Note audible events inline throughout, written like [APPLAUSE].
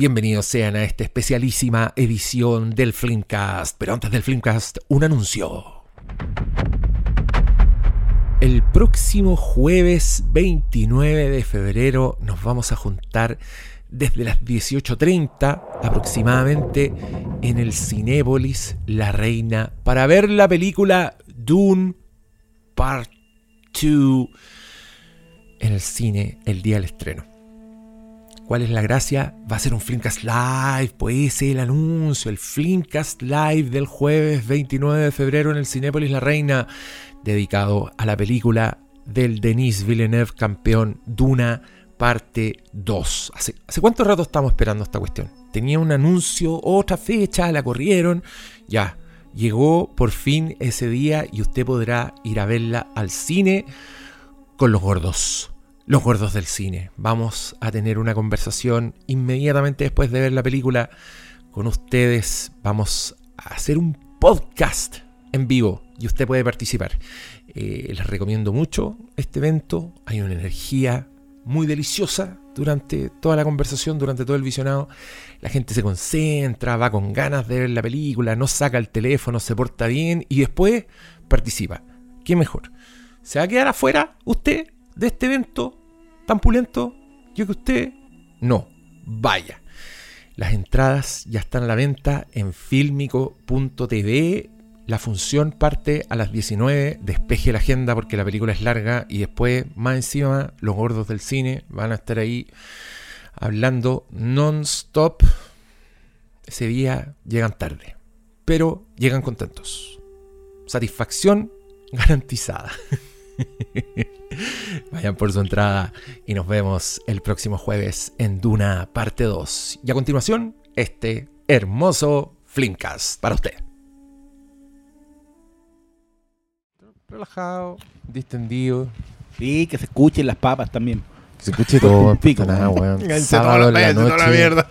Bienvenidos sean a esta especialísima edición del Filmcast. Pero antes del Filmcast, un anuncio. El próximo jueves 29 de febrero nos vamos a juntar desde las 18.30 aproximadamente en el Cinépolis La Reina para ver la película Dune Part 2 en el cine el día del estreno. ¿Cuál es la gracia? Va a ser un Flimcast Live, pues ese es el anuncio, el Flimcast Live del jueves 29 de febrero en el Cinépolis La Reina, dedicado a la película del Denis Villeneuve campeón Duna parte 2. ¿Hace, ¿Hace cuánto rato estamos esperando esta cuestión? Tenía un anuncio, otra fecha, la corrieron, ya, llegó por fin ese día y usted podrá ir a verla al cine con los gordos los gordos del cine. Vamos a tener una conversación inmediatamente después de ver la película con ustedes. Vamos a hacer un podcast en vivo y usted puede participar. Eh, les recomiendo mucho este evento. Hay una energía muy deliciosa durante toda la conversación, durante todo el visionado. La gente se concentra, va con ganas de ver la película, no saca el teléfono, se porta bien y después participa. ¿Qué mejor? ¿Se va a quedar afuera usted de este evento tan pulento, yo que usted, no, vaya. Las entradas ya están a la venta en filmico.tv. La función parte a las 19. Despeje la agenda porque la película es larga. Y después, más encima, los gordos del cine van a estar ahí hablando non-stop. Ese día llegan tarde. Pero llegan contentos. Satisfacción garantizada. [LAUGHS] [LAUGHS] Vayan por su entrada y nos vemos el próximo jueves en Duna parte 2. Y a continuación, este hermoso Flimcast para usted. Relajado, distendido. Sí, que se escuchen las papas también. Que se escuche todo. [LAUGHS] Pico. nada, weón. Sábado la la, toda la noche. mierda.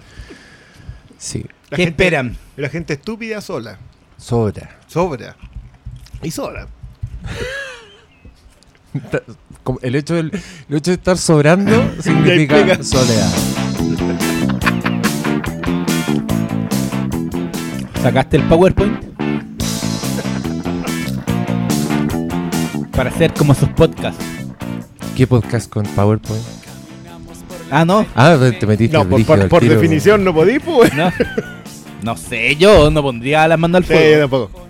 Sí, La ¿Qué gente- esperan? La gente estúpida sola. sobra. Sobra. Y sobra. [LAUGHS] El hecho, del- el hecho de estar sobrando [LAUGHS] significa soledad. ¿Sacaste el PowerPoint? Para hacer como sus podcasts. ¿Qué podcast con PowerPoint? Ah, no. Ah, te metiste No, el por, por- por tiro. definición no podí, pues. No. No sé, yo no pondría las manos al Sí, fuego. tampoco.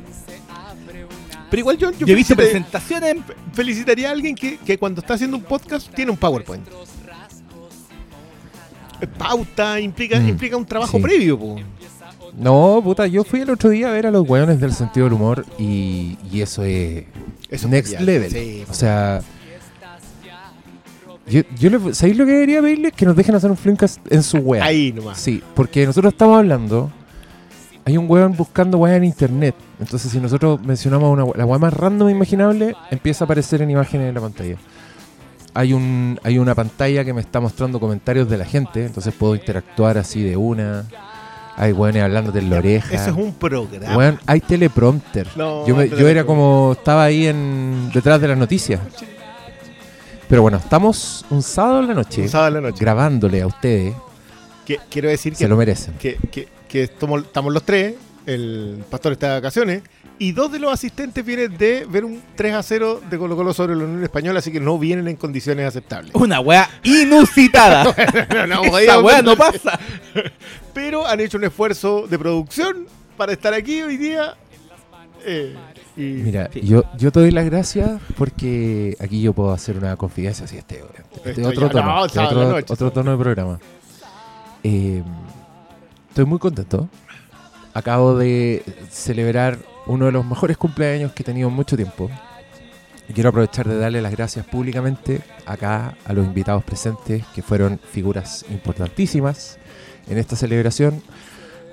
Pero igual yo, yo, Yo he visto presentaciones. felicitaría a alguien que, que cuando está haciendo un podcast tiene un PowerPoint. Pauta, implica, Mm, implica un trabajo sí. previo, po. No, puta, yo fui el otro día a ver a los weones del sentido del humor y, y eso es Eso next level. Sí, o sea, yo, yo le, ¿sabéis lo que debería pedirles? Que nos dejen hacer un Flimcast en su web. ahí nomás. Sí, porque nosotros estamos hablando. Hay un weón buscando weá en internet. Entonces, si nosotros mencionamos una, la weá más random imaginable, empieza a aparecer en imágenes en la pantalla. Hay, un, hay una pantalla que me está mostrando comentarios de la gente, entonces puedo interactuar así de una. Hay weones hablándote en la oreja. Eso es un programa. Weón, hay teleprompter. No, yo, me- yo era como. Estaba ahí en detrás de las noticias. Pero bueno, estamos un sábado en la noche Un sábado en la noche. grabándole a ustedes. Que- quiero decir Se que, lo merecen. que, que, que estamos, estamos los tres, el pastor está de vacaciones, y dos de los asistentes vienen de ver un 3 a 0 de Colo Colo sobre la Unión Española, así que no vienen en condiciones aceptables. Una weá inusitada. [LAUGHS] No, no, Esa podíamos- weá no pasa. [LAUGHS] Pero han hecho un esfuerzo de producción para estar aquí hoy día. eh, y Mira, Sí. yo, yo te doy las gracias porque aquí yo puedo hacer una confidencia. Sí, este, este otro ya tono. no, este otro, noche. otro tono de programa. Eh, estoy muy contento. Acabo de celebrar uno de los mejores cumpleaños que he tenido en mucho tiempo. Y quiero aprovechar de darle las gracias públicamente acá a los invitados presentes, que fueron figuras importantísimas en esta celebración,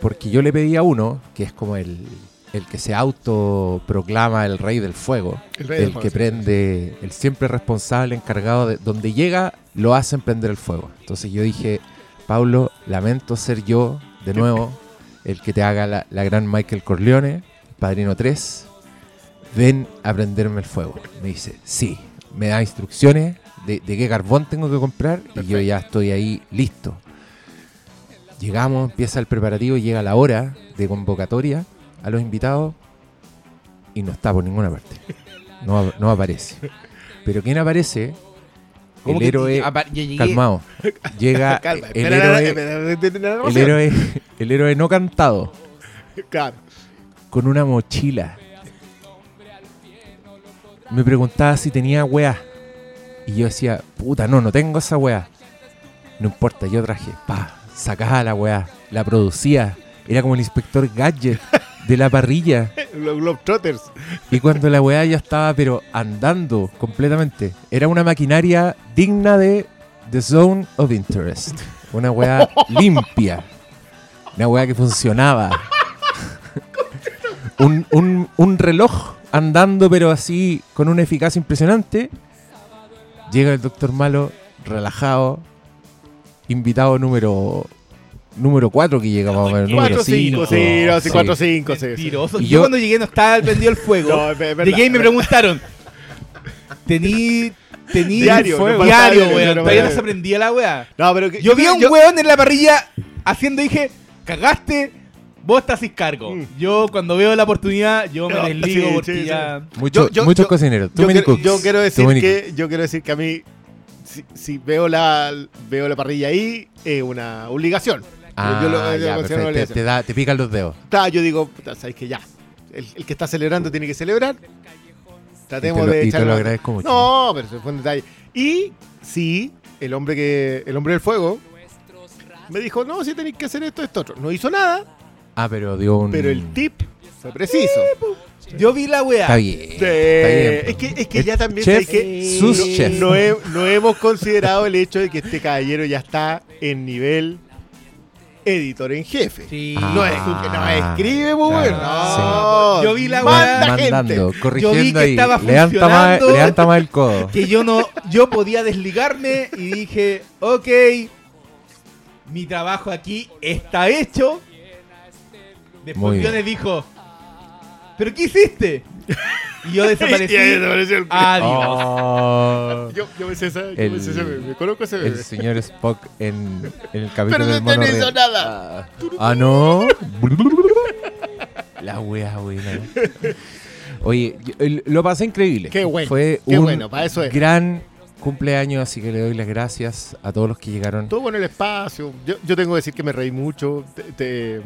porque yo le pedí a uno, que es como el, el que se autoproclama el rey del fuego, el rey del el fuego, que sí. prende, el siempre responsable, encargado de donde llega, lo hacen prender el fuego. Entonces yo dije, Pablo, lamento ser yo de nuevo el que te haga la, la gran Michael Corleone, Padrino 3, ven a prenderme el fuego. Me dice, sí, me da instrucciones de, de qué carbón tengo que comprar y yo ya estoy ahí listo. Llegamos, empieza el preparativo, llega la hora de convocatoria a los invitados y no está por ninguna parte. No, no aparece. Pero ¿quién aparece? ¿Cómo El héroe... Calmado. Llega el héroe, el héroe no cantado Claro. con una mochila. Me preguntaba si tenía weá. Y yo decía, puta, no, no tengo esa weá. No importa, yo traje, pa, sacaba la weá, la producía. Era como el inspector Gadget [LAUGHS] de la parrilla. [LAUGHS] Los Globetrotters. Y cuando la weá ya estaba, pero andando completamente, era una maquinaria digna de The Zone of Interest. Una weá [LAUGHS] limpia. Una weá que funcionaba. [LAUGHS] un, un- un reloj andando, pero así, con una eficacia impresionante. Llega el doctor Malo, relajado. Invitado número número 4 que llega más o menos. Número 4-5, 5. sí, no, sí, 4-5, sí. Mentiroso. Y Yo, yo- cuando llegué no estaba prendido el fuego. No, es verdad, llegué y me preguntaron. Tení. Tení. Diario, fuego. no diario, weón. no Todavía no faltaba. se prendía la weá. No, pero que- Yo vi a un yo- weón en la parrilla haciendo, dije, cagaste, vos estás sin cargo. Mm. Yo cuando veo la oportunidad, yo me No, desligo sí, porque sí, sí. ya... Mucho- Yo- yo- muchos yo- cocineros. Many quiero, cooks. yo quiero decir que yo quiero decir que a mí si, si veo la veo la parrilla ahí es una obligación. Ah, yo lo- ya. Te, te da, te pican los dedos. Ta, yo digo, sabes que ya. El, el que está celebrando tiene que celebrar. Tratemos Y te lo- de y te echarle lo una- agradezco mucho. No, pero eso fue un detalle. Y sí, el hombre que el hombre del fuego me dijo, "No, si tenéis que hacer esto, esto otro." No hizo nada, Ah, pero dio un. pero el tip fue preciso. Yo vi la weá. Está bien. Sí, está bien. es que es que ya también chef, que sus no, chef. no he- no hemos considerado el hecho de que este caballero ya está en nivel editor en jefe. Sí. No es que no escribe, muy Claro. No, sí. Yo vi la manda gente. Mandando, Yo corrigiendo vi que ahí. estaba levanta, más, funcionando. levanta más el codo. que yo no, yo podía desligarme y dije, ok, mi trabajo aquí está hecho. Después. Viones dijo, ¿pero qué hiciste? Y yo desaparecí. [LAUGHS] Y ahí desapareció el- Adiós. Oh, Yo, yo me sé esa, yo El- me sé ese meme, me conozco ese el señor Spock en, en el capítulo Pero del no te hizo real. nada. Ah, no. La wea buena. Oye, yo- el- lo pasé increíble. Qué bueno, Fue qué un bueno, para eso es. gran cumpleaños, así que le doy las gracias a todos los que llegaron. Todo bueno el espacio. Yo, yo tengo que decir que me reí mucho. Te- te-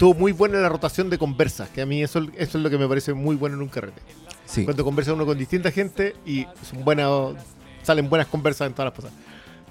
Estuvo muy buena la rotación de conversas, que a mí eso, eso es lo que me parece muy bueno en un carrete. Sí. Cuando conversa uno con distinta gente y son buenas, salen buenas conversas en todas las cosas.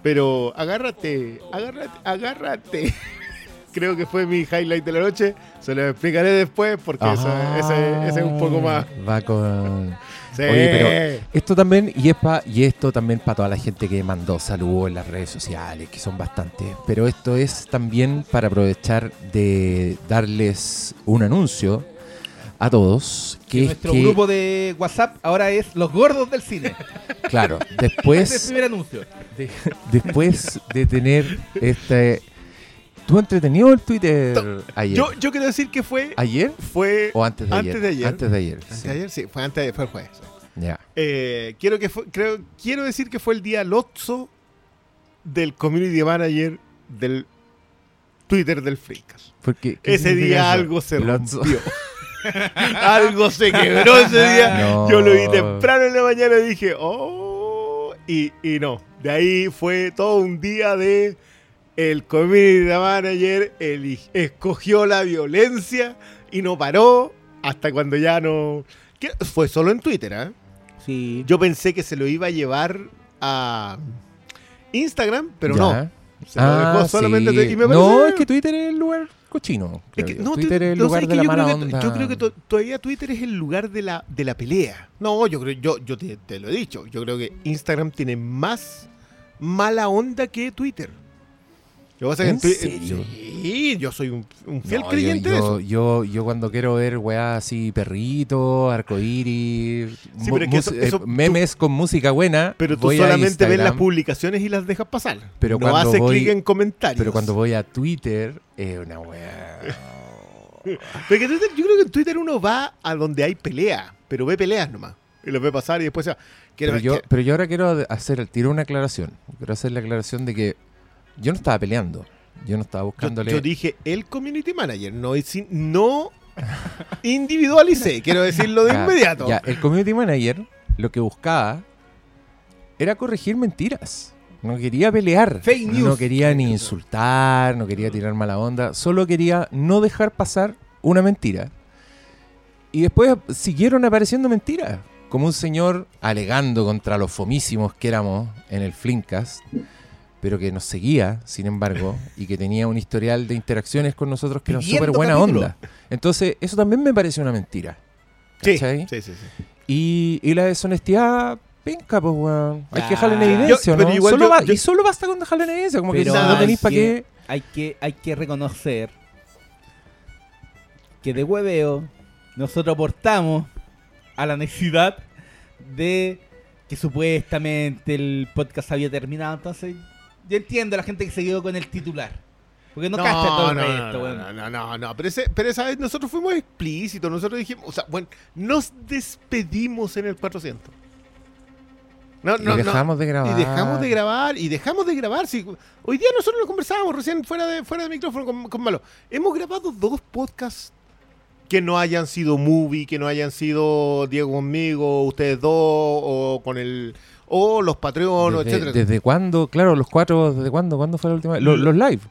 Pero agárrate, agárrate, agárrate. [LAUGHS] Creo que fue mi highlight de la noche. Se lo explicaré después porque ese es un poco más. Va con. Sí. Oye, pero esto también, y, es pa- y esto también para toda la gente que mandó saludos en las redes sociales, que son bastantes. Pero esto es también para aprovechar de darles un anuncio a todos. Que es Nuestro que, grupo de WhatsApp ahora es Los Gordos del Cine. [LAUGHS] claro, Ese [LAUGHS] es el después, primer anuncio. de- después de tener este. ¿Tú entretenido el Twitter ayer? Yo, yo quiero decir que fue. ¿Ayer fue o antes de ayer? Antes de ayer. Antes de ayer. ¿Antes sí. de ayer? Sí, fue antes de, fue el jueves. Eh, quiero, que fue- creo, quiero decir que fue el día Lotso del community manager del Twitter del Freecast. Porque, ¿qué Ese día eso? algo se rompió. [LAUGHS] algo se quebró ese día. No. Yo lo vi temprano en la mañana y dije, oh, y, y no. De ahí fue todo un día de el community manager eli- escogió la violencia y no paró hasta cuando ya no... Fue solo en Twitter, ¿ah? Sí. Yo pensé que se lo iba a llevar a Instagram, pero Ya. no. Se lo dejó solamente. sí. y me No, es que Twitter es el lugar cochino. es que- no, Twitter te- es el lugar ¿sabes de la mala onda. Yo creo que to- todavía Twitter es el lugar de la, de la pelea. No, yo creo, yo, yo te, te lo he dicho. Yo creo que Instagram tiene más mala onda que Twitter. Lo que pasa es ¿En que en Twi- serio? Sí, yo soy un, un fiel No, creyente yo, de eso. Yo, yo cuando quiero ver weá así, perrito, arcoíris, Sí, mu- pero es que mus- eso- eh, tú- memes con música buena. Pero tú solamente ves las publicaciones y las dejas pasar. Pero no haces clic en comentarios. Pero cuando voy a Twitter, es una weá. [LAUGHS] Porque Twitter- yo creo que en Twitter uno va a donde hay pelea, pero ve peleas nomás. Y los ve pasar y después se va. Quiero Pero yo, pero yo ahora quiero hacer tiro una aclaración. Quiero hacer la aclaración de que yo no estaba peleando. Yo no estaba Yo, buscándole. yo dije el community manager, no, no [LAUGHS] individualicé, quiero decirlo de Ya, inmediato. ya, el community manager lo que buscaba era corregir mentiras. No quería pelear. Fake news. No quería ni insultar, no quería tirar mala onda. Solo quería no dejar pasar una mentira. Y después siguieron apareciendo mentiras. Como un señor alegando contra los fomísimos que éramos en el Flinkas, pero que nos seguía, sin embargo, y que tenía un historial de interacciones con nosotros que era súper buena capítulo. onda. Entonces, eso también me pareció una mentira. sí, ¿cachai? sí, sí, sí. Y, y la deshonestidad, penca, pues, weón. Hay que dejarla en Yo- evidencia, ¿no? igual Solo yo- ba- yo- Y solo basta con dejarla en evidencia. Como que no tenéis para qué. Hay que, hay que reconocer que de hueveo nosotros aportamos a la necesidad de que supuestamente el podcast había terminado. Entonces, yo entiendo a la gente que se quedó con el titular. Porque no, cacha todo el no, resto, no, weón. no, no, no, no, pero, ese- pero esa vez nosotros fuimos explícitos, nosotros dijimos, o sea, bueno, nos despedimos en el 400. No, Y no, no. dejamos de grabar. Y dejamos de grabar, y dejamos de grabar. sí. Hoy día nosotros lo conversábamos recién fuera de, fuera de micrófono con, con Malo. Hemos grabado dos podcasts que no hayan sido movie, que no hayan sido Diego conmigo, ustedes dos, o con el. O los Patreon, o Desde, etcétera. ¿Desde cuándo? Claro, los cuatro, ¿desde cuándo? ¿Cuándo fue la última vez? Los, los live.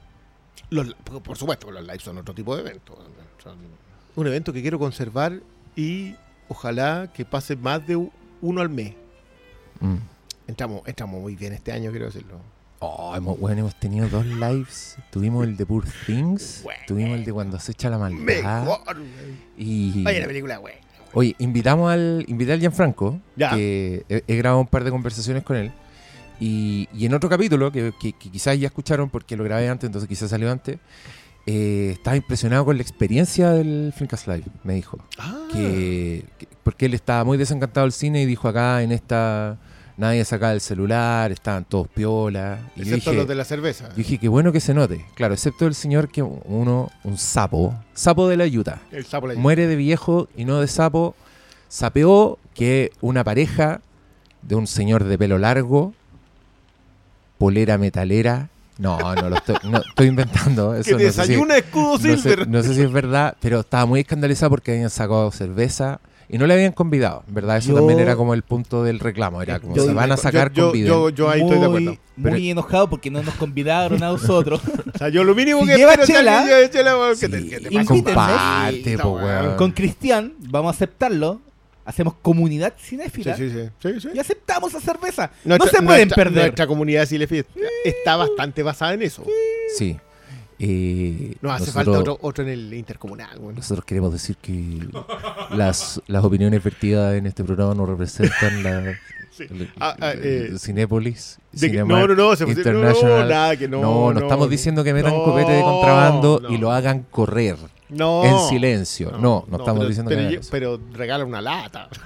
Los- por supuesto, los lives son otro tipo de evento. Son un evento que quiero conservar y ojalá que pase más de uno al mes. Mm. Entramos, entramos muy bien este año, quiero decirlo. Oh, hemos, bueno, hemos tenido dos lives. Tuvimos el de Poor Things. Bueno. Tuvimos el de Cuando se echa la maldad. Mejor. Y, Vaya la película, güey. Oye, invitamos al, invité al Gianfranco, Ya. que he, he grabado un par de conversaciones con él. Y, y en otro capítulo, que, que- que quizás ya escucharon porque lo grabé antes, entonces quizás salió antes, eh, estaba impresionado con la experiencia del Flinkas Live, me dijo. Ah, Que, que- porque él estaba muy desencantado del cine y dijo acá en esta nadie sacaba el celular, estaban todos piola. Y excepto dije, los de la cerveza. yo dije, qué bueno que se note. Claro, excepto el señor que uno, un sapo, sapo de la Utah El sapo la muere de viejo y no de sapo, sapeó que una pareja de un señor de pelo largo, polera metalera, no, no lo estoy, no, estoy inventando. [LAUGHS] Eso Que no sé si- desayuna escudo no sé, silver. no sé si es verdad, pero estaba muy escandalizado porque habían sacado cerveza y no le habían convidado. En verdad, eso Yo- también era como el punto del reclamo. Era como, Yo- se van a sacar, yo, yo, conviden. yo, yo ahí estoy de acuerdo. Muy, muy enojado porque no nos convidaron a nosotros. [LAUGHS] O sea, yo lo mínimo Si que lleva que chela- chela, que Sí, te- que te comparte, po. Con Cristian vamos a aceptarlo. Hacemos comunidad cinéfila. sí, sí. sí, sí. Y aceptamos la cerveza. Nuestra- no se pueden nuestra- perder. Nuestra comunidad Silefit está bastante basada en eso. Sí. Eh, No hace nosotros- falta otro, otro en el intercomunal. Nosotros queremos decir que las, las opiniones vertidas en este programa no representan la [LAUGHS] Sí. Ah, ah, eh, Cinépolis. Que- no, no, no, se International. no, nada, que no. No, no, estamos diciendo que metan no, copete de contrabando y lo hagan correr No. en silencio. No, no, estamos pero- diciendo pero, que pero regala una lata. [LAUGHS]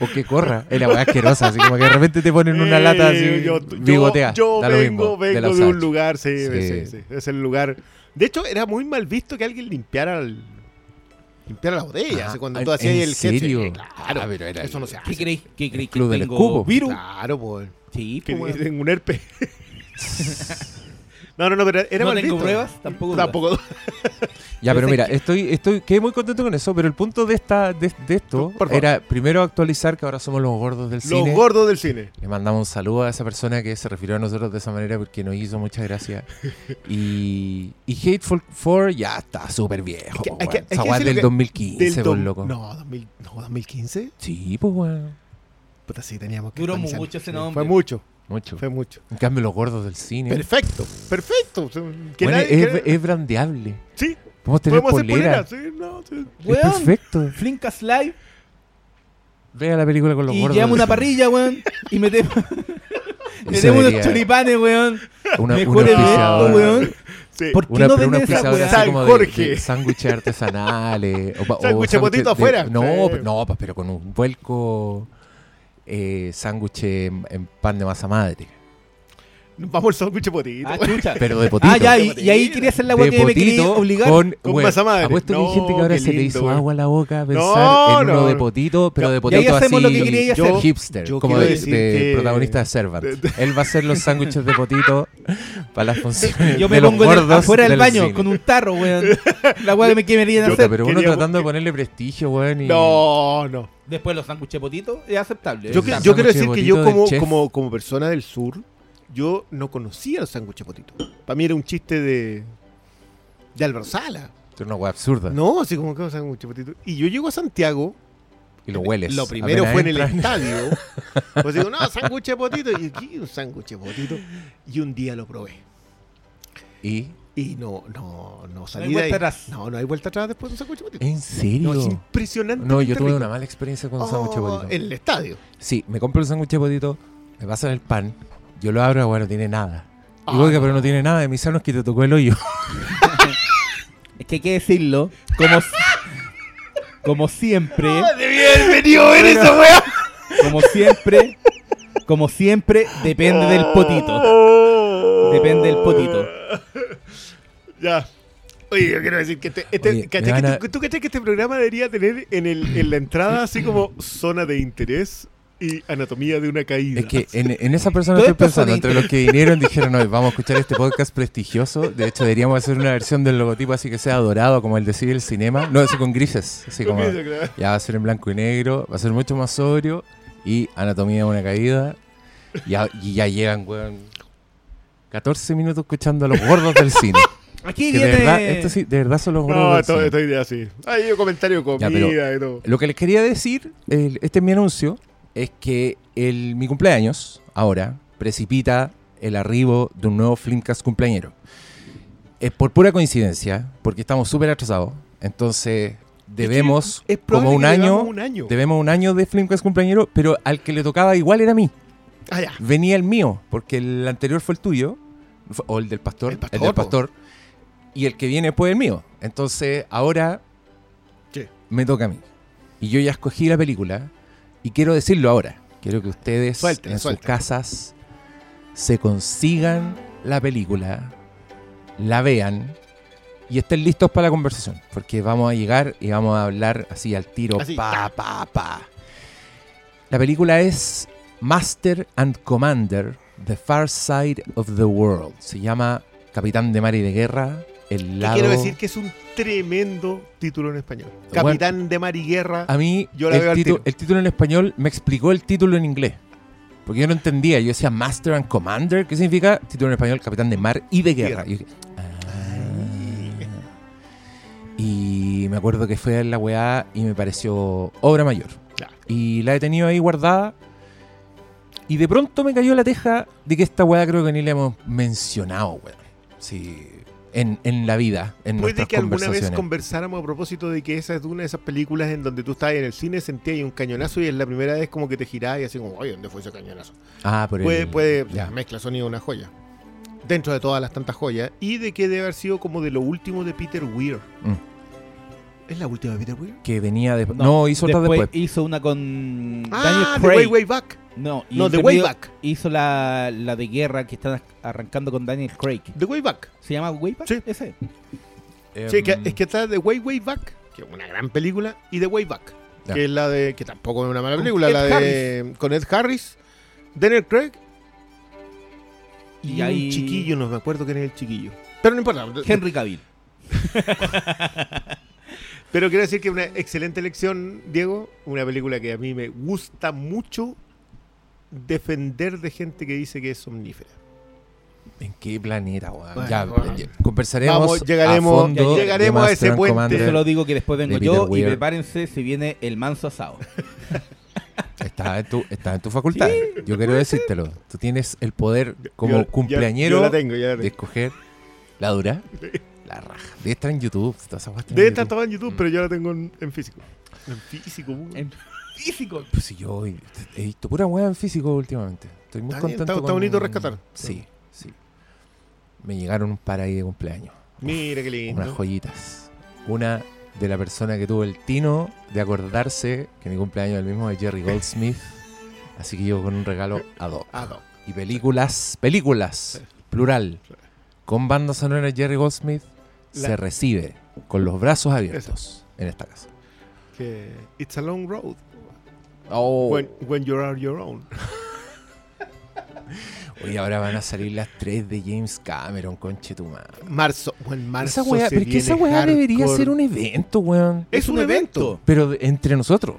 O que corra. Es la weá asquerosa, así como que de repente te ponen una lata así Eh, yo, bigotea. Yo, lo vengo, mismo, de vengo la de, un lugar, sí, Sí. Es el lugar. De hecho, era muy mal visto que alguien limpiara el- limpiara la botella. Ah, cuando ¿en- tú hacías el headset. serio? Eh, Claro, Ah, pero era eso el- no se hace. ¿Qué creéis? ¿Qué creéis? Club que del tengo virus? Claro, pues. Sí, Que pues, weón. tengo un herpes. [LAUGHS] no, no, no, pero era No mal tengo visto. pruebas, tampoco. Tampoco. Ya, pero mira, estoy, estoy, quedé muy contento con eso, pero el punto de esta, de, de esto era primero actualizar que ahora somos los gordos del Los cine. gordos del cine. Le mandamos un saludo a esa persona que se refirió a nosotros de esa manera porque nos hizo muchas gracias. [LAUGHS] Y, y Hateful Four ya está súper viejo. Es que- Esa decirle del que- 2015, Del por loco. No, 2000, no, 2015. Sí, pues weón. Puta, sí, teníamos que. Duró mucho ese nombre. Fue mucho, Mucho. fue mucho. En cambio, los gordos del cine. Perfecto, perfecto. Que Bueno, nadie- es, que- es brandeable. sí, Podemos tener podemos hacer polera. polera. Sí, no, sí. Es Weón, perfecto. Flinkas Live Vea la película con los y gordos. llevamos del una cine. parrilla, weón. Y metemos, [LAUGHS] [LAUGHS] metemos unos choripanes, weón. Una, Mejor una evento, weón. Sí. ¿Por qué Una, no una esa San de, Jorge. sándwiches artesanales. O, pa- o Sándwich de potito afuera. No, Sí. no, pues, pero con un vuelco eh, sándwich en, en pan de masa madre. Nos [LAUGHS] vamos al sándwich de potito. Ah, chucha. [LAUGHS] Pero de potito. Ah, ya, y, y ahí quería hacer la de weá que me quería potito obligar. con, Con weón, masa madre. Apuesto que hay No, gente que ahora qué se le lindo, hizo agua a la boca pensar No, en uno no, de potito, pero de y ahí potito hacemos así lo que quería hacer. Yo- hipster, yo como de, decir de que- protagonista de Servant. de- de- Él va a hacer los sándwiches de potito para las funciones Yo de me los pongo en el- gordos afuera del baño cine. con un tarro, weón. La weá que me querían hacer. Pero uno tratando de ponerle prestigio, weón. Y... No, no. Después los sándwiches de potito es aceptable. Yo, quiero de decir que yo del como persona del sur, yo no conocía los sándwiches de potito. Para mí era un chiste de, de Álvaro Sala. Es una weá absurda. No, así como que un sándwich de potito. Y yo llego a Santiago, Y lo hueles. lo primero fue en el estadio. [LAUGHS] Pues digo, no, sándwich de potito. Y aquí un sándwich potito. Y un día lo probé. Y... Y no, no, no salí hay de ahí. vuelta atrás. No, no hay vuelta atrás después de un sándwich potito. ¿En serio? No, es impresionante. No, yo tuve una mala experiencia con un sándwich Oh, potito. En el estadio. Sí, me compro el sándwich potito, me pasan el pan, yo lo abro, bueno, no tiene nada. Ah, Y oiga, no. pero no tiene nada, de mis sanos que te tocó el hoyo. [LAUGHS] Es que hay que decirlo. Como, como siempre. Debía haber venido a ver esa weá. Como siempre. Como siempre, depende del potito. Depende del potito. Ya. Oye, yo quiero decir que este, este- Oye, ¿cachai me que van a- tú, tú que este programa debería tener en, el, en la entrada así como zona de interés y anatomía de una caída. Es que en, en esa persona estoy pensando, entre los que vinieron dijeron, no, vamos a escuchar este podcast prestigioso. De hecho, deberíamos hacer una versión del logotipo así que sea dorado, como el de Civil Cinema. No, así con grises. Así como, Comienza, claro. ya va a ser en blanco y negro, va a ser mucho más sobrio. Y anatomía de una caída. Ya, y ya llegan, weón, 14 minutos escuchando a los gordos del cine. [LAUGHS] Aquí Que de verdad, esto sí, de verdad son los gordos No, esto, esta idea sí. Hay un comentario Ya, comida pero- y todo. Lo que les quería decir, el- este es mi anuncio, es que el, mi cumpleaños, ahora, precipita el arribo de un nuevo Flimcast cumpleañero. Es por pura coincidencia, porque estamos súper atrasados. Entonces, debemos Es como un año, llevamos un año. debemos un año de Flimcast cumpleañero, pero al que le tocaba igual era a mí. Ah, ya. Venía el mío, porque el anterior fue el tuyo, o el del pastor, El el, pastor, del po. pastor, y el que viene después el mío. Entonces, ahora me toca a mí. Y yo ya escogí la película, y quiero decirlo ahora. Quiero que ustedes Suelten, en suelten. sus casas se consigan la película, la vean y estén listos para la conversación. Porque vamos a llegar y vamos a hablar así al tiro. Así, pa, pa, pa. La película es Master and Commander, The Far Side of the World. Se llama Capitán de Mar y de Guerra, el lado... quiero decir que es un tremendo título en español. Capitán de Mar y Guerra. A mí Yo la veo el, título en español me explicó el título en inglés. Porque yo no entendía. Yo decía Master and Commander. ¿Qué significa? Título en español, Capitán de Mar y de Guerra. Y, yo "Ah". Y me acuerdo que fue a la weá y me pareció obra mayor. Claro. Y la he tenido ahí guardada. Y de pronto me cayó la teja de que esta weá creo que ni la hemos mencionado, weón. Sí. En, en la vida, en Puede que alguna vez conversáramos a propósito de que esa es una de esas películas en donde tú estás en el cine, sentías un cañonazo y es la primera vez como que te girás y así como, oye, ¿dónde fue ese cañonazo? Ah, por el- Puede, puede, ya. mezcla sonido una joya. Dentro de todas las tantas joyas. Y de que debe haber sido como de lo último de Peter Weir. Mm. ¿Es la última de Peter Weir? que venía de... No, hizo otra después, después. hizo una con Ah, Daniel The Craig. Way Way Back. No, No, The Way Back. Hizo la, la de guerra que están arrancando con Daniel Craig. The Way Back. ¿Se llama Wayback? Sí. Ese. Sí, que, Em, es que está The Way Way Back, que es una gran película, y The Way Back, Ya. que es la de, que tampoco es una mala película, Ed la de con Ed Harris, Daniel Craig y, Y ahí- un chiquillo, no me acuerdo quién es el chiquillo. Pero no importa. Henry Cavill. [LAUGHS] Pero quiero decir que una excelente elección, Diego, una película que a mí me gusta mucho defender de gente que dice que es somnífera. ¿En qué planeta, weón? Bueno, ya, bueno. ya, conversaremos Vamos, llegaremos- a fondo ya llegaremos a ese puente. Yo solo digo que después vengo de yo y prepárense, se viene el manso asado. [LAUGHS] Está en tu, está en tu facultad. Yo quiero decírtelo. Tú tienes el poder como Yo- cumpleañero Yo la tengo, ya la de escoger la dura, [LAUGHS] la raja. Debe estar en YouTube. Debe en estar YouTube. todo en YouTube, Mm. pero yo la tengo en, en físico. En físico. En físico. Pues si yo he visto pura weá en físico últimamente. Estoy muy Está bien, contento. está- está con- bonito rescatar. Sí, sí. Me llegaron un par ahí de cumpleaños. Mira qué lindo. unas joyitas. Una de la persona que tuvo el tino de acordarse que mi cumpleaños es el mismo de Jerry Goldsmith. Así que yo con un regalo ad hoc. Ah, no. y películas, películas, plural, con banda sonora de Jerry Goldsmith, La- se recibe con los brazos abiertos en esta casa. Que It's a long road. Oh, When, when you are your own. [LAUGHS] oye, ahora van a salir las tres de James Cameron, conche tu madre. Marzo. Buen marzo. Esa weá, pero es que esa weá debería ser un evento, weón. Es un evento. Pero entre nosotros.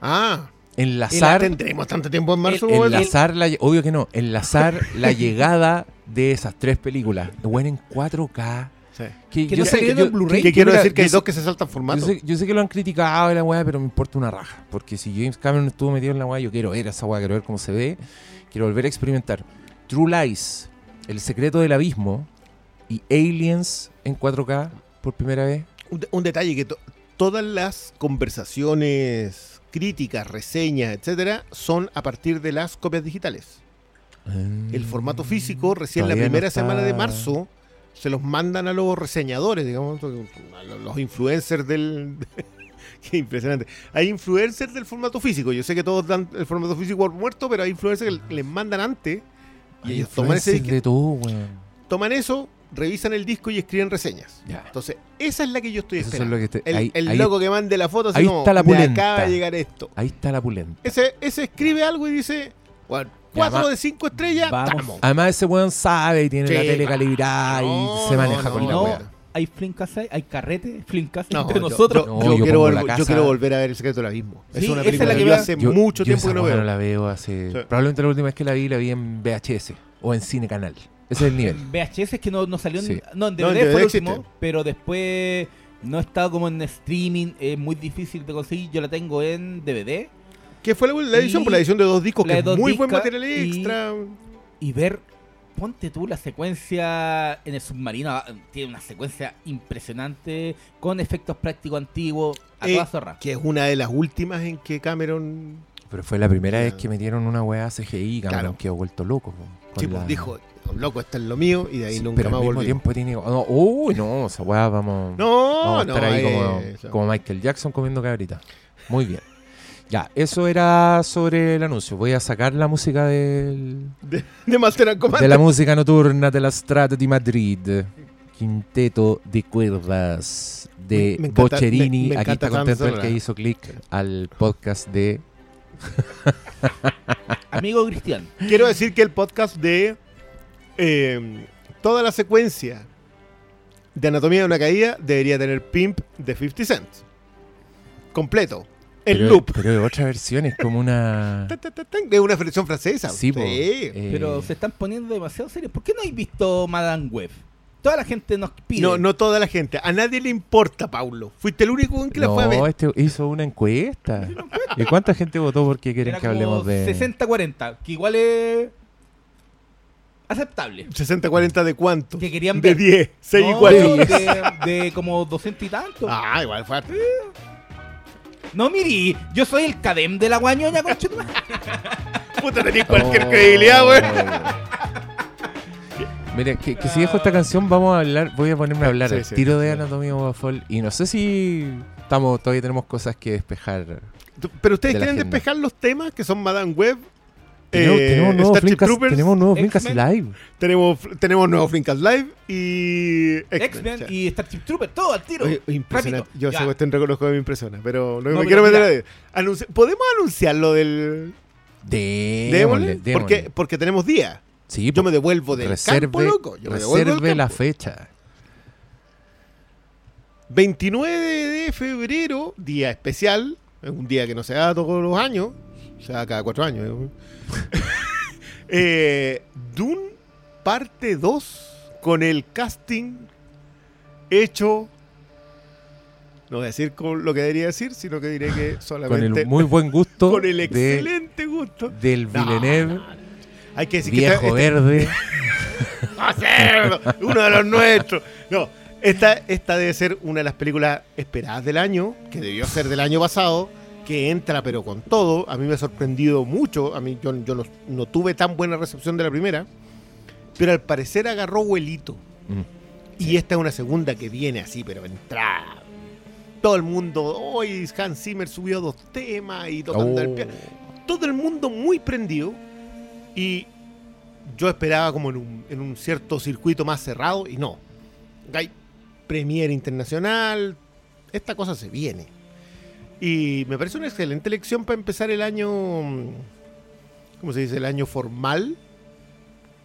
Ah. Enlazar, ¿Tendremos tanto tiempo en marzo? El- enlazar la, obvio que no, enlazar la [LAUGHS] llegada de esas tres películas. Weón, en 4K. Sí. Que, Que yo no sé que yo- en Blu-ray. Que quiero mira, decir que hay sé- dos que se saltan formato. Yo sé, yo sé que lo han criticado y la weá, pero me importa una raja. Porque si James Cameron estuvo metido en la weá, yo quiero ver esa weá, quiero ver cómo se ve. Quiero volver a experimentar. True Lies, El secreto del abismo y Aliens en 4K por primera vez. Un, de- un detalle que to- todas las conversaciones, críticas, reseñas, etcétera, son a partir de las copias digitales. El formato físico, recién la Todavía primera semana de marzo, se los mandan a los reseñadores, digamos, a los- influencers del. [LAUGHS] Qué impresionante. Hay influencers del formato físico. Yo sé que todos dan el formato físico por muerto, pero hay influencers que les mandan antes. Y Hay ellos toman ese disco, de todo, toman eso, revisan el disco y escriben reseñas. Ya. Entonces, esa es la que yo estoy Eso es lo que te- el ahí- el ahí- loco que mande la foto así ahí como, está la "Me pulenta". acaba de llegar esto. Ahí está la pulenta. Ese, ese escribe algo y dice, bueno, cuatro además- de cinco estrellas, Vamos. estamos. Además, ese weón sabe y tiene Sí, la tele calibrada no, y se maneja no, con la no, weá. hay flincas, ahí, hay carrete, flincas No, entre yo- nosotros. Yo, No, yo yo quiero, la volver- yo quiero volver a ver El secreto del abismo. Es Sí, una esa es película la que que yo hace Yo- mucho yo tiempo que no veo. no la veo hace. Sí. Probablemente la última vez que la vi la vi en VHS o en Cine Canal. Ese es el nivel. VHS es que no, no salió en, Sí. no, en DVD No, en fue el DVD último, existe. pero después no está como en streaming, es muy difícil de conseguir. Yo la tengo en DVD ¿Qué fue la, la edición? Y- Por la edición de dos discos, que es muy buen material y- extra. y ver, ponte tú la secuencia en el submarino, ah, tiene una secuencia impresionante con efectos prácticos antiguos, a Eh, toda zorra. Que es una de las últimas en que Cameron Pero fue la primera vez que metieron una weá CGI, Cameron Claro. quedó vuelto loco. sí, pues, la- dijo, loco, está en lo mío, y de ahí Sí, nunca pero más al mismo volvió. tiempo tiene. no, uy, no, esa weá vamos. No, vamos a no, estar ahí eh, como, como Michael Jackson comiendo cabrita. Muy bien. Ya, eso era sobre el anuncio. Voy a sacar la música del, [LAUGHS] de, de Master and Commander. de la música nocturna de la Strada di Madrid. Quinteto de cuerdas de Me- me encanta- Boccherini. me- me Aquí está contento el que hizo clic al podcast de. [LAUGHS] Amigo Cristian, Quiero decir que el podcast de eh, toda la secuencia de Anatomía de una Caída debería tener Pimp de 50 Cent. Completo. El pero, loop. Pero de otra versión es como una. [LAUGHS] Es una versión francesa. Sí, po. Eh, pero se están poniendo demasiado serios. ¿Por qué no habéis visto Madame Web? Toda la gente nos pide. No, no toda la gente. A nadie le importa, Paulo. Fuiste el único en que la fue a No, ver. este hizo una encuesta. ¿Y cuánta gente votó porque quieren Era que como hablemos de. 60-40, que igual es aceptable. 60-40 de cuánto? Que querían de ver. 10, 6 y No, 4. de, [LAUGHS] de como 200 y tanto. Ah, igual fue. harto. No, miri, yo soy el cadem de la guañoña, concha tu madre. [LAUGHS] Puta, tenías cualquier Oh. credibilidad, güey. [LAUGHS] Mira, que, que si dejo esta canción, vamos a hablar, voy a ponerme a hablar Sí, al sí, tiro sí. de Anatomía Fall y no sé si estamos, todavía tenemos cosas que despejar. Pero ustedes quieren despejar los temas que son Madame Web. Tenemos, eh, tenemos nuevos Starship Flinkas, Troopers, tenemos Flinkas X-Men. live. tenemos, tenemos nuevos Flinkas Live y X-Men y Starship Trooper, todo al tiro. Oye, impresionante. Rápido. Yo esa cuestión reconozco que me impresiona, pero no, No, me pero quiero meter ahí. Anunci- ¿Podemos anunciar lo del Démosle. Porque, porque tenemos día. Sí, Yo me devuelvo del reserve, campo, loco. Yo me devuelvo la fecha. 29 de febrero, día especial. Es un día que no se da todos los años. Se da cada cuatro años. [LAUGHS] ¿eh? Dune parte 2 con el casting hecho. No voy a decir con lo que debería decir, sino que diré que [LAUGHS] Con solamente el muy buen gusto [LAUGHS] con el de- excelente gusto. del No, Villeneuve, Hay que decir viejo que esta- verde. ¡Ah, uno de los nuestros. No, esta, esta debe ser una de las películas esperadas del año, que debió ser del año pasado, que entra pero con todo. A mí me ha sorprendido mucho. A mí yo, yo no, no tuve tan buena recepción de la primera, pero al parecer agarró vuelito. Mm. Y esta es una segunda que viene así, pero entra. Todo el mundo, hoy Hans Zimmer subió dos temas y tocando el Oh. piano todo el mundo muy prendido y yo esperaba como en un, en un cierto circuito más cerrado y no. Hay Premier Internacional, esta cosa se viene. Y me parece una excelente elección para empezar el año, ¿cómo se dice? El año formal.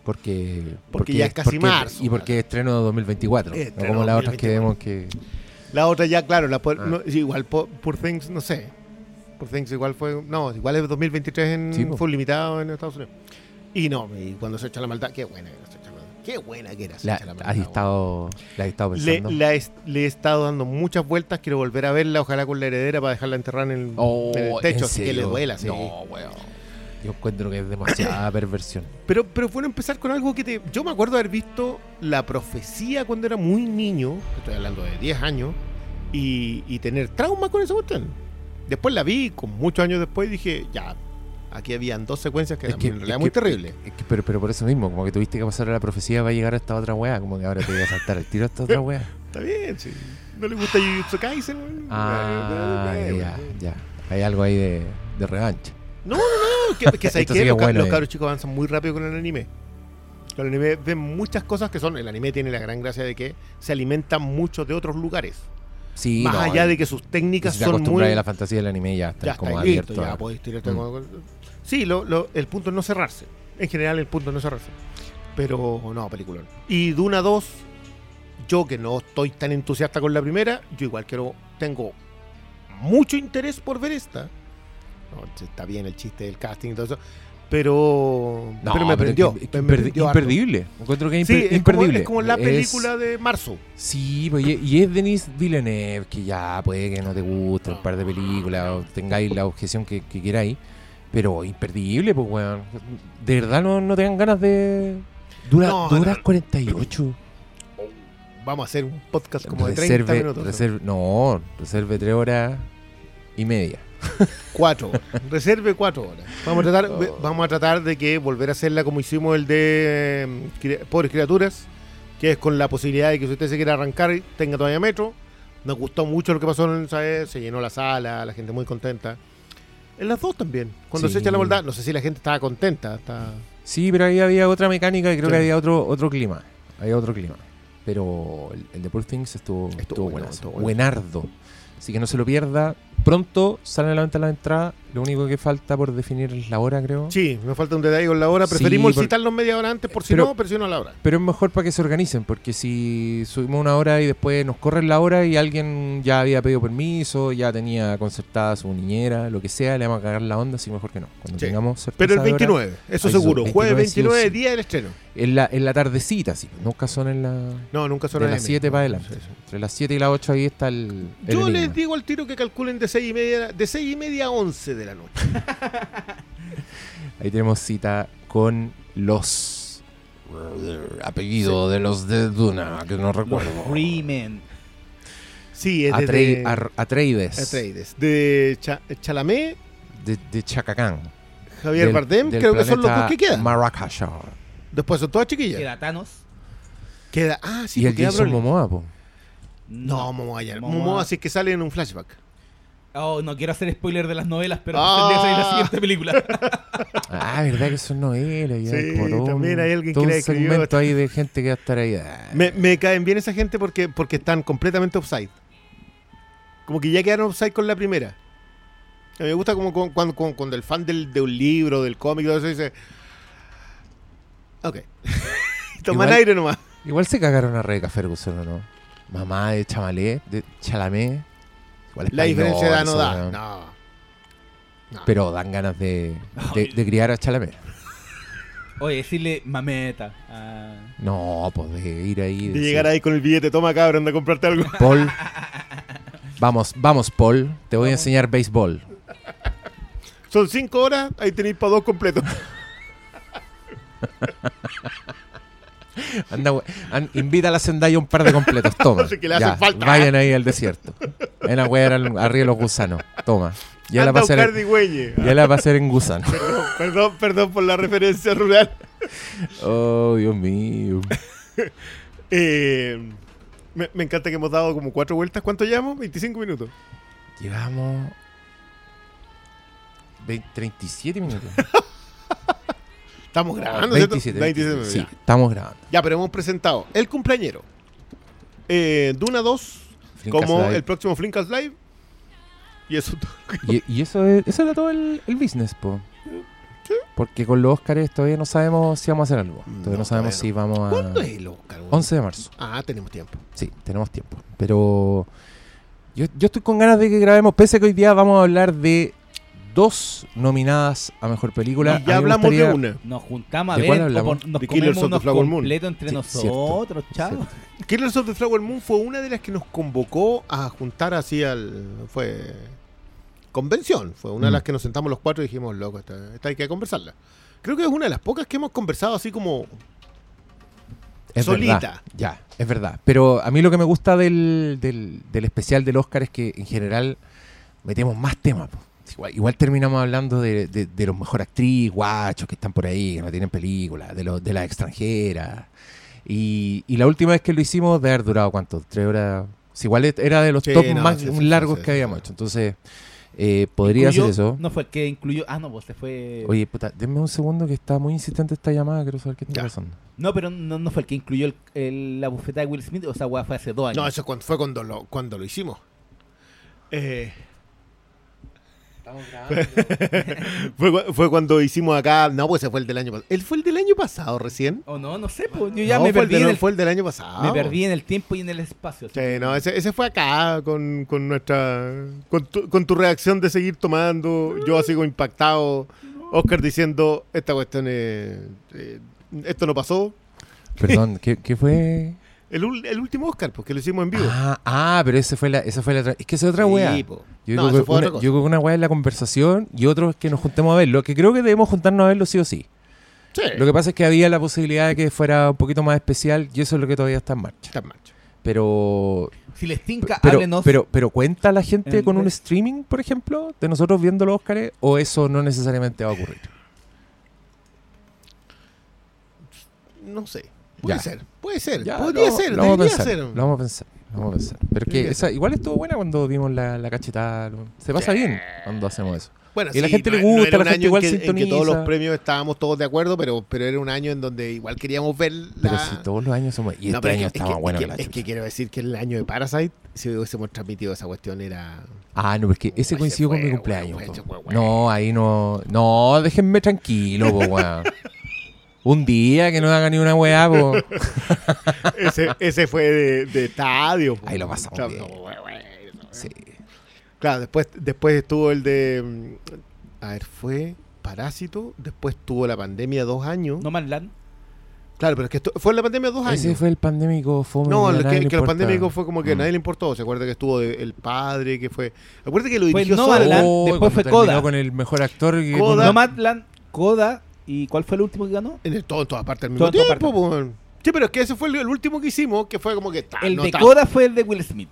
Porque, Porque ya es casi porque- marzo, Y porque es estreno 2024. Eh, no estreno como las otras que 2024. vemos que. La otra ya, claro, la, Ah. no, igual po- Poor Things, no sé. Poor Things igual fue, no, igual es 2023 en, Sí, fue limitado en Estados Unidos. Y no, y cuando se echa la maldad, qué buena la. Qué buena que era La, la has estado, la has estado Le, pensando. la es- le he estado dando muchas vueltas, quiero volver a verla, ojalá con la heredera para dejarla enterrada en el, Oh, en el techo, ¿en así que le duela, sí. No, weón. Yo encuentro que es demasiada [COUGHS] perversión. Pero, pero bueno empezar con algo que te... Yo me acuerdo haber visto La Profecía cuando era muy niño, estoy hablando de 10 años, y, y tener trauma con esa cuestión. Después la vi, con muchos años después, y dije, ya, aquí habían dos secuencias que, Es eran en realidad es muy que- terribles. Es que- pero, pero por eso mismo, como que tuviste que pasar a la profecía para llegar a esta otra weá. Como que ahora te voy a saltar el tiro a esta otra weá. [LAUGHS] Está bien, sí. ¿No le gusta Jujutsu Kaisen? weón? Ah, ya, bueno. ya. Hay algo ahí de, de revancha. No, no, no, que, que, que los, bueno, los eh. cabros chicos avanzan muy rápido con el anime. Con el anime ven muchas cosas que son. El anime tiene la gran gracia de que se alimenta mucho de otros lugares. Sí, Más no, allá de que sus técnicas si son muy. a la fantasía del anime ya está ya como está listo, abierto. ya podéis tirarte Mm. Sí, lo, lo- el punto es no cerrarse. En general, el punto es no cerrarse. Pero no, peliculón. Y Duna 2, yo que no estoy tan entusiasta con la primera, yo igual quiero. Tengo mucho interés por ver esta. No, está bien el chiste del casting y todo eso. Pero, No, pero me prendió. que- es que me imperdi- prendió harto. imperdible. Encuentro que es Sí, imper- es como, imperdible. es como la Es- película de marzo. Sí, pues, y, y es Denis Villeneuve, que ya puede que no te guste un par de películas o tengáis la objeción que, que queráis, pero imperdible, pues, weón. De verdad no, no tengan ganas de... Dura, No, dura no. 48. Vamos a hacer un podcast como de 30 Reserve, minutos. reserve- no, reserve 3 horas y media. Cuatro horas. Reserve cuatro horas. Vamos a tratar, Oh. vamos a tratar de que volver a hacerla como hicimos el de cri- Pobres Criaturas, que es con la posibilidad de que si usted se quiere arrancar tenga todavía metro. Nos gustó mucho lo que pasó en esa vez, se llenó la sala, la gente muy contenta. En las dos también. Cuando Sí. se echa la maldad, no sé si la gente estaba contenta. Está... Sí, pero ahí había otra mecánica y creo Sí. que había otro, otro clima. Había otro clima. Pero el, el de Poor Things estuvo, Estuvo estuvo, bueno, estuvo bueno. Buenardo. Así que no se lo pierda. Pronto sale a la venta la entrada. Lo único que falta por definir es la hora, creo. Sí, me falta un detalle con la hora. Sí, Preferimos por- citarlos media hora antes por si Pero- no, pero si no a la hora. Pero es mejor para que se organicen, porque si subimos una hora y después nos corren la hora y alguien ya había pedido permiso, ya tenía concertada su niñera, lo que sea, le vamos a cagar la onda, así mejor que no. Cuando Sí. tengamos Pero el de hora, 29, eso seguro. Jueves 29 sí 29, sí. día del estreno. en la, en la tardecita, sí. Nunca son en la... No, nunca son De las 7 para adelante. Sí, sí. Entre las 7 y las 8 ahí está el... el Yo enigma. les digo al tiro que calculen de 6 y media, de 6 y media a 11 de la noche. [LAUGHS] Ahí tenemos cita con los... Apellido de los de Duna, que no recuerdo. Freeman. Sí, es de, Ar- Atreides. Atreides. De Cha- Chalamet, De, de Chacacán. Javier Del- Bardem, del creo que son los dos que quedan. Marrakech. Después son todas chiquillas. Era Thanos. Queda, ah, sí, y el queda Jason. Momoa, po. No, Momoa ya. Momoa. Momoa sí que sale en un flashback. Oh, no quiero hacer spoiler de las novelas, pero Ah. tendría que salir la siguiente película. [LAUGHS] Ah, verdad que son novelas. Ya, Sí, como todo también un- hay alguien todo que un escribió. segmento ahí de gente que va a estar ahí. ah. Me, me caen bien esa gente porque, porque están completamente offside. Como que ya quedaron offside con la primera. A mí me gusta como con- cuando, el fan del, de un libro, del cómic, todo eso dice. Ok. [LAUGHS] Toman Igual- aire nomás. Igual se cagaron a Rebeca Ferguson, ¿o no? Mamá de Chamalé, de Chalamé. Igual es La diferencia de edad no da. weón. No. No. Pero dan ganas de, de, de criar a Chalamé. Oye, decirle mameta. Ah, No, pues de ir ahí. De llegar ahí con el billete, toma cabrón, anda a comprarte algo. Paul. [LAUGHS] Vamos, vamos, Paul. Te voy a enseñar béisbol. Son cinco horas, ahí tenéis para dos completos. [LAUGHS] Anda, invita a la Zendaya un par de completos, toma. [LAUGHS] Le falta. Vayan ahí al desierto. En la al- arriba de los gusanos. Toma. Ya la Anda a buscar en, ya la pasé en gusano. [LAUGHS] Perdón, perdón, perdón por la referencia rural. Oh, Dios mío. [LAUGHS] Eh, me, me encanta que hemos dado como cuatro vueltas. ¿Cuánto llevamos? 25 minutos. Llevamos 20 37 minutos. Estamos grabando, ¿cierto? 27, 27, 27, ya. Sí, estamos grabando. Ya, pero hemos presentado El Cumpleañero, eh, Duna 2, Flinkas como Live. el próximo Flinkas Live. Y eso. [LAUGHS] Y, y eso, es, eso era todo el, el business, po. Porque con los Oscars todavía no sabemos si vamos a hacer algo. Todavía no, No, sabemos todavía si vamos a... ¿Cuándo es el Oscar? güey? 11 de marzo. Ah, tenemos tiempo. Sí, tenemos tiempo. Pero yo, yo estoy con ganas de que grabemos, pese a que hoy día vamos a hablar de dos nominadas a Mejor Película. Y ya hablamos gustaría- de una. Nos juntamos a ¿De cuál ver, hablamos? nos De Killers comemos of the unos Flower Moon. entre Sí, nosotros, chavos. Killers of the Flower Moon fue una de las que nos convocó a juntar así al. Fue. Convención. Fue una de Mm. las que nos sentamos los cuatro y dijimos, loco, esta, esta hay que conversarla. Creo que es una de las pocas que hemos conversado así como. Es Solita. verdad, ya, es verdad. Pero a mí lo que me gusta del, del, del especial del Oscar es que en general metemos más temas. Igual, igual terminamos hablando de, de, de los mejor actriz, guachos que están por ahí, que no tienen película, de, los de las extranjeras. Y, y la última vez que lo hicimos, de haber durado cuánto, tres horas. Igual era de los Sí, top no, más sí, sí, sí, largos sí, que habíamos sí. hecho. Entonces, eh, podría Incluyó- ser eso. No fue el que incluyó. Ah, no, pues se fue. Oye, puta, denme un segundo que está muy insistente esta llamada, quiero saber qué está pasando. No, pero no, no fue el que incluyó el- el- la bufeta de Will Smith. O sea, fue hace dos años. No, eso fue cuando lo, cuando lo hicimos. Eh, [LAUGHS] fue, cu- fue cuando hicimos acá. No, pues ese fue el del año pasado. ¿Él fue el del año pasado recién? O no, no sé, pues yo ya No, me fue el perdí, del- en el, fue el del año pasado. me perdí en el tiempo y en el espacio. Sí, no, ese, ese fue acá con, con nuestra. Con tu, con tu reacción de seguir tomando. Yo así como impactado. Oscar diciendo: Esta cuestión es. eh, esto no pasó. Perdón, ¿qué, qué fue? El, ul- el último Oscar, porque lo hicimos en vivo. Ah, ah, pero ese fue la, esa fue la otra. Es que esa es otra Sí, weá. po. Yo, No, creo que una, yo creo que una weá es la conversación y otro es que nos juntemos a verlo. Que creo que debemos juntarnos a verlo sí o sí. Sí. Lo que pasa es que había la posibilidad de que fuera un poquito más especial y eso es lo que todavía está en marcha. Está en marcha. Pero. Si les tinca, Pero, háblenos. pero, pero ¿cuenta la gente en con un streaming, por ejemplo, de nosotros viendo los Óscares? ¿O eso no necesariamente va a ocurrir? No sé. Puede Ya. ser. Puede ser. Ya, Podría lo- ser. lo vamos a Debería pensar, ser. Lo vamos a pensar. lo vamos a pensar. Pero que esa, igual estuvo buena cuando vimos la, la cachetada. Se pasa Sí. bien cuando hacemos eso. Bueno, Y a la gente le no- no gusta, era la un gente año igual en que, en que todos los premios estábamos todos de acuerdo, pero, pero era un año en donde igual queríamos ver la... Pero si todos los años somos. Y No, este año es que- estaba es que, bueno es que la que, es que quiero decir que el año de Parasite, si hubiésemos transmitido esa cuestión, era... Ah, no, porque ese Ese coincidió con mi cumpleaños. No, ahí no. No, déjenme tranquilo, weón. [LAUGHS] Un día que no haga ni una weá, po. [LAUGHS] ese, ese fue de, de estadio. po. Ahí lo pasamos Claro, bien. no. Sí. Claro, después, después estuvo el de... A ver, fue Parásito, después tuvo la pandemia dos años. No Land. Claro, pero es que esto- fue la pandemia dos años. Ese fue el pandémico. No, el que, que los importa. pandémicos fue como que Mm. nadie le importó. Se acuerda que estuvo de- el padre, que fue. Acuérdate que lo Fue dirigió No solo. Land, Oh, después fue Coda. con el mejor actor. que- Coda. Land, Coda. ¿Y cuál fue el último que ganó? En, el- todo, en todas partes al Todo mismo todas tiempo. Sí, pero es que ese fue el, el último que hicimos, que fue como que. ta, el no de ta- Coda fue el de Will Smith.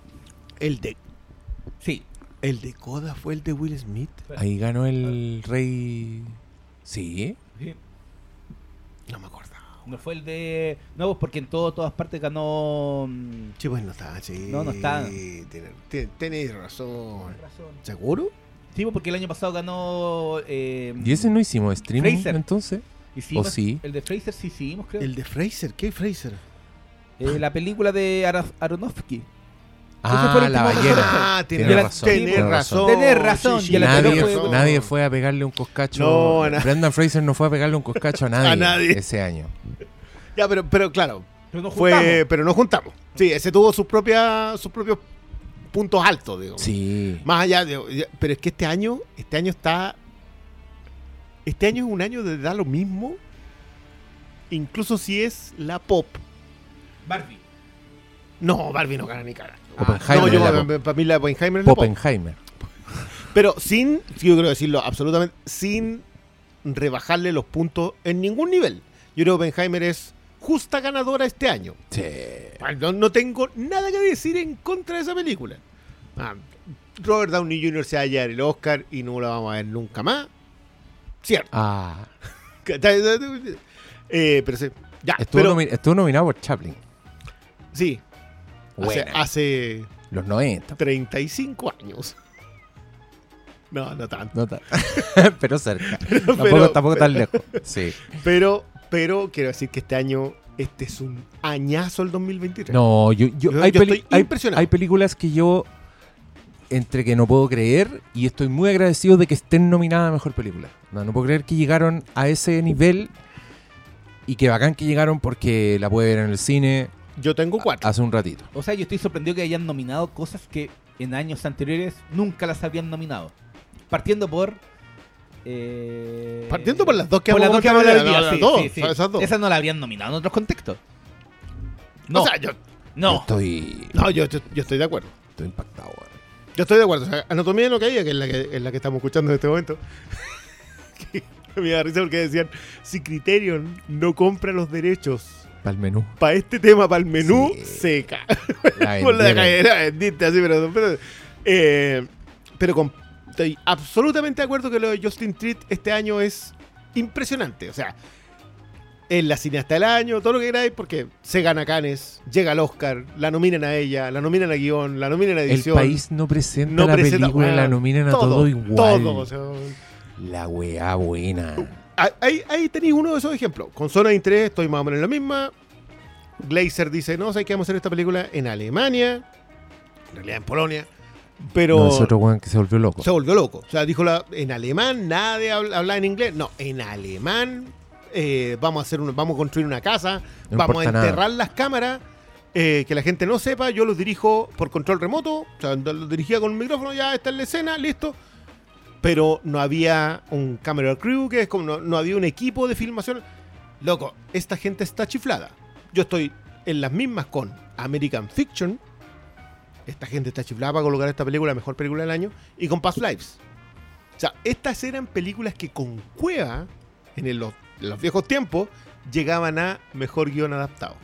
El de, Sí. el de Coda fue el de Will Smith. Ahí ganó el rey. Sí. No me acordaba. No fue el de. No, pues porque en todo, todas partes ganó. mm, Sí, pues no está, sí. No, no está. Tiene- tiene- Tenéis razón. ¿Seguro? Sí, porque el año pasado ganó. Eh, ¿Y ese no hicimos streaming Fraser. entonces? hicimos- ¿o sí? El de Fraser sí hicimos, creo. El de Fraser. ¿Qué Fraser? Eh, la película de Ara- Aronofsky. Ah, la ballena. [LAUGHS] Ah, Tiene tenés razón, Tenés tiene razón. Tenés razón, Sí, sí, y a la tenés Nadie, fue- nadie fue a pegarle un coscacho. No, Brendan Fraser no fue a pegarle un coscacho a [LAUGHS] nadie, A nadie. ese año. Ya, pero, pero claro, Pero nos fue, juntamos. pero no juntamos. Sí, ese tuvo sus propias, sus propios puntos altos, digo. Sí. Más allá de, pero es que este año, este año está, este año es un año de dar lo mismo, incluso si es la pop. Barbie. No, Barbie no gana ni cara. Oppenheimer no, yo, pop. para mí la Oppenheimer es la pop. Poppenheimer. Pero sin, yo quiero decirlo absolutamente, sin rebajarle los puntos en ningún nivel. Yo creo que Oppenheimer es justa ganadora este año. Sí. No, no tengo nada que decir en contra de esa película. Ah, Robert Downey Jr. se va a llevar el Oscar y no lo vamos a ver nunca más. Cierto. Ah. [LAUGHS] Eh, pero sí, ya, Estuvo, pero nomi- estuvo nominado por Chaplin. sí, hace, hace Los 90. 35 años. No, no tanto. No [LAUGHS] [LAUGHS] pero cerca. tampoco, pero- tampoco tan lejos. Sí. Pero, pero quiero decir que este año, este es un añazo el 2023. No, yo, yo- Yo- hay, yo peli- estoy hay- impresionado. hay películas que yo entre que no puedo creer y estoy muy agradecido de que estén nominadas a mejor película. No, no puedo creer que llegaron a ese nivel y que bacán que llegaron porque la puede ver en el cine Yo tengo cuatro. hace un ratito. O sea, yo estoy sorprendido que hayan nominado cosas que en años anteriores nunca las habían nominado. Partiendo por. Eh, Partiendo por las dos que por las vamos dos que a vamos a comentar hablar hoy hoy día, día, las sí, dos, sí, sí. esas dos. Esas no la habrían nominado en otros contextos. No, O sea, yo, Yo no. estoy, no, yo, yo- yo estoy de acuerdo. estoy impactado. weón. Yo estoy de acuerdo. O sea, Anatomía de no caía, que es la que, es la que estamos escuchando en este momento. que [LAUGHS] me da risa porque decían, si Criterion no compra los derechos Para el menú. para este tema, para el menú, Sí. seca. La [LAUGHS] la cadera, vendiste así, pero... Pero, eh, pero con- estoy absolutamente de acuerdo que lo de Justin Treat este año es impresionante. O sea, es la cineasta del año, todo lo que queráis, porque se gana Canes, llega al Oscar, la nominan a ella, la nominan a guion, la nominan a El edición. país no presenta no la presenta- película, la nominan a todo, igual. Todo, o sea, La weá buena. Ah, Ahí, ahí tenéis uno de esos ejemplos. Con zona de interés estoy más o menos en la misma. Glazer dice, no, sé que vamos a hacer esta película en Alemania. En realidad en Polonia. Pero No, es otro weón que se volvió loco. se volvió loco. O sea, dijo la, en alemán, nada de habl- hablar en inglés. No, en alemán eh, vamos a hacer una- vamos a construir una casa, No vamos a nada. enterrar las cámaras. eh, que la gente no sepa, yo los dirijo por control remoto, o sea, los dirigía con el micrófono, ya está en la escena, listo. Pero no había un camera crew, que es como no, no había un equipo de filmación. Loco, esta gente está chiflada. Yo estoy en las mismas con American Fiction. Esta gente está chiflada para colocar esta película, la mejor película del año. Y con Past Lives. O sea, estas eran películas que con Cueva, en el- los, en los viejos tiempos, llegaban a mejor guion adaptado.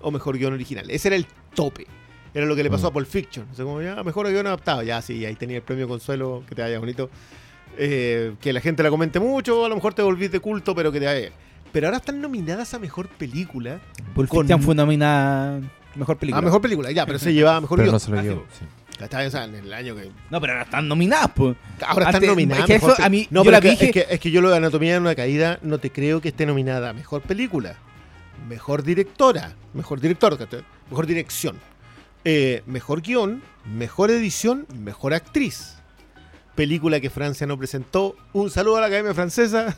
O mejor guion original. Ese era el tope. Era lo que le pasó Mm. a Pulp Fiction. O sea, como ya, mejor guion adaptado. Ya, sí, ahí tenía el premio Consuelo, que te vaya bonito. Eh, que la gente la comente mucho, a lo mejor te volvís de culto, pero que te vaya. Pero ahora están nominadas a mejor película. Pulp con- Fiction fue nominada mejor película. A mejor película, ya, pero se llevaba mejor Pero guion. no se lo Ah, llevó. sí. Está bien, o sea, en el año que. No, pero ahora están nominadas, pues. Ahora están Antes- nominadas. es que mejor eso pe- a mí- no, yo pero la es que, dije- es, que, es que yo lo de Anatomía de una caída no te creo que esté nominada a mejor película, mejor directora, mejor director, ¿cachai? mejor dirección, eh, mejor guion, mejor edición, mejor actriz. Película que Francia no presentó. Un saludo a la Academia Francesa.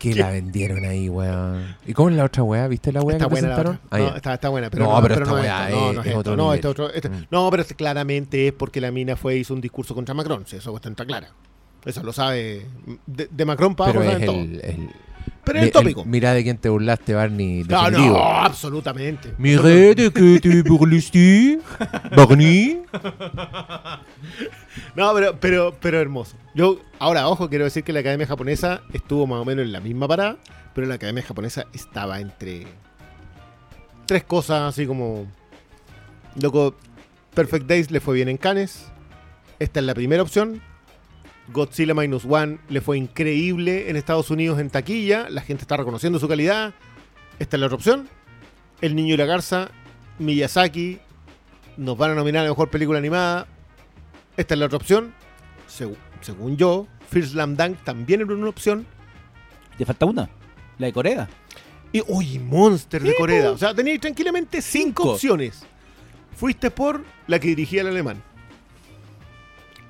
Que la vendieron ahí, weón. ¿Y cómo es la otra weá? ¿Viste la weá Está que buena la presentaron? otra. Ah, No, está, está buena, pero No, no, pero pero esta no, weá esto, es- no es es otro no, este otro- este- Mm. no, pero claramente es porque la mina fue hizo un discurso contra Macron, si eso está clara. Eso lo sabe. De, de Macron para Pero es todo. el, Pero es el tópico. Mira de quién te burlaste, Barney. No, no, absolutamente. Miré de que te burlaste, Barney. [LAUGHS] No, pero, pero, pero hermoso. Yo, ahora, ojo, quiero decir que la Academia Japonesa estuvo más o menos en la misma parada, pero la Academia Japonesa estaba entre tres cosas, así como. Loco, Perfect Days le fue bien en Cannes. Esta es la primera opción. Godzilla Minus One le fue increíble en Estados Unidos en taquilla. La gente está reconociendo su calidad. Esta es la otra opción. El Niño y la Garza, Miyazaki, nos van a nominar a la mejor película animada. Esta es la otra opción. Segu- según yo, First Slam Dunk también era una opción. Te falta una. La de Corea. Y, uy, Monster de Corea. O sea, teníais tranquilamente cinco, Cinco. opciones. Fuiste por la que dirigía el alemán.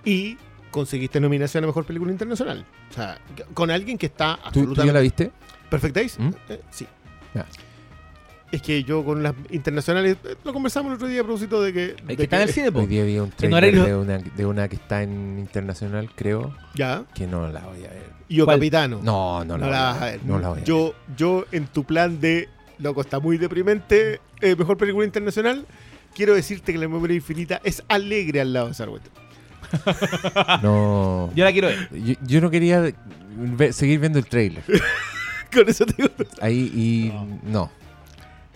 Y conseguiste nominación a Mejor Película Internacional. O sea, con alguien que está ¿Tú, tú ya absolutamente... la viste? ¿Perfect Days? ¿Mm? Eh, sí. Es que yo con las internacionales... eh, Lo conversamos el otro día a propósito de que... De que está en el cine. Hoy día vi un En trailer de una, de una que está en internacional, creo, Ya. que no la voy a ver. Y yo ¿Cuál? Capitano. No, no la, No voy la a vas a ver. ver. No la voy a ver. yo, yo, en tu plan de, loco, está muy deprimente, eh, mejor película internacional, quiero decirte que La Memoria Infinita es alegre al lado de Sarwet. No. [LAUGHS] Yo la quiero ver. Yo, yo no quería ve- seguir viendo el trailer. [LAUGHS] Con eso te digo. Ahí y no.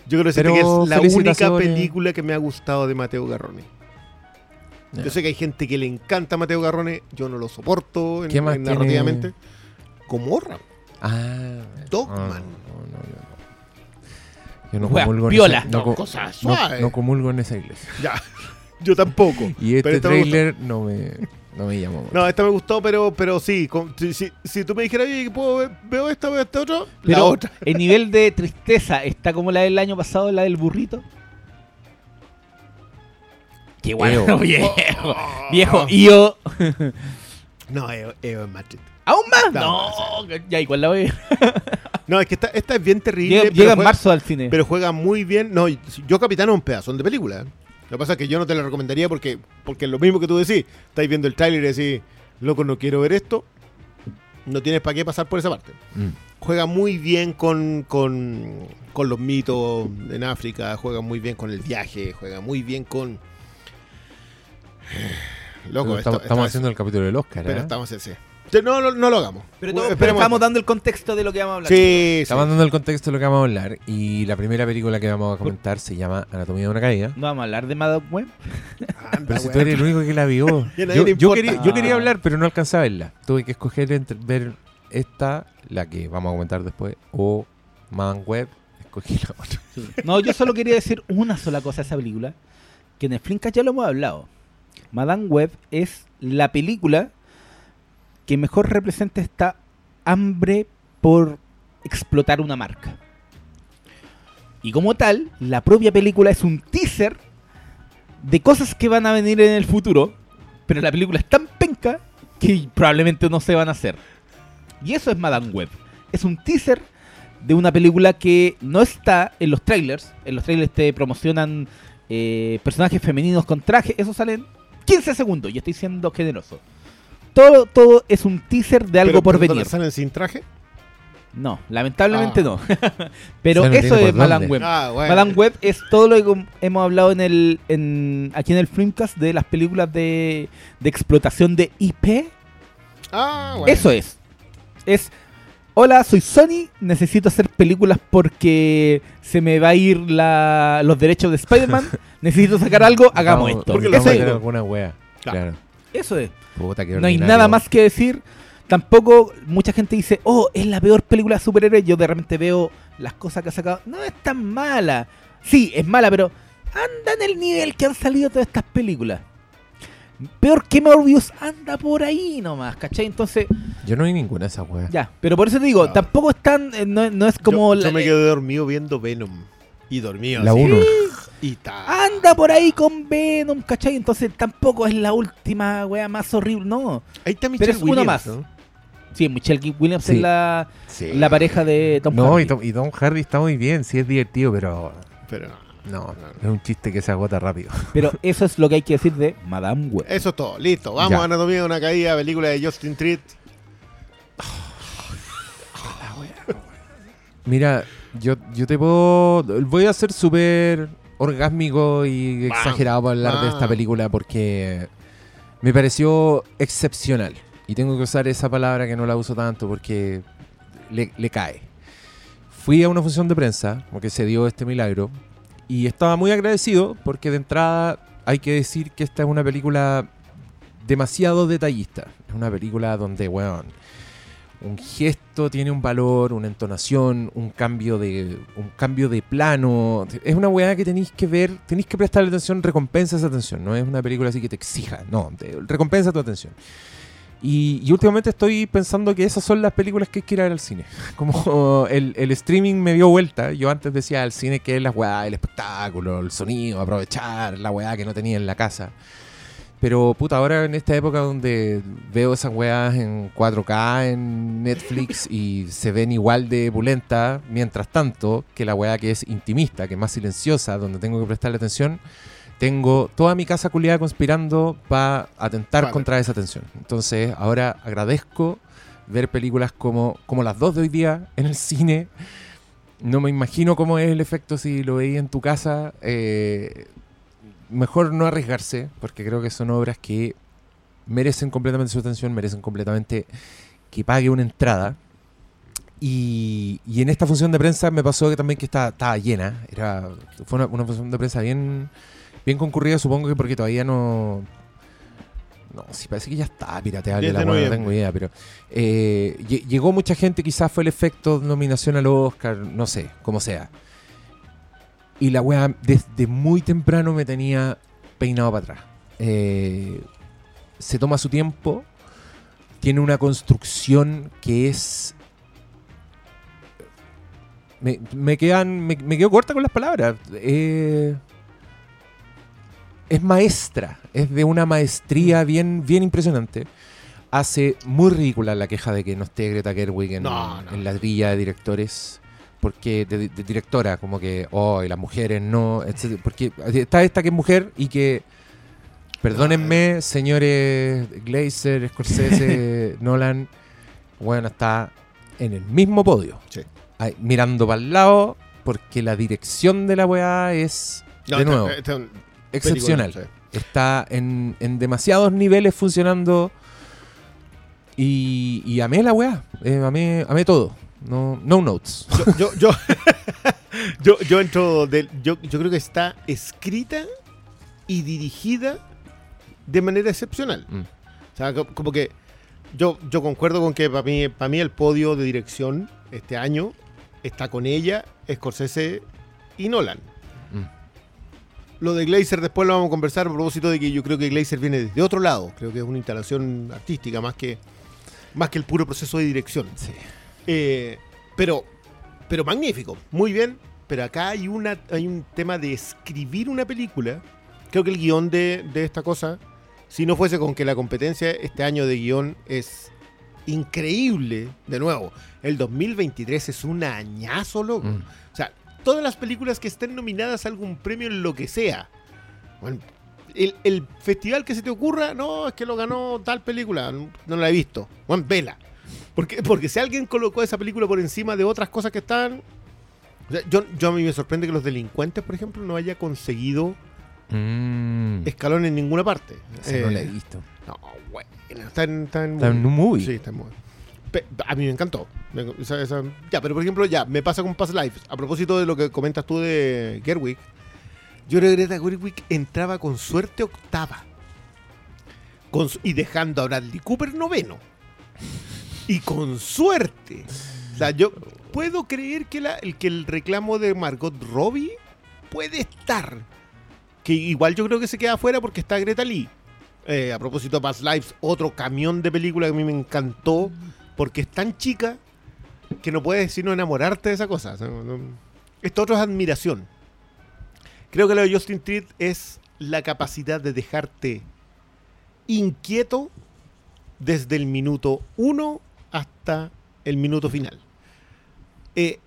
Yo Pero que es la única felicitaciones. película que me ha gustado de Mateo Garrone. Ya. Yo sé que hay gente que le encanta Mateo Garrone, yo no lo soporto en, ¿Qué más en tiene? narrativamente. Comorra. Ah. Dogman. no, no, no, yo no. Yo no Wea, comulgo en piola. esa, no, No, co- no comulgo en esa iglesia. Ya. [LAUGHS] Yo tampoco. [LAUGHS] Y Pero este trailer no me. No me llamó mucho. No, esta me gustó, pero, pero sí. con- si, si- si tú me dijeras, oye, ¿puedo ver- veo esta, veo esta otra, la otra. el nivel de tristeza está como la del año pasado, la del burrito. Qué bueno, Eo. [LAUGHS] viejo. Oh. [LAUGHS] Viejo, y yo. No, Eo, Eo es más triste. ¿Aún más? No, No, ya igual la voy a ver. No, es que esta, esta es bien terrible. Llega, en juega- marzo al cine. Pero juega muy bien. No, yo Capitán es un pedazón de película. Lo que pasa es que yo no te la recomendaría porque, porque lo mismo que tú decís. Estáis viendo el tráiler y decís, loco, no quiero ver esto. No tienes para qué pasar por esa parte. Mm. Juega muy bien con, con, con los mitos en África, juega muy bien con el viaje, juega muy bien con... [SIGHS] Loco, Pero esto- estamos, estamos haciendo el capítulo del Oscar, Pero ¿eh? estamos ese. No, no, no lo hagamos. Pero, Bueno, todo- pero esperemos estamos dando el contexto de lo que vamos a hablar. Sí, sí. Estamos dando el contexto de lo que vamos a hablar. Y la primera película que vamos a comentar se llama Anatomía de una caída. No vamos a hablar de Madame Web. Anda, Pero si tú eres el único que la vio. [LAUGHS] A Yo, quería, yo quería Ah. hablar, pero no alcanzé a verla. Tuve que escoger entre ver esta, la que vamos a comentar después, o Man Web. Escogí la otra. No, yo solo quería decir una sola cosa de esa película. Que en el Flimcast ya lo hemos hablado. Madame Web es la película que mejor representa esta hambre por explotar una marca. Y como tal, la propia película es un teaser de cosas que van a venir en el futuro. Pero la película es tan penca que probablemente no se van a hacer. Y eso es Madame Web. Es un teaser de una película que no está en los trailers. En los trailers te promocionan eh, personajes femeninos con traje. Eso sale en 15 segundos. Y estoy siendo generoso. Todo, todo es un teaser de algo Pero, por pero, venir. ¿Salen sin traje? No, lamentablemente Ah. no. [LAUGHS] Pero O sea, no eso es Madame. Web. Ah, bueno. Madame Web es todo lo que hemos hablado en el en, aquí en el Filmcast de las películas de, de explotación de IP. Ah, bueno. Eso es. Es, hola, soy Sony, necesito hacer películas porque se me va a ir la- los derechos de Spider-Man, [LAUGHS] necesito sacar algo, hagamos Vamos- esto. Porque lo hacer alguna wea. Claro. Claro. Eso es. Puta, qué No hay nada más que decir. Tampoco mucha gente dice, oh, es la peor película de superhéroes. Yo de repente veo las cosas que ha sacado. No es tan mala. Sí, es mala, pero anda en el nivel que han salido todas estas películas. Peor que Morbius anda por ahí nomás, ¿cachai? Entonces, Yo no vi ninguna de esas weas. ya. Pero por eso te digo, No. tampoco es tan. eh, No, no es como. yo, la- yo me quedé dormido viendo Venom. Y dormido. La así. 1. Y ta. Anda por ahí con Venom, ¿cachai? Entonces tampoco es la última wea más horrible. No. Ahí está Pero Michelle es una Williams, más. ¿no? Sí, Michelle Williams Sí. es la, Sí. la pareja de Tom No, Hardy. y Tom, y Tom Hardy está muy bien, sí es divertido, pero Pero no, es un chiste que se agota rápido. [LAUGHS] Pero eso es lo que hay que decir de Madame Web. eso es todo. Listo. Vamos Ya. a Anatomía de una caída, película de Justin Treat. Mira, yo, yo te puedo. Voy a ser súper orgásmico y exagerado para hablar de esta película porque me pareció excepcional. Y tengo que usar esa palabra que no la uso tanto porque le, le cae. Fui a una función de prensa, porque se dio este milagro, y estaba muy agradecido porque de entrada hay que decir que esta es una película demasiado detallista. Es una película donde, weón, un gesto tiene un valor, una entonación, un cambio de un cambio de plano. Es una weá que tenéis que ver, tenéis que prestarle atención, recompensa esa atención. No es una película así que te exija, no, recompensa tu atención. Y, y últimamente estoy pensando que esas son las películas que hay que ir a ver al cine. [LAUGHS] Como el, el streaming me dio vuelta. Yo antes decía al cine que es la weá, el espectáculo, el sonido, aprovechar la weá que no tenía en la casa. Pero puta, ahora en esta época donde veo esas weas en 4K en Netflix [LAUGHS] y se ven igual de pulenta, mientras tanto, que la wea que es intimista, que es más silenciosa, donde tengo que prestarle atención, tengo toda mi casa culiada conspirando para atentar Vale. contra esa atención. Entonces, ahora agradezco ver películas como, como las dos de hoy día en el cine. No me imagino cómo es el efecto si lo veis en tu casa. eh, mejor no arriesgarse, porque creo que son obras que merecen completamente su atención, merecen completamente que pague una entrada. Y, y en esta función de prensa me pasó que también que estaba, estaba llena. Era, fue una, una función de prensa bien, bien concurrida, supongo que porque todavía no. No, sí, parece que ya está pirateable 10 la weá, no tengo idea, pero eh, lle- llegó mucha gente, quizás fue el efecto de nominación al Oscar, no sé, como sea. Y la weá desde muy temprano me tenía peinado para atrás. Eh, se toma su tiempo, tiene una construcción que es... Me, me quedan, me, me quedo corta con las palabras. Eh, es maestra, es de una maestría bien, bien impresionante. Hace muy ridícula la queja de que no esté Greta Gerwig en, No, no. en la grilla de directores. Porque de, de directora, como que, oh, y las mujeres no, etcétera. Porque está esta que es mujer y que, perdónenme, señores Glazer, Scorsese, [LAUGHS] Nolan, bueno, está en el mismo podio. Sí. Ahí, mirando para el lado, porque la dirección de la weá es, No, de está- nuevo, está un excepcional. película, Está en, en demasiados niveles funcionando. Y, y amé la weá. Eh, amé, amé todo. No, no notes. Yo, yo, [LAUGHS] yo, yo entro del. Yo, yo creo que está escrita y dirigida de manera excepcional. Mm. O sea, co- como que yo, yo concuerdo con que para mí, para mí el podio de dirección este año está con ella, Scorsese y Nolan. Mm. Lo de Glazer después lo vamos a conversar a propósito de que yo creo que Glazer viene desde otro lado. Creo que es una instalación artística más que, más que el puro proceso de dirección. Sí. Eh, pero, pero magnífico, muy bien. Pero acá hay, una, hay un tema de escribir una película. Creo que el guion de, de esta cosa, si no fuese con que la competencia este año de guion es increíble, de nuevo, el 2023 es un añazo, loco. Mm. O sea, todas las películas que estén nominadas a algún premio en lo que sea. Bueno, el, el festival que se te ocurra, no, es que lo ganó tal película, no, no la he visto. Bueno, vela. Porque, porque si alguien colocó esa película por encima de otras cosas que están... o sea, yo, yo a mí me sorprende que los delincuentes, por ejemplo, no haya conseguido Mm. escalón en ninguna parte. Esa no la he Eh, visto. no, bueno, está en, está en Está en un movie. Sí, está en movie. Pe- a mí me encantó. Me- esa- esa- ya, pero por ejemplo, ya, me pasa con Past Life. A propósito de lo que comentas tú de Gerwig, yo creo que Greta Gerwig entraba con suerte octava. Con su- y dejando a Bradley Cooper noveno. Y con suerte. O sea, yo puedo creer que, el, que el reclamo de Margot Robbie puede estar. Que igual yo creo que se queda afuera porque está Greta Lee. Eh, a propósito de Past Lives, otro camión de película que a mí me encantó porque es tan chica que no puedes sino enamorarte de esa cosa. Esto otro es admiración. Creo que lo de Justin Treat es la capacidad de dejarte inquieto desde el minuto 1 hasta el minuto final. Eh,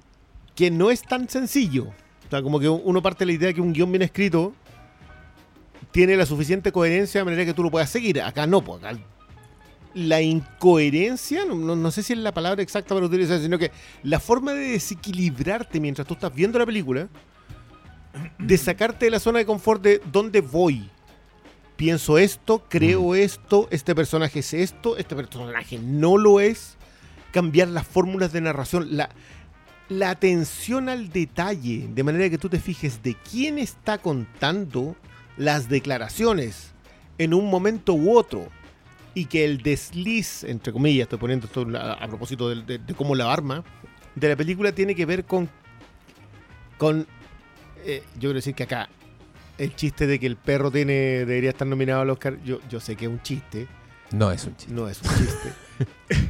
que no es tan sencillo. O sea, como que uno parte de la idea que un guion bien escrito tiene la suficiente coherencia de manera que tú lo puedas seguir. Acá no, pues acá la incoherencia, no, no- no sé si es la palabra exacta para utilizar, sino que la forma de desequilibrarte mientras tú estás viendo la película, de sacarte de la zona de confort de dónde voy. Pienso esto, creo esto, este personaje es esto, este personaje no lo es. Cambiar las fórmulas de narración, la, la atención al detalle, de manera que tú te fijes de quién está contando las declaraciones en un momento u otro y que el desliz, entre comillas, estoy poniendo esto a, a propósito de, de- de cómo la arma, de la película tiene que ver con, con eh, yo quiero decir que acá el chiste de que el perro tiene debería estar nominado al Oscar, yo, yo sé que es un chiste, No es un chiste. no es un chiste.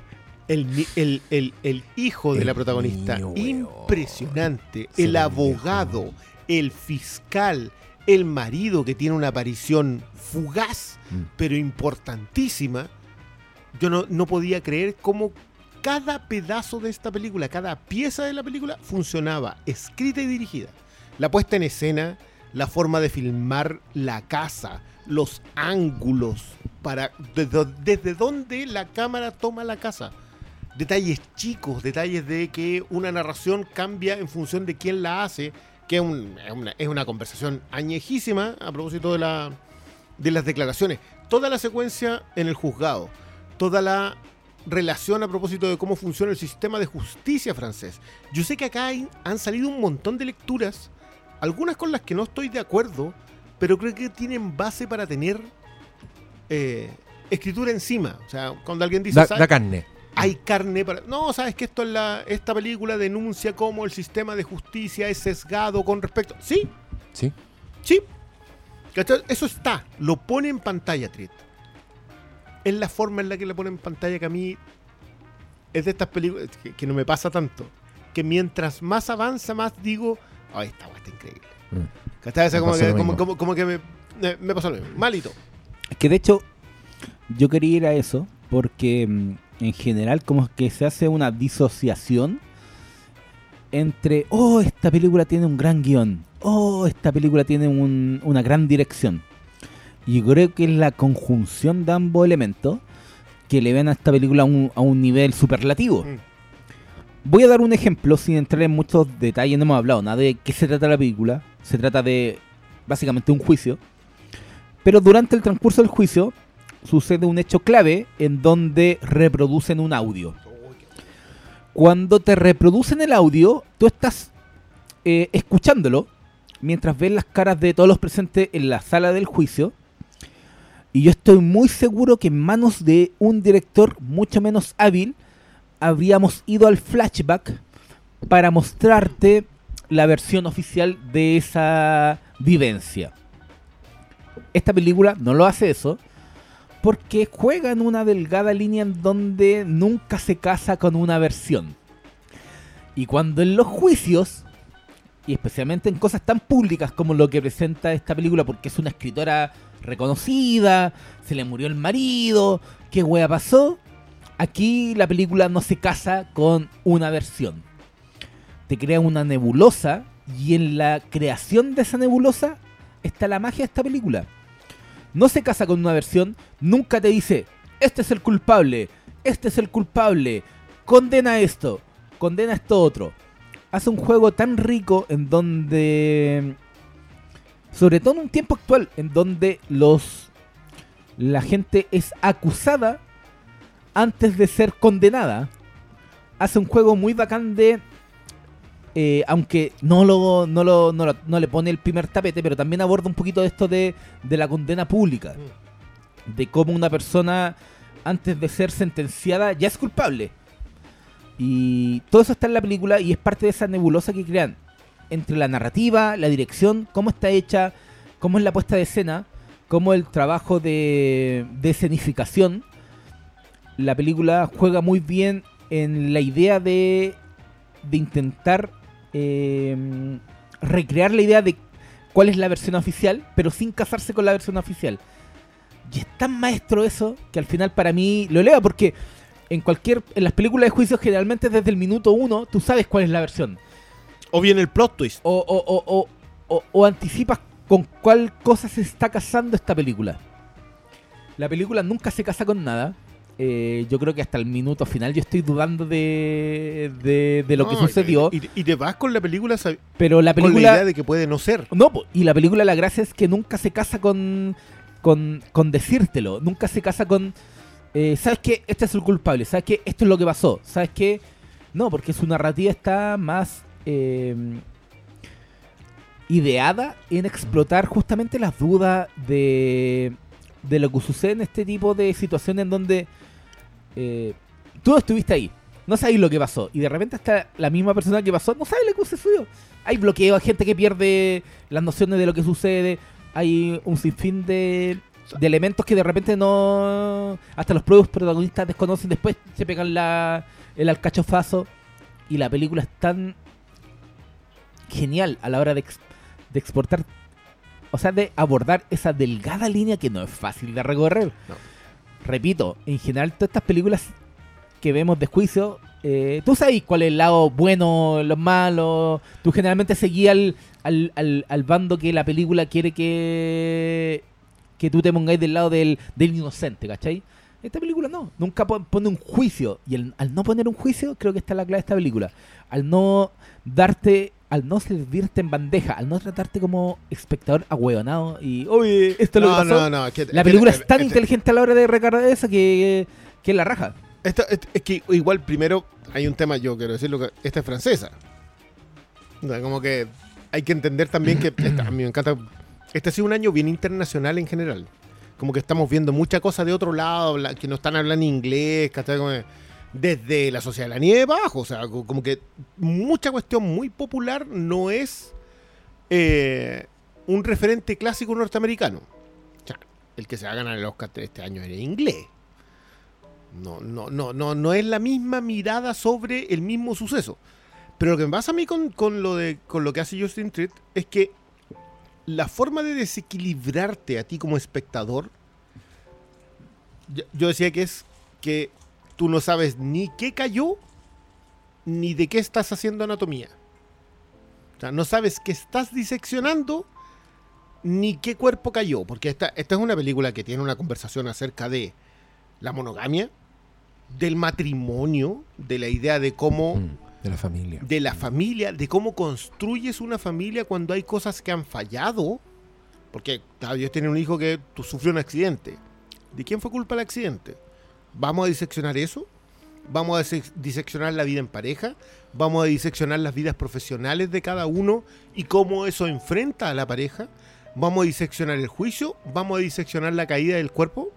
[LAUGHS] El, el- el- el hijo de la protagonista, niño, impresionante. Se El abogado, viejo. el fiscal, el marido que tiene una aparición fugaz, Mm. pero importantísima. Yo no, no podía creer cómo cada pedazo de esta película, cada pieza de la película funcionaba, escrita y dirigida. La puesta en escena, la forma de filmar la casa, los ángulos, para desde, desde dónde la cámara toma la casa. Detalles chicos, detalles de que una narración cambia en función de quién la hace, que es, un- es una, es una conversación añejísima a propósito de, la, de las declaraciones. Toda la secuencia en el juzgado, toda la relación a propósito de cómo funciona el sistema de justicia francés. Yo sé que acá hay- han salido un montón de lecturas, algunas con las que no estoy de acuerdo, pero creo que tienen base para tener eh, escritura encima. O sea, cuando alguien dice, Da, "¿Sabes? da carne. Hay carne para... No, sabes que esto es la, esta película denuncia cómo el sistema de justicia es sesgado con respecto... Sí, Sí. Sí. Eso está. Lo pone en pantalla, Trit. es la forma en la que le ponen en pantalla que a mí es de estas películas que, que no me pasa tanto. Que mientras más avanza, más digo, ay, esta weá está increíble. Mm. Sea, Me como, que, como, como- como que me, me pasó lo mismo. Malito. Que de hecho, yo quería ir a eso porque mm, en general como que se hace una disociación entre, oh, esta película tiene un gran guion, oh, esta película tiene un- una gran dirección. Y creo que es la conjunción de ambos elementos que le ven a esta película a un, a un nivel superlativo. Mm. Voy a dar un ejemplo sin entrar en muchos detalles, no hemos hablado nada de qué se trata la película. Se trata de básicamente un juicio. Pero durante el transcurso del juicio sucede un hecho clave en donde reproducen un audio. Cuando te reproducen el audio, tú estás eh, escuchándolo mientras ves las caras de todos los presentes en la sala del juicio. Y yo estoy muy seguro que en manos de un director mucho menos hábil habríamos ido al flashback para mostrarte la versión oficial de esa vivencia. Esta película no lo hace eso porque juega en una delgada línea en donde nunca se casa con una versión. Y cuando en los juicios, y especialmente en cosas tan públicas como lo que presenta esta película, porque es una escritora reconocida, se le murió el marido, qué wea pasó, aquí la película no se casa con una versión. Te crea una nebulosa y en la creación de esa nebulosa está la magia de esta película. No se casa con una versión, nunca te dice, este es el culpable, este es el culpable, condena esto, condena esto otro. Hace un juego tan rico en donde, sobre todo en un tiempo actual, en donde los la gente es acusada antes de ser condenada. Hace un juego muy bacán de eh, aunque no lo, no, lo, no, lo- no le pone el primer tapete, pero también aborda un poquito de esto de, de la condena pública. De cómo una persona, antes de ser sentenciada, ya es culpable. Y todo eso está en la película y es parte de esa nebulosa que crean entre la narrativa, la dirección, cómo está hecha, cómo es la puesta de escena, cómo el trabajo de, de escenificación. La película juega muy bien en la idea de, de intentar eh, recrear la idea de cuál es la versión oficial, pero sin casarse con la versión oficial. Y es tan maestro eso que al final para mí lo eleva porque en cualquier en las películas de juicio generalmente desde el minuto uno tú sabes cuál es la versión O bien el plot twist. o, o, o- o anticipas con cuál cosa se está casando esta película. La película nunca se casa con nada. Eh, yo creo que hasta el minuto final yo estoy dudando de, de, de lo que sucedió. Y, y te vas con la película pero la con la película... idea de que puede no ser. No, y la película la gracia es que nunca se casa con, con, con decírtelo, nunca se casa con, eh, ¿sabes qué? Este es el culpable, ¿sabes qué? Esto es lo que pasó, ¿sabes qué? No, porque su narrativa está más eh, ideada en explotar justamente las dudas de, de lo que sucede en este tipo de situaciones en donde eh, tú estuviste ahí, no sabes lo que pasó, y de repente hasta la misma persona que pasó no sabe lo que sucedió. Hay bloqueo, hay gente que pierde las nociones de lo que sucede, hay un sinfín de, de elementos que de repente no... Hasta los propios protagonistas desconocen, después se pegan la, el alcachofazo, y la película es tan genial a la hora de, de exportar, o sea, de abordar esa delgada línea que no es fácil de recorrer. Repito, en general todas estas películas que vemos de juicio, eh, tú sabes cuál es el lado bueno, los malos, tú generalmente seguías al, al, al, bando que la película quiere que, que tú te pongáis del lado del, del inocente, ¿cachai? Esta película no, nunca pon- pone un juicio. Y al no poner un juicio, creo que está la clave de esta película. Al no darte, al no servirte en bandeja, al no tratarte como espectador ahueonado y, oye, esto es lo que No, pasó. no, no. que- La que- película es tan este- inteligente a la hora de recargar eso que, que es la raja. Esta- es, es que igual primero hay un tema, yo quiero decirlo, que esta es francesa. O sea, como que hay que entender también que [CLEARS THROAT] esta- a mí me encanta. Este ha sido un año bien internacional en general. Como que estamos viendo mucha cosa de otro lado, que no están hablando inglés, que desde la sociedad de la nieve para abajo. O sea, co- como que mucha cuestión muy popular no es eh, un referente clásico norteamericano. O sea, el que se va a ganar el Oscar este año era inglés. No, no, no, no, no es la misma mirada sobre el mismo suceso. Pero lo que me pasa a mí con, con lo, de, con lo que hace Justin Tritt es que la forma de desequilibrarte a ti como espectador, yo decía que es que tú no sabes ni qué cayó, ni de qué estás haciendo anatomía. O sea, no sabes qué estás diseccionando, ni qué cuerpo cayó. Porque esta, esta es una película que tiene una conversación acerca de la monogamia, del matrimonio, de la idea de cómo Mm, de la familia. de la familia, de cómo construyes una familia cuando hay cosas que han fallado. Porque, claro, ellos tienen un hijo que tu- sufrió un accidente. ¿De quién fue culpa el accidente? ¿Vamos a diseccionar eso? ¿Vamos a dise- diseccionar la vida en pareja? ¿Vamos a diseccionar las vidas profesionales de cada uno y cómo eso enfrenta a la pareja? ¿Vamos a diseccionar el juicio? ¿Vamos a diseccionar la caída del cuerpo?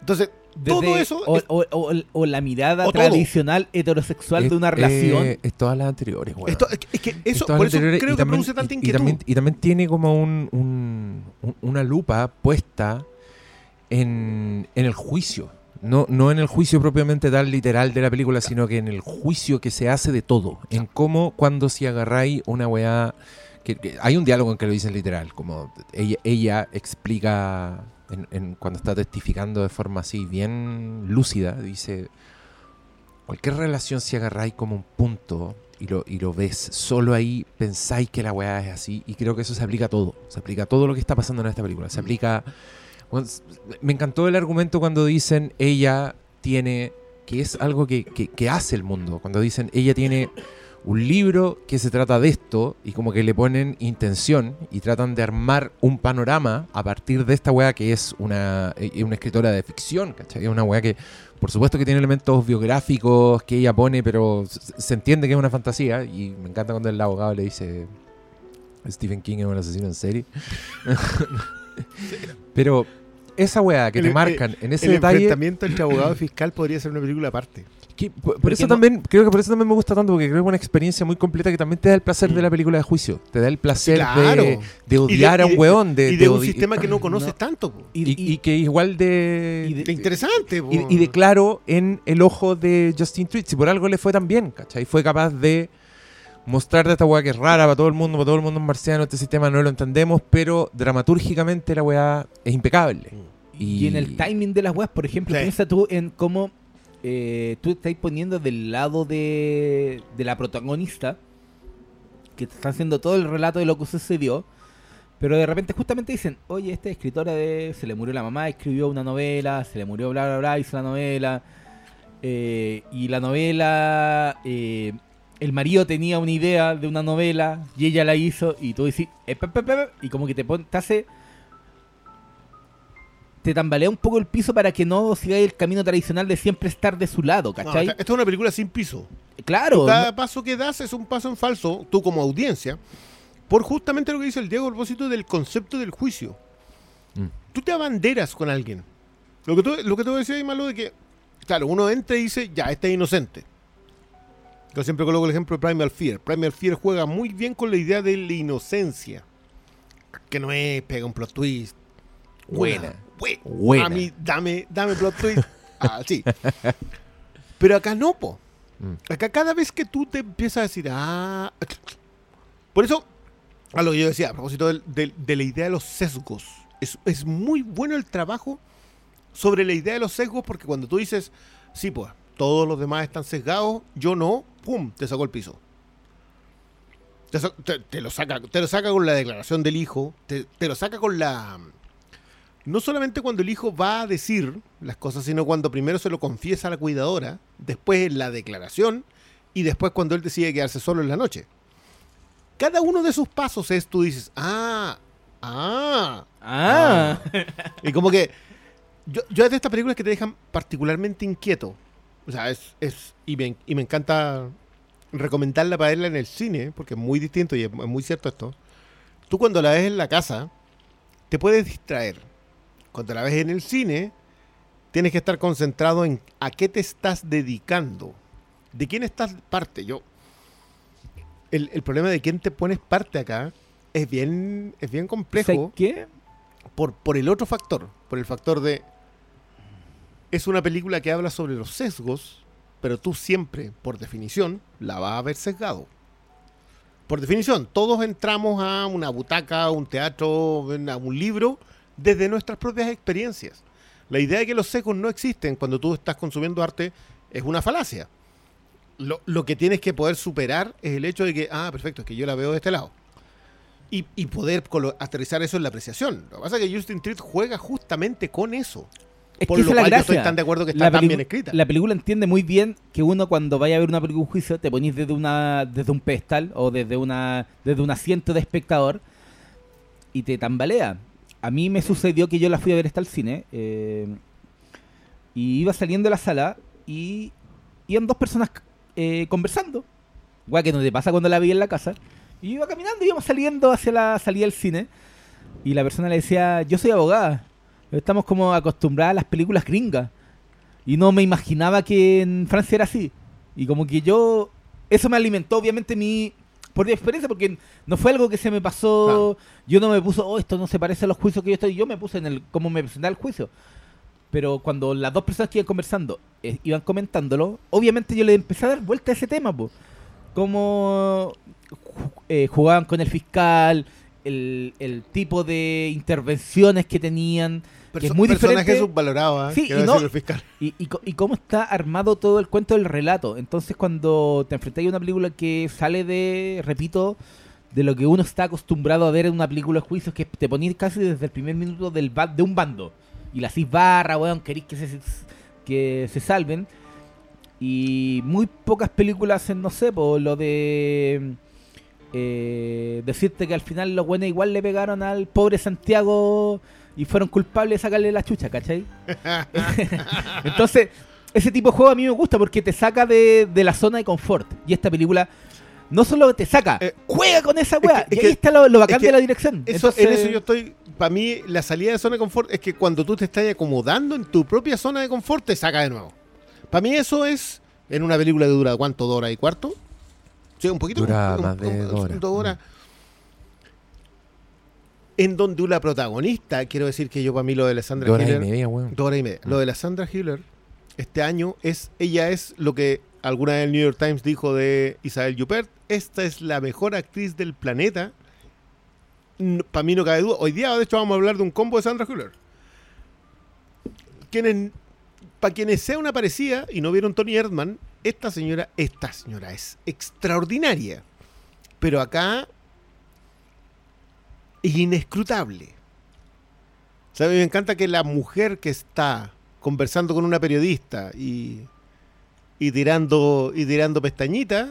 Entonces, todo eso... O, es- o- o- o la mirada o todo. tradicional heterosexual de una relación. eh, es todas las anteriores, weón. esto- es que- es que Es eso, por creo y que también- produce tanta y- y inquietud. también, y también tiene como un, un- un- una lupa puesta en, en el juicio. No, no en el juicio propiamente tal literal de la película, sino que en el juicio que se hace de todo. En cómo cuando si agarráis una weá... Que, que hay un diálogo en que lo dicen literal, como ella, ella explica en- en- cuando está testificando de forma así bien lúcida, dice, cualquier relación si agarráis como un punto y lo, y lo ves solo ahí, pensáis que la weá es así. Y creo que eso se aplica a todo. Se aplica a todo lo que está pasando en esta película. Se aplica. Me encantó el argumento cuando dicen ella tiene. que es algo que, que- hace el mundo. Cuando dicen ella tiene un libro que se trata de esto y como que le ponen intención y tratan de armar un panorama a partir de esta weá que es una, eh, una escritora de ficción, ¿cachai? Una weá que por supuesto que tiene elementos biográficos que ella pone, pero se entiende que es una fantasía. Y me encanta cuando el abogado le dice: Stephen King es un asesino en serie. [LAUGHS] pero esa weá que El- te el- marcan en ese el detalle. enfrentamiento entre abogado [CLEARS THROAT] y fiscal podría ser una película aparte. que por, eso no- también, creo que por eso también me gusta tanto, porque creo que es una experiencia muy completa que también te da el placer de la película de juicio. Te da el placer Claro. de, de odiar a y un de- weón. De, y de un sistema que no conoces No. tanto. y, y que igual de. y interesante. y, y de claro en el ojo de Justin Tweet. Si por algo le fue tan bien, ¿cachai? Fue capaz de mostrar de esta weá que es rara para todo el mundo, para todo el mundo es marciano, este sistema no lo entendemos, pero dramatúrgicamente la weá es impecable. Y en el timing de las weas, por ejemplo, Sí. piensa tú en cómo eh, tú estás poniendo del lado de, de la protagonista, que te está haciendo todo el relato de lo que sucedió, pero de repente justamente dicen, oye, esta escritora de... se le murió la mamá, escribió una novela, se le murió bla, bla, bla, hizo la novela, eh, y la novela... eh, el marido tenía una idea de una novela y ella la hizo y tú decís, "Eh, pe, pe, pe", y como que te, pon- te hace te tambalea un poco el piso para que no sigáis el camino tradicional de siempre estar de su lado, ¿cachai? esta, esta es una película sin piso. claro. Cada no- paso que das es un paso en falso, tú como audiencia, por justamente lo que dice el Diego a propósito del concepto del juicio. Mm. Tú te abanderas con alguien. Lo que tú, lo que tú decías, malo de que, claro, uno entra y dice, ya, este es inocente. Yo siempre coloco el ejemplo de Primal Fear. Primal Fear juega muy bien con la idea de la inocencia. Que no es pega un plot twist. Buena. Buena. A mí, dame, dame plot twist. Ah, sí. [LAUGHS] Pero acá no, po. Mm. Acá cada vez que tú te empiezas a decir, ah... Por eso, a lo que yo decía, a propósito del- del- de, la idea de los sesgos, es, es muy bueno el trabajo sobre la idea de los sesgos porque cuando tú dices, sí, pues, todos los demás están sesgados, yo no, ¡pum!, te sacó el piso. Te, te- te lo saca, te lo saca con la declaración del hijo, te, te lo saca con la... No solamente cuando el hijo va a decir las cosas, sino cuando primero se lo confiesa a la cuidadora, después en la declaración y después cuando él decide quedarse solo en la noche. Cada uno de sus pasos es, tú dices, ah, ah, Ah. y como que yo, yo es de estas películas que te dejan particularmente inquieto. O sea, es, es y, me, y me encanta recomendarla para verla en el cine, porque es muy distinto y es, muy cierto esto. Tú cuando la ves en la casa, te puedes distraer. Cuando la ves en el cine, tienes que estar concentrado en a qué te estás dedicando. ¿De quién estás parte? Yo. El, el problema de quién te pones parte acá es bien, es bien complejo ¿Sabes qué? por, por el otro factor, por el factor de es una película que habla sobre los sesgos, pero tú siempre, por definición, la vas a ver sesgado. Por definición, todos entramos a una butaca, un teatro, a un libro, desde nuestras propias experiencias. La idea de que los sesgos no existen cuando tú estás consumiendo arte es una falacia. Lo, que tienes que poder superar es el hecho de que, ah, perfecto, es que yo la veo de este lado. Y, poder aterrizar eso en la apreciación. Lo que pasa es que Justin Treat juega justamente con eso. Es Por que lo cual yo estoy tan de acuerdo que está tan bien escrita. La película entiende muy bien que uno cuando vaya a ver una película un juicio te ponís desde una desde un pedestal o desde una desde un asiento de espectador y te tambalea. A mí me sucedió que yo la fui a ver hasta el cine eh, y iba saliendo de la sala y iban dos personas eh, conversando. Igual que no te pasa cuando la vi en la casa. Y iba caminando, íbamos saliendo hacia la salida del cine y la persona le decía, yo soy abogada. Estamos como acostumbradas a las películas gringas. Y no me imaginaba que en Francia era así. Y como que yo... Eso me alimentó obviamente mi... Por mi experiencia, porque no fue algo que se me pasó... Yo no me puso, oh, esto no se parece a los juicios que yo estoy... Yo me puse en el... cómo me presentaba el juicio. Pero cuando las dos personas que iban conversando eh, iban comentándolo, obviamente yo le empecé a dar vuelta a ese tema, pues. Cómo ju- eh, jugaban con el fiscal, el, el tipo de intervenciones que tenían, que es muy diferente. subvalorado, ¿eh? Sí, y no-. Y, y, co- y cómo está armado todo el cuento del relato. Entonces, cuando te enfrentas a una película que sale de, repito, de lo que uno está acostumbrado a ver en una película de juicios, que te ponís casi desde el primer minuto del ba- de un bando. Y la hacís barra, weón, queréis que se, que se salven. Y muy pocas películas hacen, no sé, por lo de eh, decirte que al final los buenos igual le pegaron al pobre Santiago y fueron culpables de sacarle la chucha, ¿cachai? [LAUGHS] [LAUGHS] Entonces, ese tipo de juego a mí me gusta porque te saca de, de la zona de confort. Y esta película no solo te saca, Eh, juega con esa weá. que- y ahí está lo, lo bacán es que de la dirección. Eso, Entonces, En eso yo estoy. Para mí, la salida de zona de confort es que cuando tú te estás acomodando en tu propia zona de confort, te saca de nuevo. Para mí, eso es. En una película que dura, ¿cuánto? ¿Dos horas y cuarto? Un poquito. Dura un- más de dos horas. dos horas. En donde una protagonista, quiero decir que yo, para mí, lo de Alessandra Dos horas y media, horas y media. Lo de la Sandra Hiller, este año, es ella es lo que alguna vez el New York Times dijo de Isabel Huppert. Esta es la mejor actriz del planeta. Para mí no cabe duda. Hoy día, de hecho, vamos a hablar de un combo de Sandra Hiller. Quienes, para quienes sea una parecida y no vieron Tony Erdman, esta señora, esta señora es extraordinaria. Pero acá es inescrutable. ¿Sabe? Me encanta que la mujer que está conversando con una periodista y, y tirando y tirando pestañitas,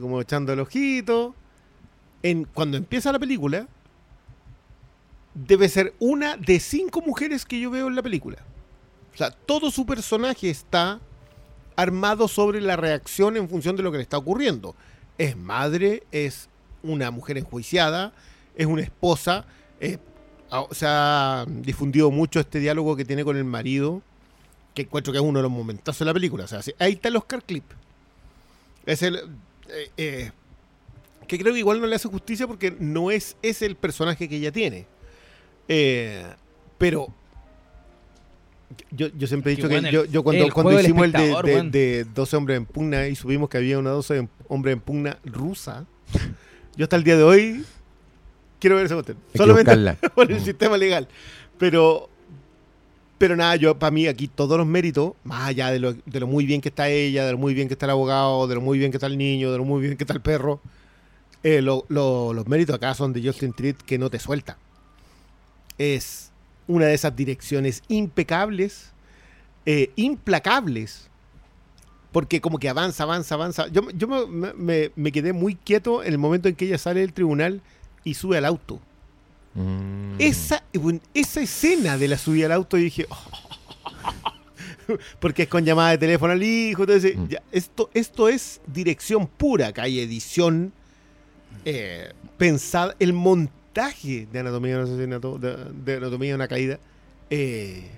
como echando el ojito, en, cuando empieza la película, debe ser una de cinco mujeres que yo veo en la película. O sea, todo su personaje está armado sobre la reacción en función de lo que le está ocurriendo. Es madre, es una mujer enjuiciada, es una esposa, es ah, se ha difundido mucho este diálogo que tiene con el marido, que encuentro que es uno de los momentazos de la película. O sea, ahí está el Oscar Clip. Es el. eh, eh, que creo que igual no le hace justicia porque no es, es el personaje que ella tiene. Eh, pero. Yo, yo siempre he dicho que bueno yo, el- yo cuando, cuando hicimos el de, de, weón. de 12 hombres en pugna y supimos que había una 12 en- hombres en pugna rusa, yo hasta el día de hoy quiero ver. Hay que Solamente [LAUGHS] por el Mm. sistema legal. Pero, pero nada, yo para mí aquí todos los méritos, más allá de lo, de lo muy bien que está ella, de lo muy bien que está el abogado, de lo muy bien que está el niño, de lo muy bien que está el perro, eh, lo- lo- los méritos acá son de Justin Treat que no te suelta. Es una de esas direcciones impecables, eh, implacables, porque como que avanza, avanza, avanza. Yo, yo me, me- me quedé muy quieto en el momento en que ella sale del tribunal y sube al auto. Mm. Esa, bueno, esa escena de la subida al auto, dije, "Oh". [LAUGHS] porque es con llamada de teléfono al hijo, entonces, Mm. ya, esto, esto es dirección pura, que hay edición eh, pensada, el montaje de anatomía de un asesinato, de, de anatomía de una caída. eh,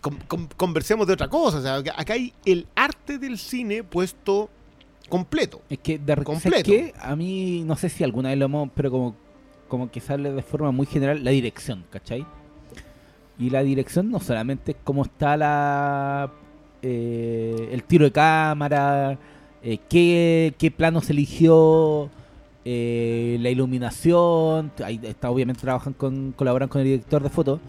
con- con- conversemos de otra cosa, o sea, acá- hay el arte del cine puesto completo. Es que de Completo. A mí, no sé si alguna vez lo hemos, pero como, como que sale de forma muy general la dirección, ¿cachai? Y la dirección no solamente es cómo está la eh, el tiro de cámara, eh, qué, qué plano se eligió, eh, la iluminación. Ahí está, obviamente trabajan con, colaboran con el director de foto,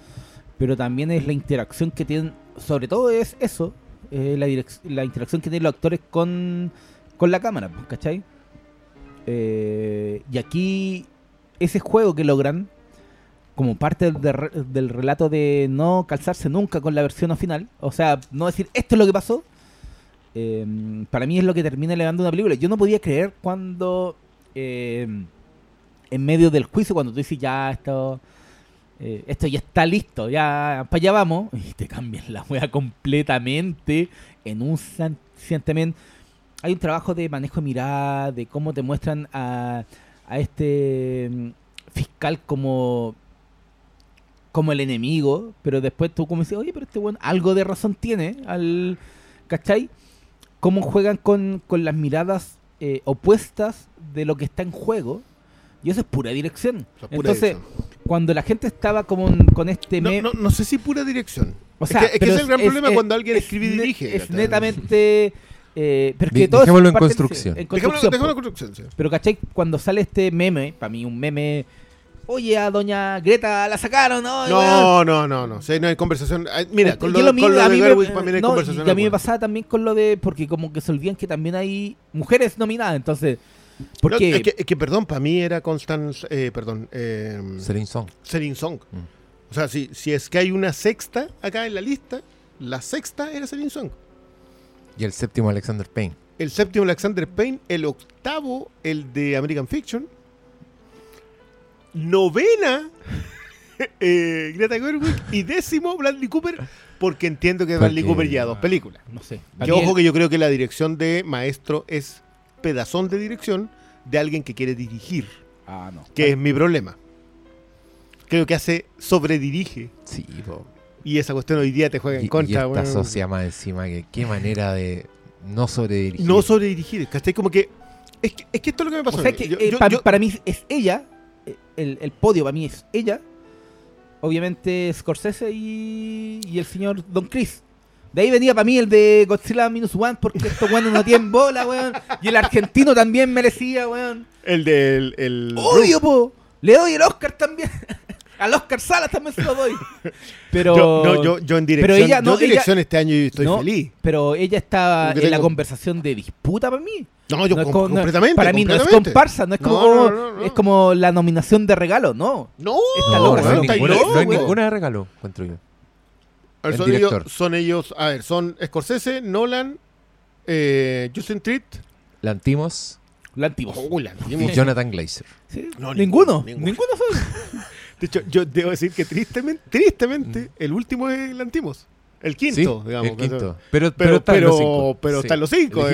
pero también es la interacción que tienen, sobre todo es eso, eh, la, la interacción que tienen los actores con, con la cámara, pues, ¿cachai? Eh, y aquí ese juego que logran como parte del, de- del relato de no calzarse nunca con la versión final, o sea, no decir esto es lo que pasó, eh, para mí es lo que termina elevando una película. Yo no podía creer cuando eh, en medio del juicio, cuando tú dices ya esto, eh, esto ya está listo, ya para allá vamos, [LAUGHS] y te cambian la wea completamente en un santiamén. Hay un trabajo de manejo de mirada, de cómo te muestran a, a este mm, fiscal como como el enemigo, pero después tú como dices, oye, pero este bueno algo de razón tiene, al ¿cachai? Cómo juegan con, con las miradas eh, opuestas de lo que está en juego, y eso es pura dirección. O sea, pura Entonces, dirección. cuando la gente estaba como en- con este no, meme- no, no sé si pura dirección. o Es sea, que- es que pero ese es el gran problema cuando alguien es escribe y ne- dirige, Es netamente. Eh, pero es que todo es dejémoslo en construcción. En Dejémoslo, construcción, dejémoslo en construcción, sí. Pero ¿cachai? Cuando sale este meme, para mí un meme. Oye, a doña Greta la sacaron, ¿no? No, no, no, no. Sí, no hay conversación. Mira, con lo, Yo con lo a de mí me- Gerwig también hay no, conversación. y a mí me pasaba también con lo de. Porque como que se olvidan que también hay mujeres nominadas, entonces. No, Porque. es, que, es que, perdón, para mí era Constance, eh, perdón, eh, Celine Song. Celine Song. Mm. O sea, si, si es que hay una sexta acá en la lista, la sexta era Celine Song. Y el séptimo Alexander Payne. El séptimo Alexander Payne, el octavo el de American Fiction, novena [LAUGHS] eh, Greta Gerwig y décimo Bradley Cooper, porque entiendo que Bradley Cooper ya dos películas. no sé. Que ojo que yo creo que la dirección de maestro es pedazón de dirección de alguien que quiere dirigir, Ah, no. que es mi problema. Creo que hace sobredirige Sí, po. y esa cuestión hoy día te juega en Y, y contra. esta weón. socia más encima, que qué manera de no sobredirigir. No sobredirigir, ¿cachai? Como que es, que es que esto es lo que me pasó. O sea que Yo- eh, yo- pa- yo- para mí es ella, el, el podio para mí es ella, obviamente Scorsese y, y el señor Don Chris. De ahí venía para mí el de Godzilla Minus One, porque estos weones no tienen bola, weón. Y el argentino también merecía, weón. el del. El, Obvio, po. Le doy el Oscar también. [LAUGHS] Al Oscar Salas también se lo doy. [LAUGHS] Pero. Yo, no, yo, yo en dirección, pero ella- yo no, en dirección ella- este año estoy no, feliz. Pero ella que en la tengo- conversación de disputa para mí. No, yo No com- como- completamente. para mí no es completamente. comparsa, no es como, no, no, no. es como la nominación de regalo, no. No, Está No, hay ¿no? está ninguna, no hay ninguna de regalo, encuentro yo. A ver, son, ellos, son ellos, a ver, son Scorsese, Nolan, eh, Justin Tritt, Oh, Lantimos Lantimos. oh, la- y Jonathan Glazer. Sí. No, ninguno, ninguno, ninguno, ninguno. [LAUGHS] De hecho, yo debo decir que tristemente, tristemente, el último es el Antimos. El quinto, Sí, digamos. el quinto. Pero, pero, Pero, está en pero, los cinco. pero Sí, están los cinco.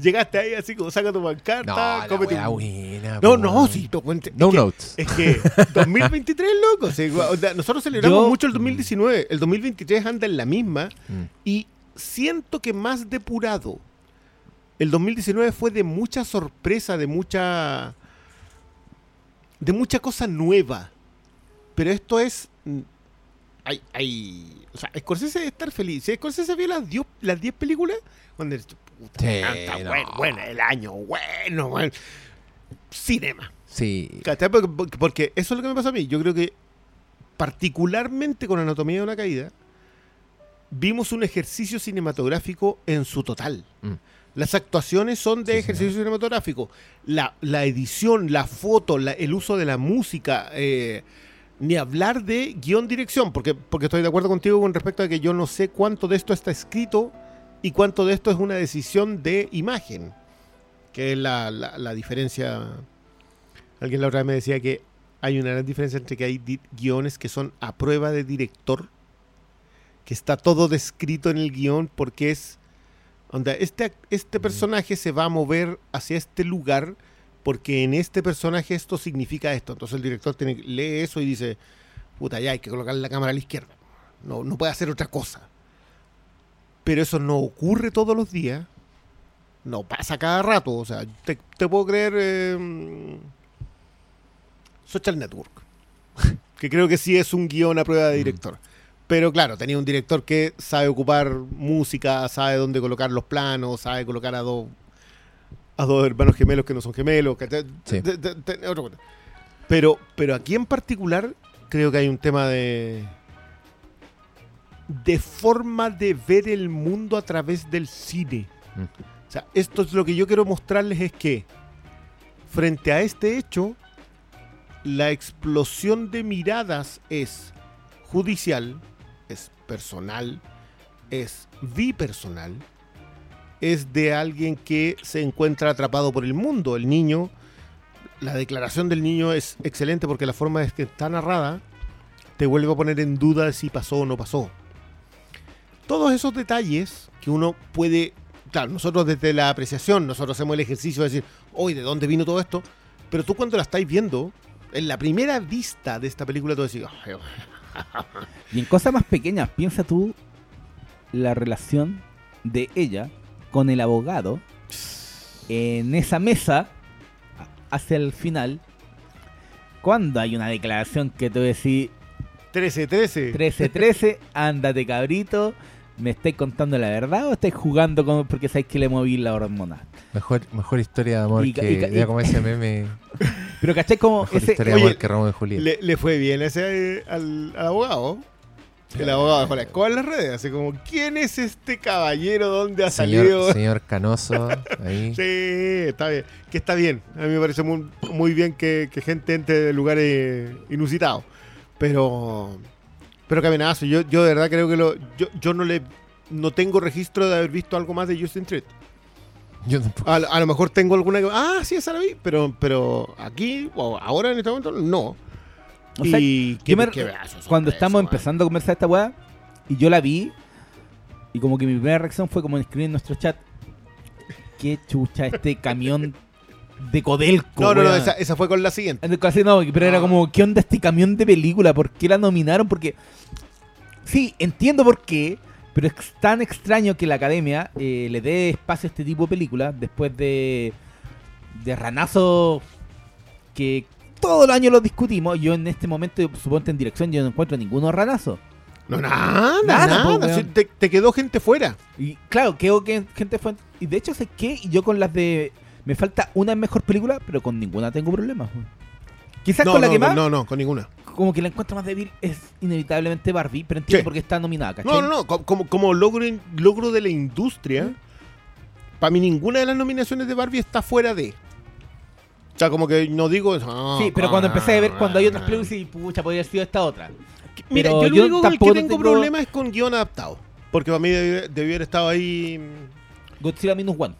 Llegaste ahí así como saca tu pancarta, No, cómete buena, No, no, sí, no, No que- notes. Es que [LAUGHS] 2023, loco. sí, o sea, nosotros celebramos Yo- mucho el 2019. El 2023 anda en la misma Mm. y siento que más depurado. El 2019 fue de mucha sorpresa, de mucha. de mucha cosa nueva. Pero esto es. mm, Hay, hay, o sea, Scorsese debe estar feliz. Si Scorsese vio las 10 las 10 películas, cuando dice, puta, Sí, está no. bueno, bueno, el año, bueno, bueno. Cinema. Sí. Porque, eso es lo que me pasa a mí. Yo creo que, particularmente con Anatomía de una Caída, vimos un ejercicio cinematográfico en su total. Mm. Las actuaciones son de Sí, ejercicio cinematográfico. La, la edición, la foto, la- el uso de la música, eh, ni hablar de guión-dirección, porque, porque estoy de acuerdo contigo con respecto a que yo no sé cuánto de esto está escrito y cuánto de esto es una decisión de imagen, que es la, la- la diferencia. Alguien la otra vez me decía que hay una gran diferencia entre que hay guiones que son a prueba de director, que está todo descrito en el guion porque es, onda, este, este personaje se va a mover hacia este lugar porque en este personaje esto significa esto. Entonces el director tiene, lee eso y dice, puta, ya hay que colocar la cámara a la izquierda. No, no puede hacer otra cosa. Pero eso no ocurre todos los días. No pasa cada rato. O sea, te, te puedo creer... eh, Social Network. [LAUGHS] que creo que sí es un guion a prueba de director. Pero claro, tenía un director que sabe ocupar música, sabe dónde colocar los planos, sabe colocar a dos a dos hermanos gemelos que no son gemelos. ¿cachai? Sí. De- de- de- otra cosa. Pero, pero aquí en particular creo que hay un tema de de forma de ver el mundo a través del cine. Mm. O sea, esto es lo que yo quiero mostrarles es que frente a este hecho, la explosión de miradas es judicial, es personal, es bipersonal, es de alguien que se encuentra atrapado por el mundo. El niño, la declaración del niño es excelente porque la forma en que está narrada te vuelve a poner en duda si pasó o no pasó. Todos esos detalles que uno puede, claro, nosotros desde la apreciación, nosotros hacemos el ejercicio de decir, hoy, ¿de dónde vino todo esto? Pero tú cuando la estáis viendo, en la primera vista de esta película, tú decís, "Ay, Y en cosas más pequeñas, piensa tú la relación de ella con el abogado en esa mesa hacia el final. Cuando hay una declaración que tú decís 13-13. 13-13, ándate cabrito, ¿me estáis contando la verdad o estáis jugando con porque sabéis que le moví la hormona? Mejor, mejor historia de amor Y que. y ca- ya y- como ese meme. [LAUGHS] Pero ¿cachai como Mejor ese, historia de oye, amor que Romeo y Julieta. Le, le fue bien ese eh, al, al abogado. El abogado dejó la escoba en las redes, así como, ¿quién es este caballero? ¿Dónde ha salido? señor, señor Canoso. Ahí. [LAUGHS] Sí, está bien. Que está bien. A mí me parece muy, muy bien que, que gente entre de lugares inusitados. Pero. Pero caminazo. Yo, yo de verdad creo que lo. Yo, yo no le. No tengo registro de haber visto algo más de Justin Treat. Yo tampoco. A, a lo mejor tengo alguna que. Ah, sí, esa la vi. Pero, pero aquí, ahora en este momento, no. O sea, y me- qué de cuando estamos man. empezando a conversar esta weá, y yo la vi, y como que mi primera reacción fue como escribir en nuestro chat, qué chucha este camión de Codelco. No, no, no, weón". esa, esa fue con la siguiente. Casi no, pero era Ah. como, ¿qué onda este camión de película? ¿Por qué la nominaron? Porque, sí, entiendo por qué, pero es tan extraño que la academia eh, le dé espacio a este tipo de películas después de, de Ranazo que todos los años lo discutimos. Yo en este momento, suponte en dirección, yo no encuentro ninguno Ranazo. No, nada, Nada, te, te quedó gente fuera. Y claro, creo que gente fue. Y de hecho, sé qué, y yo con las de. Me falta una mejor película, pero con ninguna tengo problemas. Quizás No, con la no, que más. no, no, con ninguna. como que la encuentro más débil es inevitablemente Barbie, pero entiendo Sí. por qué está nominada, ¿cachai? No, no, no. co- Como, como logro, logro de la industria, para mí ninguna de las nominaciones de Barbie está fuera de. O sea, como que no digo. ah, Sí, pero cuando empecé a ver cuando hay otras películas, y pucha, podría haber sido esta otra. Mira, pero yo lo yo único con el que tengo, tengo- problema es con guion adaptado. Porque para mí debió, debió haber estado ahí. Godzilla Minus One.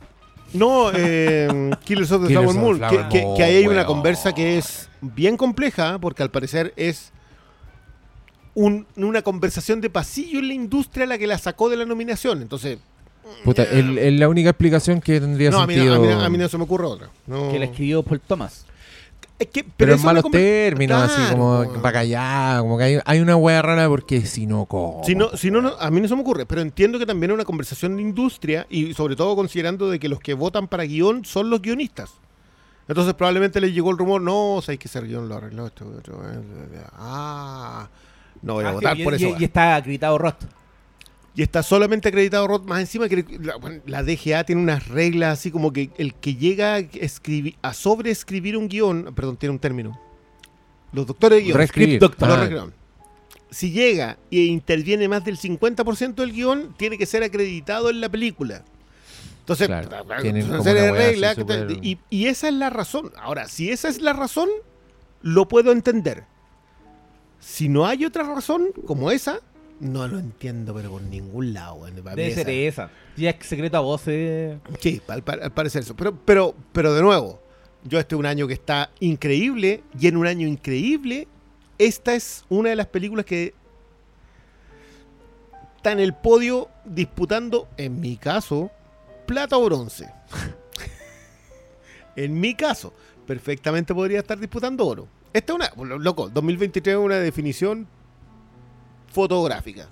No, eh, [LAUGHS] Killers of the Flower Moon. Que, que- Moon, que ahí hay una conversa que es bien compleja, porque al parecer es un- una conversación de pasillo en la industria la que la sacó de la nominación. Entonces, Puta, el- el- la única explicación que tendría no, a mí, no- sentido. a, mí, no- a mí no se me ocurre otra. No. Que la escribió Paul Thomas. Es que, pero en es malos términos, así como para callar, como que hay, hay una wea rara porque si no, ¿cómo? Si no, si no, no, a mí no se me ocurre, pero entiendo que también es una conversación de industria y sobre todo considerando de que los que votan para guion son los guionistas. Entonces probablemente les llegó el rumor, no, sabéis que ese guion lo arregló este otro. eh, Ah, no voy a Ah, votar sí, por y, eso. y- y está acreditado Roth. Y está solamente acreditado Roth. Más encima que la, DGA tiene unas reglas así como que el que llega a, escribir, a sobreescribir un guion, perdón, tiene un término. Los doctores de guion. Reescribir. Script doctor. Ah. Si llega e interviene más del 50% del guion, tiene que ser acreditado en la película. Entonces, Claro, te- súper- y, y esa es la razón. Ahora, si esa es la razón, lo puedo entender. Si no hay otra razón como esa, no lo entiendo, pero por ningún lado. mí Debe ser esa-. Ya es secreto a voces. Sí, al parecer eso. Pero, pero, pero de nuevo, yo este es un año que está increíble y en un año increíble, esta es una de las películas que está en el podio disputando, en mi caso, plata o bronce. [LAUGHS] en mi caso, perfectamente podría estar disputando oro. Esta es una, loco, 2023 es una definición fotográfica.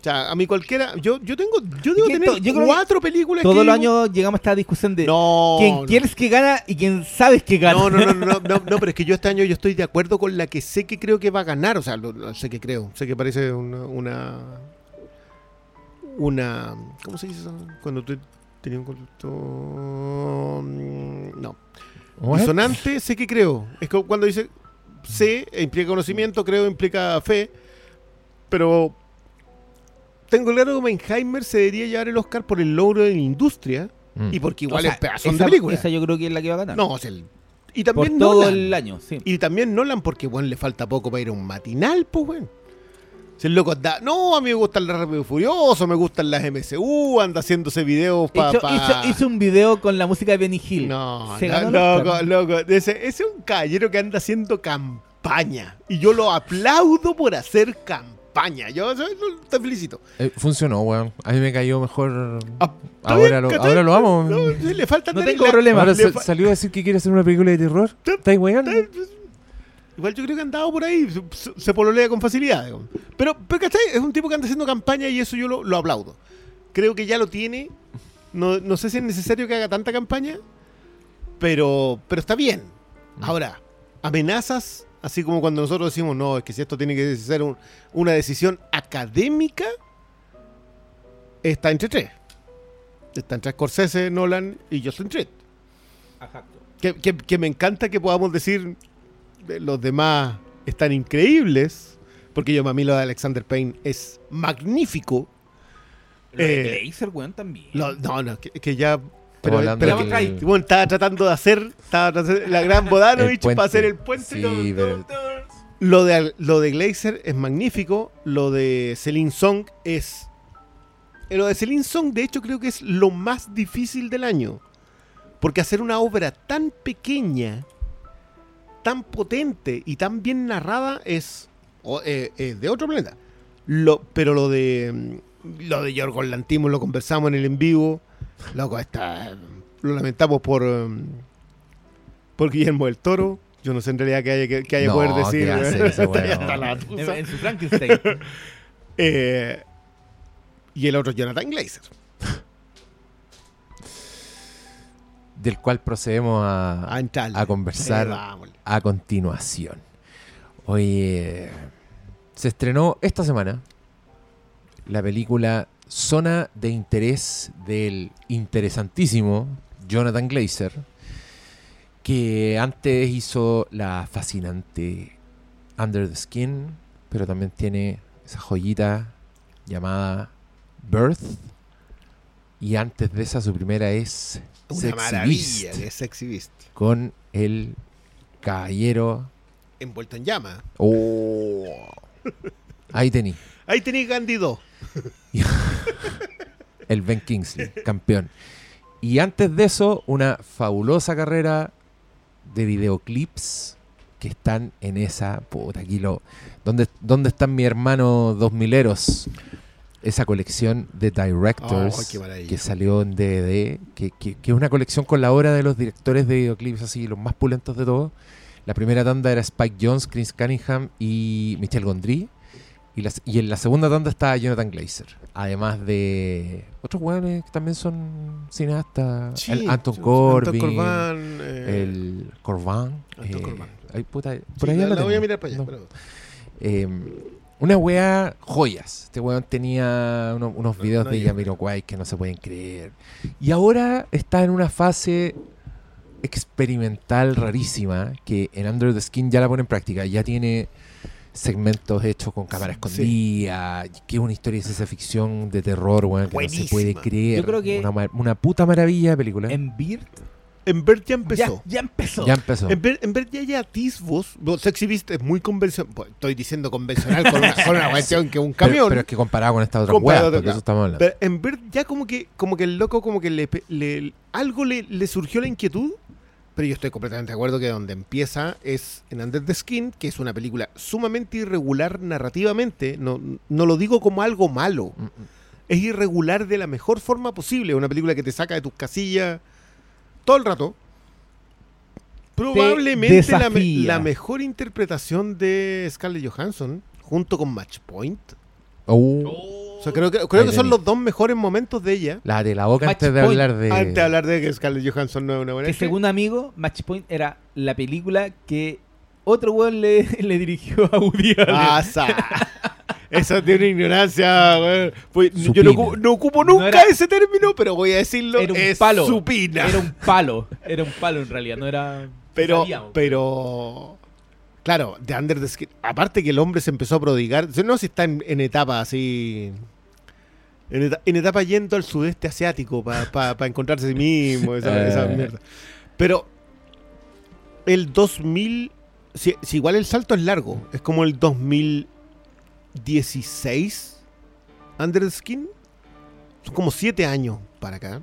O sea, a mí cualquiera. Yo, yo tengo. Yo debo tener yo creo cuatro películas Todos los años llegamos a esta discusión de No. quién no. quieres que gana y quién sabes que gana. No, no, no, no, no, [LAUGHS] no, pero es que yo este año yo estoy de acuerdo con la que sé que creo que va a ganar. O sea, lo- lo- sé que creo. Sé que parece una. Una. una- ¿Cómo se dice eso? Cuando tú tenías un conducto. mm, No. What? Disonante, sé que creo. Es que cuando dice sé, implica conocimiento, creo, implica fe. Pero. Tengo claro que Oppenheimer se debería llevar el Oscar por el logro de la industria. Mm. Y porque igual O sea, es pedazón esa, de película. esa yo creo que es la que va a ganar. No, o sea, el- y por también todo Nolan. el año, sí. Y también Nolan, porque bueno, le falta poco para ir a un matinal, pues bueno. Si el loco da, no, a mí me gustan las Rápido Furioso, me gustan las MCU, anda haciéndose videos para. Hizo, hizo- hizo un video con la música de Benny Hill. No, Se no, ganó el loco, Oscar. loco. Ese, ese es un caballero que anda haciendo campaña. Y yo lo aplaudo por hacer campaña. Yo yo- te felicito. Eh, funcionó, weón. A mí me cayó mejor. Ah, ahora, bien, lo, ahora lo amo. No, le falta No tengo la- problema. ahora fa- salió a decir que quiere hacer una película de terror. ¿Estáis weando? Igual yo creo que ha andado por ahí, se, se- se pololea con facilidad. digamos. Pero, pero ¿cachai? Es un tipo que anda haciendo campaña y eso yo lo, lo aplaudo. Creo que ya lo tiene. No, no sé si es necesario que haga tanta campaña, pero, pero está bien. Ahora, amenazas, así como cuando nosotros decimos, no, es que si esto tiene que ser un- una decisión académica, está entre tres. Está entre Scorsese, Nolan y Justin Triet. Que, que- que me encanta que podamos decir de los demás están increíbles, porque yo mí lo de Alexander Payne es magnífico. Lo de Eh, Glazer, weón, también. Lo- no, no, que, que ya... Pero, pero que- bueno, estaba tratando de hacer, estaba tratando de hacer la gran [LAUGHS] Bodanovich para hacer el puente. pero- Lo de, lo de Glazer es magnífico. Lo de Celine Song es. eh, Lo de Celine Song, de hecho, creo que es lo más difícil del año. Porque hacer una obra tan pequeña, tan potente y tan bien narrada es, eh, es de otro planeta. Lo, pero lo de. Lo de Yorgos Lantimos lo conversamos en el en vivo. Loco, está. Lo lamentamos por. mm, por Guillermo del Toro. Yo no sé en realidad qué haya que, que haya No, poder decir. ¿qué hace ese [LAUGHS] Está- ya weón? está la En, tusa. en su Frankenstein. [LAUGHS] Eh, y el otro Jonathan Glazer. Del cual procedemos a, A entrarle. a conversar Eh, a continuación. Hoy se estrenó esta semana la película Zona de Interés del interesantísimo Jonathan Glazer, que antes hizo la fascinante Under the Skin, pero también tiene esa joyita llamada Birth. Y antes de esa, su primera es Una Sexy maravilla Beast, de Sexy Beast. con el caballero Envuelto en llama. Oh. [LAUGHS] Ahí tení. Ahí Gandhi 2. [LAUGHS] El Ben Kingsley, campeón. Y antes de eso, una fabulosa carrera de videoclips que están en esa. Puta, aquí lo. ¿Dónde, dónde están mi hermano dos mileros? Esa colección de directors Oh, que salió en DVD, que, que- que es una colección con la obra de los directores de videoclips, así, los más pulentos de todos. La primera tanda era Spike Jones, Chris Cunningham y Michel Gondry. Y, las- y en la segunda tanda está Jonathan Glazer. Además de otros hueones que también son cineastas. Sí, el Anton Corbin. Anton Corbin, eh, El Corvan. Anton eh, Corbin. ay, puta, sí, por ahí la, la la voy a mirar para allá. No. pero- Eh, una wea joyas. Este weón tenía uno- unos No, videos no de llega. Jamiroquai que no se pueden creer. Y ahora está en una fase experimental rarísima que en Under the Skin ya la pone en práctica. Ya tiene segmentos hechos con cámara Sí. escondida, que es una historia de ciencia ficción, de terror, weón, que no se puede Buenísima. creer. Yo creo que- una, una puta maravilla de película. en Beard. En Bert ya Ya, empezó. ya empezó. ya empezó. En Bert, en Bert ya hay atisbos. bueno, Sexy Beast es muy convencional. Pues, estoy diciendo convencional con una, con una [LAUGHS] cuestión que un Pero, camión. pero es que comparado con esta otra con- porque eso estamos hablando. Pero en Bird ya como que, como que el loco como que le, le- algo le, le surgió la inquietud, pero yo estoy completamente de acuerdo que donde empieza es en Under the Skin, que es una película sumamente irregular narrativamente, no, no lo digo como algo malo, Mm, mm. es irregular de la mejor forma posible, una película que te saca de tus casillas todo el rato. Probablemente la, me- desafía. la mejor interpretación de Scarlett Johansson junto con Match Point. Oh. O sea, creo que, creo que son los dos mejores momentos de ella. Lávate la boca Match antes de point. hablar de. Antes de hablar de que Scarlett Johansson no es una buena actriz. según amigo, Match Point era la película que otro weón le, [LAUGHS] le dirigió a Woody Allen. Ah, sa. [LAUGHS] Esa tiene ignorancia, weón. Pues, yo no, ocu- no ocupo nunca No era- ese término, pero voy a decirlo. era un es palo. supina. Era un palo. Era un palo en realidad, no era. Pero, sabíamos. pero. Claro, de Under the Skin. Aparte que el hombre se empezó a prodigar. No sé si está en, en etapa así. En, en etapa yendo al sudeste asiático para encontrarse a sí mismo. Esa, [LAUGHS] Eh. esa mierda. Pero. El 2000. Si, si igual el salto es largo. Es como el 2016. Under the Skin. Son como 7 años para acá.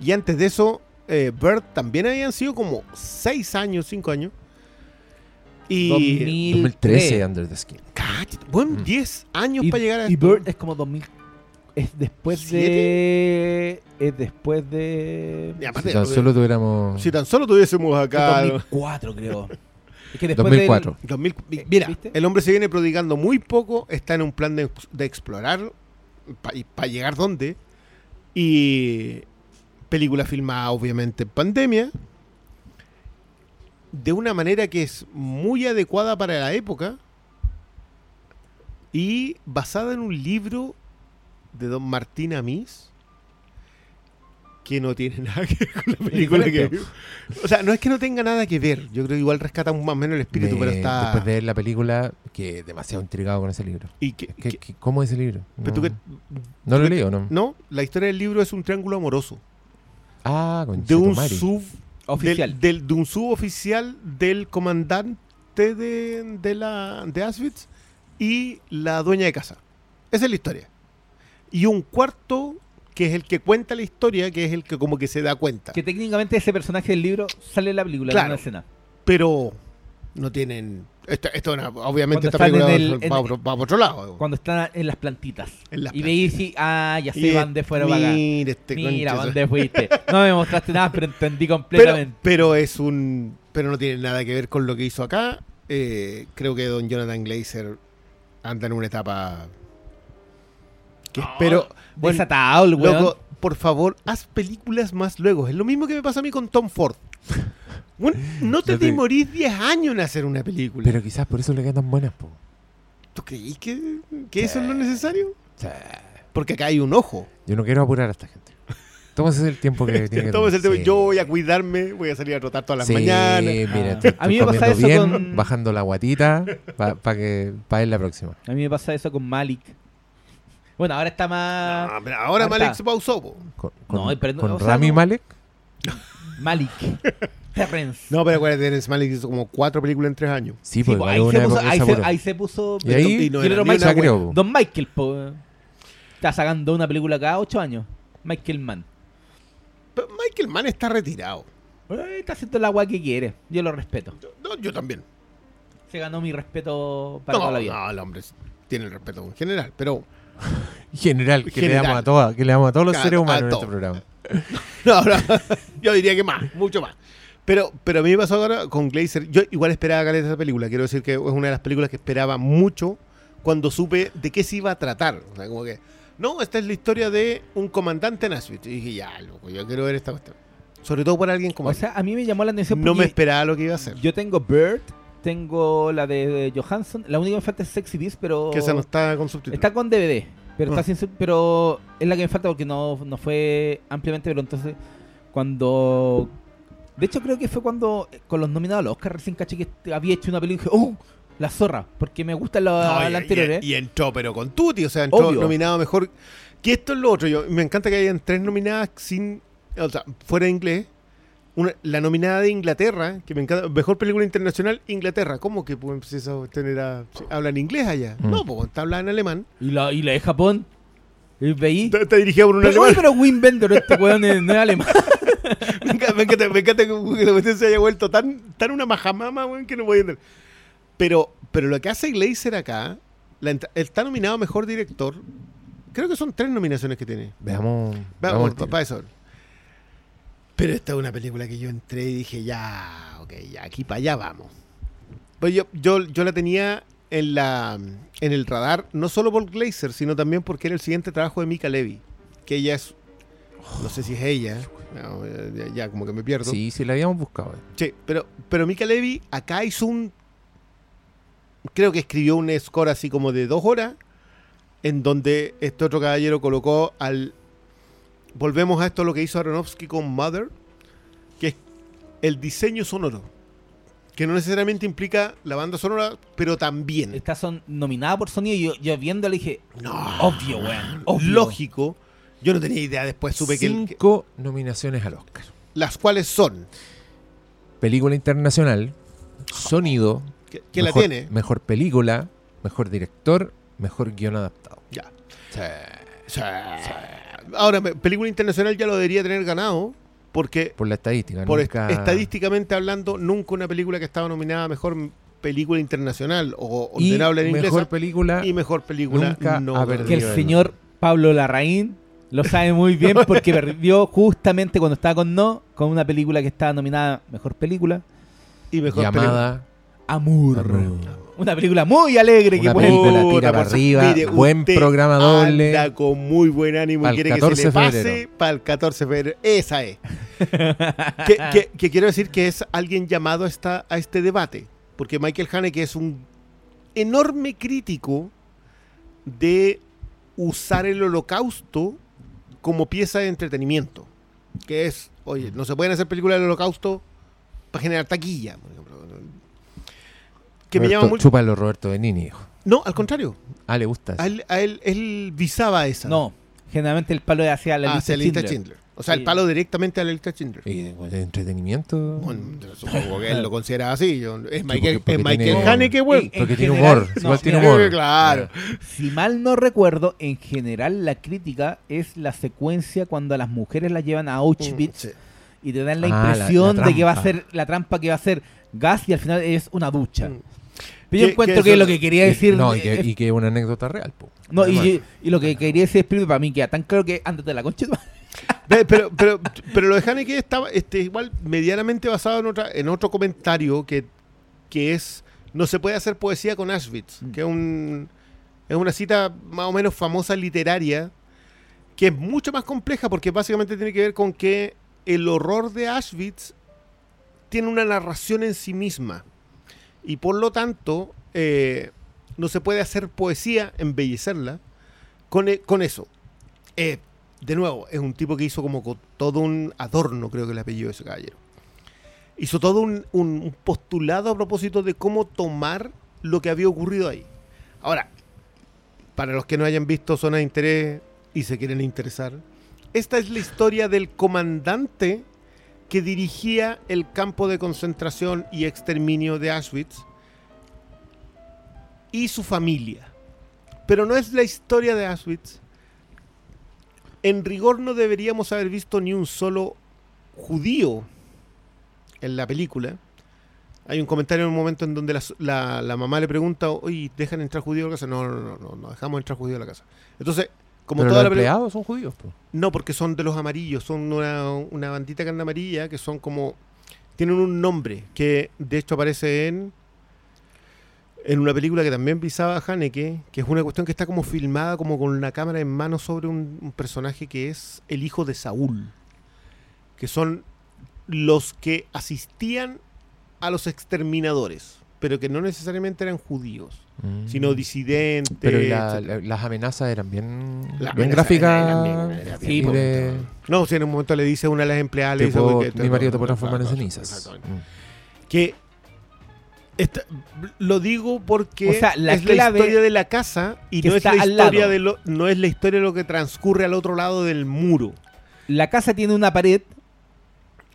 Y antes de eso, eh, Bird también habían sido como 6 años, 5 años. Y. 2013 Under the Skin. Cállate, bueno, Mm. 10 años Y, para llegar a y esto. Bird es como 2000. Es después de. Es después de. Si tan solo tuviéramos. si tan solo tuviésemos acá. 2004, creo. Es que después 2004. 2000 mira, ¿Viste? el hombre se viene prodigando muy poco, está en un plan de, de explorar para llegar dónde. Y película filmada obviamente en pandemia. De una manera que es muy adecuada para la época. Y basada en un libro de don Martín Amis. Que no tiene [LAUGHS] nada que ver con la película que. O sea, no es que no tenga nada que ver. Yo creo que igual rescata más o menos el espíritu, Me- pero está. Después de ver la película, que demasiado intrigado con ese libro. y que- ¿Qué- que- ¿Cómo es ese libro? pero No, tú que- no lo he leído, ¿no? No, la historia del libro es un triángulo amoroso. Ah, con De un sub. Oficial. Del, del- de un suboficial del comandante de, de la de Auschwitz y la dueña de casa. Esa es la historia. Y un cuarto que es el que cuenta la historia, que es el que como que se da cuenta. Que técnicamente ese personaje del libro sale en la película, Claro. en una escena. Pero no tienen... Esto, esto obviamente película en el- va, el- va por otro lado. Cuando están en las plantitas. En las y veis si, ah, ya se Y van de fuera para acá. Este Mira, ¿dónde fuiste? No me mostraste nada, pero entendí completamente. pero es un pero no tiene nada que ver con lo que hizo acá Eh, creo que don Jonathan Glazer anda en una etapa que espero bueno, Desatado el weón. loco por favor haz películas más luego es lo mismo que me pasa a mí con Tom Ford Bueno, no te Yo te- demorís 10 años en hacer una película Pero quizás por eso le quedan tan buenas, po. ¿tú creís que, que eso es lo necesario? Porque acá hay un ojo yo no quiero apurar a esta gente. Tómese el tiempo que [LAUGHS] tiene que Tómese el tomar. tema. yo voy a cuidarme voy a salir a trotar todas las Sí, mañanas mira, Ah. A mí me pasa eso bien, con- bajando la guatita para que para ir la próxima. A mí me pasa eso con Malik. Bueno, ahora está más. Ah, pero ahora Malik está. se pausó po. Con, No, con- pero no, con o sea, Rami no- Malek. Malik. [LAUGHS] No, pero acuérdate, Terrence Malik hizo como cuatro películas en tres años. Sí, Sí, pues pues, ahí, se puso, ahí, se ahí puso. Y ahí- Y no era po. Don Michael, po. Está sacando una película cada ocho años. Michael Mann. Pero Michael Mann está retirado. Eh, Está haciendo el agua que quiere. Yo lo respeto. No, yo también. Se ganó mi respeto para no, toda la vida. no, el hombre tiene el respeto en general, pero [LAUGHS] General, que General. le damos a todas, que le damos a todos los seres humanos en este programa. [LAUGHS] no, no, [LAUGHS] yo diría que más, mucho más. Pero, pero a mí me pasó ahora con Glazer. Yo igual esperaba caleta esa película. Quiero decir que es una de las películas que esperaba mucho cuando supe de qué se iba a tratar. O sea, como que, no, esta es la historia de un comandante en Auschwitz. Y dije, ya, loco, yo quiero ver esta cuestión. Sobre todo por alguien como O él. sea, a mí me llamó la atención No me esperaba lo que iba a hacer. yo tengo Bird, tengo la de Johansson. La única que me falta es Sexy Beast, pero. Que esa no está con subtítulos. Está con DVD, pero Ah. está sin sub- pero es la que me falta porque no, no fue ampliamente, pero entonces cuando de hecho creo que fue cuando eh, con los nominados al Oscar recién caché que había hecho una película y dije, "Oh, la zorra", porque me gustan las No, y- las anteriores. y, y entró, pero con Tutti, o sea, entró Obvio. nominado mejor. Que esto es lo otro. Yo, me encanta que hayan tres nominadas sin. O sea, fuera de inglés. Una- la nominada de Inglaterra, que me encanta. Mejor película internacional, Inglaterra. ¿Cómo que pues, esa cuestión era- ¿Hablan inglés allá? Mm. No, pues está hablada en alemán. Y la y la de Japón. Y veí. Está, está dirigida por un Pero, oye, alemán. pero Wim Bender, este weón es- no es alemán. [LAUGHS] me encanta, me encanta, me encanta que la cuestión se haya vuelto tan, tan una majamama, weón, que no voy a entender. Pero, pero lo que hace Glazer acá, la está nominado a mejor director. Creo que son tres nominaciones que tiene. Veamos. Veamos para eso. Pero esta es una película que yo entré y dije, ya, ok, ya, aquí para allá vamos. Pues yo, yo, yo la tenía en, la, en el radar, no solo por Glazer, sino también porque era el siguiente trabajo de Mika Levy, que ella es, no sé si es ella, no, ya, ya como que me pierdo. Sí, sí, la habíamos buscado. Sí, pero, pero Mika Levy acá hizo un. Creo que escribió un score así como de dos horas, en donde este otro caballero colocó al. Volvemos a esto lo que hizo Aronofsky con Mother, que es el diseño sonoro. Que no necesariamente implica la banda sonora, pero también. Estas son nominadas por sonido y yo, yo viéndolo dije, No. obvio, weón. obvio. Lógico. Yo no tenía idea, después supe que, el- que- Cinco nominaciones al Oscar. Las cuales son. Película internacional, sonido, Que, que la mejor, tiene. mejor película, mejor director, mejor guion adaptado. Ya. Sí. Ahora, me- película internacional ya lo debería tener ganado, porque Por la estadística. por nunca- est- estadísticamente hablando, nunca una película que estaba nominada a mejor película internacional o y ordenable en inglés mejor película y mejor película nunca no ha que el señor Pablo Larraín lo sabe muy bien [LAUGHS] porque perdió justamente cuando estaba con No, con una película que estaba nominada Mejor Película, y mejor película. llamada Amor. Amor. Una película muy alegre que Una puede... película Puta, tira para arriba, mire, buen programa doble. Anda con muy buen ánimo y quiere que se 14 le de pase febrero. para el 14 de febrero. Esa es. [LAUGHS] que, que- que quiero decir que es alguien llamado a, esta, a este debate. Porque Michael Haneke es un enorme crítico de usar el holocausto como pieza de entretenimiento. Que es, oye, no se pueden hacer películas del holocausto para generar taquilla, por ejemplo. Que me llama mucho... Chúpalo Roberto Benini, hijo. No, al contrario. Ah, le gusta. eso. A él, a él, él visaba esa. No, generalmente el palo es hacia la Ah, lista hacia la lista Schindler. Schindler. O sea, el palo directamente a la lista Schindler. Y de, de entretenimiento. Bueno, supongo que él lo considera así. yo- es Michael, porque- porque es Michael tiene- Haneke, güey. Porque tiene general, humor. no, igual tiene humor. Claro. Si mal no recuerdo, en general la crítica es la secuencia cuando a las mujeres las llevan a Auschwitz Sí. y te dan la Ah, la- impresión la de que va a ser la trampa que va a ser gas y al final es una ducha. Mm. Pero yo encuentro que eso- lo que quería decir no, y que, es- y que es una anécdota real. po. no, y, lo que quería decir Spielberg para mí queda tan claro que antes de la concha Pero, pero, pero lo de Haneke estaba este, igual medianamente basado en, otra, en otro comentario que, que es no se puede hacer poesía con Auschwitz, Mm. que es, un, es una cita más o menos famosa literaria que es mucho más compleja porque básicamente tiene que ver con que el horror de Auschwitz tiene una narración en sí misma y por lo tanto eh, no se puede hacer poesía, embellecerla con, e- con eso. Eh, de nuevo, es un tipo que hizo como co- todo un adorno, creo que le apellido de ese caballero. Hizo todo un- un postulado a propósito de cómo tomar lo que había ocurrido ahí. Ahora, para los que no hayan visto Zona de Interés y se quieren interesar, esta es la historia del comandante que dirigía el campo de concentración y exterminio de Auschwitz y su familia. Pero no es la historia de Auschwitz. En rigor no deberíamos haber visto ni un solo judío en la película. Hay un comentario en un momento en donde la, la- la mamá le pregunta, oye, ¿dejan entrar judíos a la casa? No, no, no, no, no dejamos entrar judíos a la casa. Entonces, como Pero toda los la película... empleados son judíos. po. No, porque son de los amarillos, son una, una bandita que anda amarilla, que son como... Tienen un nombre, que de hecho aparece en... En una película que también pisaba Haneke, que es una cuestión que está como filmada como con una cámara en mano sobre un, un personaje que es el hijo de Saúl. Que son los que asistían a los exterminadores, pero que no necesariamente eran judíos, Mm. sino disidentes. Pero la- la- las amenazas eran bien, Las bien gráficas. eran bien de- No, si en un momento le dice a una de las empleadas, le dice, tipo, "Oye, que- mi marido te puede transformar en cenizas. exactamente. Mm. Que esta- lo digo porque O sea, la es la historia de la casa y no es la historia de lo, no es la historia de lo que transcurre al otro lado del muro. La casa tiene una pared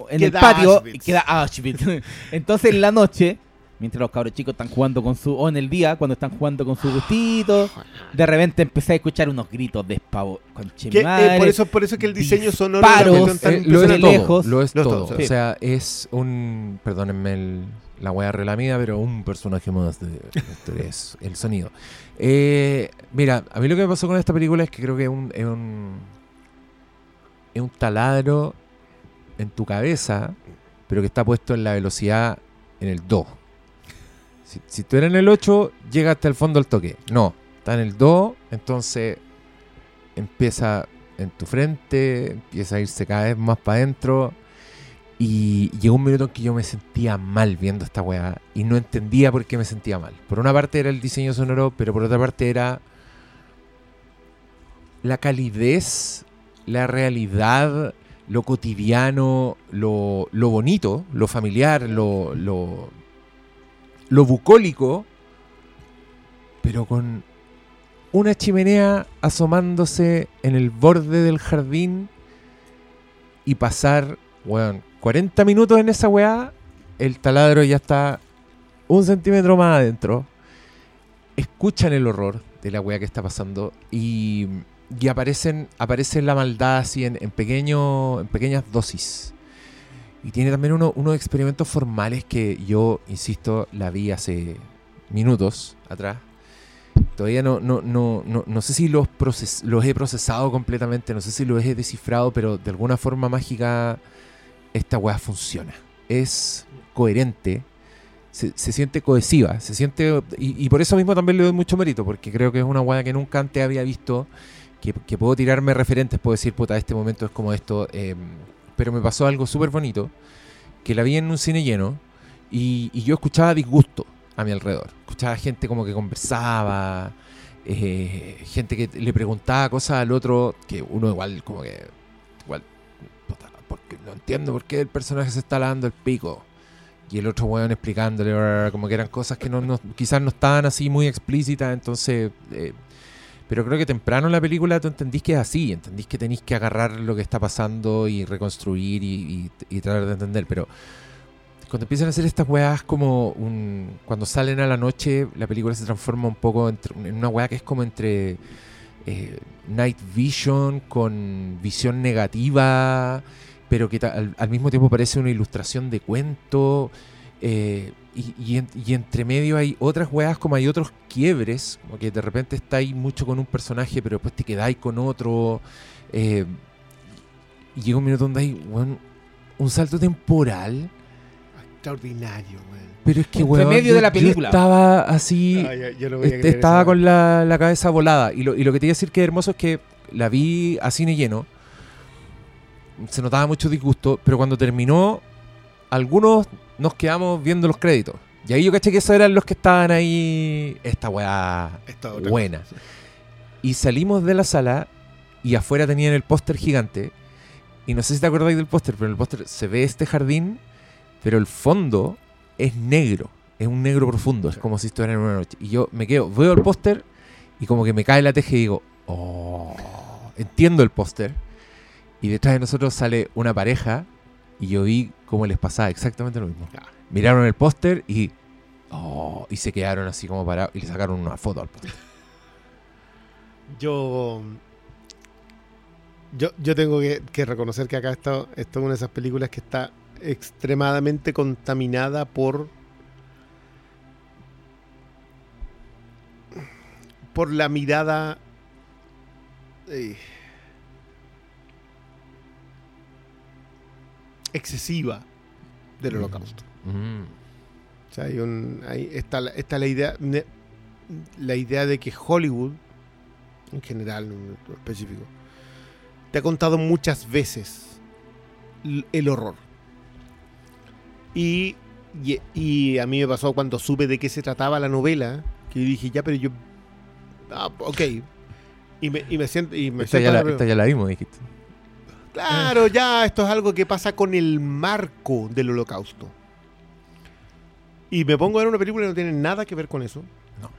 en el patio Auschwitz. y queda Auschwitz. [LAUGHS] Entonces en la noche, mientras los cabros chicos están jugando con su... O en el día, cuando están jugando con su gustito, de repente empecé a escuchar unos gritos de espavo. Que, eh, por eso por eso es que el diseño sonoro disparos, cuestión tan Eh, lo es de todo, lejos. lo es Lo es todo. todo. O sea, es un, perdónenme el- la wea relamida, pero un personaje más de es el sonido. Eh, mira, a mí lo que me pasó con esta película es que creo que es un, es un, es un taladro en tu cabeza, pero que está puesto en la velocidad en el 2. Si, tú eres en el 8, llega hasta el fondo al toque. No, está en el 2, entonces empieza en tu frente, empieza a irse cada vez más para adentro. Y llegó un minuto en que yo me sentía mal viendo esta weá y no entendía por qué me sentía mal. Por una parte era el diseño sonoro, pero por otra parte era la calidez, la realidad, lo cotidiano, lo, lo bonito, lo familiar, lo, lo, lo bucólico, pero con una chimenea asomándose en el borde del jardín y pasar, weón, 40 minutos en esa weá, el taladro ya está un centímetro más adentro. Escuchan el horror de la weá que está pasando y, y aparecen, aparece la maldad así en, en, pequeño, en pequeñas dosis. Y tiene también uno- unos experimentos formales que yo, insisto, la vi hace minutos atrás. Todavía no, no, no, no, no sé si los, proces- los he procesado completamente, no sé si los he descifrado, pero de alguna forma mágica esta weá funciona. Es coherente, se, siente cohesiva, se siente. Y, por eso mismo también le doy mucho mérito, porque creo que es una weá que nunca antes había visto, que, puedo tirarme referentes, puedo decir, puta, este momento es como esto. eh, pero me pasó algo súper bonito, que la vi en un cine lleno y, y yo escuchaba disgusto a mi alrededor. Escuchaba gente como que conversaba, eh, gente que le preguntaba cosas al otro, que uno igual como que... Entiendo por qué el personaje se está lavando el pico. Y el otro weón explicándole, como que eran cosas que no, no- quizás no estaban así muy explícitas, entonces... eh, pero creo que temprano en la película tú entendís que es así, entendís que tenéis que agarrar lo que está pasando y reconstruir y, tratar de entender. Pero cuando empiezan a hacer estas weas como. Cuando salen a la noche, la película se transforma un poco entre- en una wea que es como entre eh, Night Vision con visión negativa, pero que al, al mismo tiempo parece una ilustración de cuento. eh, y, y en- y entre medio hay otras weas, como hay otros quiebres, como que de repente estáis mucho con un personaje, pero después te quedáis con otro. eh, y llega un minuto donde hay weón, un salto temporal. Extraordinario, weón. Pero es que, Entre weón, medio yo- de la yo película. estaba así. Ah, yo no Este, estaba con la, la cabeza volada. Y lo, y lo que te iba a decir que es hermoso es que la vi a cine lleno. Se notaba mucho disgusto, pero cuando terminó, algunos nos quedamos viendo los créditos. Y ahí yo caché que esos eran los que estaban ahí. Esta weá Esta buena. cosa. Y salimos de la sala y afuera tenían el póster gigante. Y no sé si te acordáis del póster, pero en el póster se ve este jardín, pero el fondo es negro. Es un negro profundo, es como si estuviera en una noche. Y yo me quedo, veo el póster y como que me cae la teja y digo, oh, entiendo el póster. Y detrás de nosotros sale una pareja y yo vi cómo les pasaba exactamente lo mismo. Miraron el póster y, oh, y se quedaron así como parados y le sacaron una foto al póster. [LAUGHS] Yo. Yo, yo tengo que, que reconocer que acá esto, esto es una de esas películas que está extremadamente contaminada por. por la mirada. eh, excesiva del holocausto. Mm. O sea, hay un, hay- está, la- está la idea la idea de que Hollywood, en general, en específico, te ha contado muchas veces el horror. Y, y, y a mí me pasó cuando supe de qué se trataba la novela, que dije, ya, pero yo... Ah, ok. Y me, y me siento... Y me Esta siento ya, la- esta ya la vimos, dijiste. Claro, ya, esto es algo que pasa con el marco del holocausto. Y me pongo a ver una película que no tiene nada que ver con eso. No.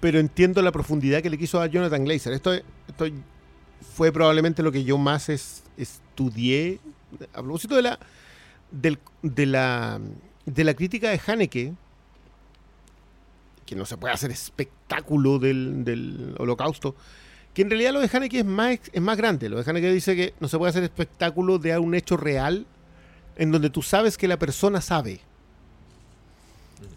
Pero entiendo la profundidad que le quiso a Jonathan Glazer. Esto, esto fue probablemente lo que yo más es- estudié. A propósito de la, del- de la, de la crítica de Haneke, que no se puede hacer espectáculo del, del holocausto, que en realidad lo de Haneke es más, es más grande. Lo de Haneke dice que no se puede hacer espectáculo de un hecho real en donde tú sabes que la persona sabe.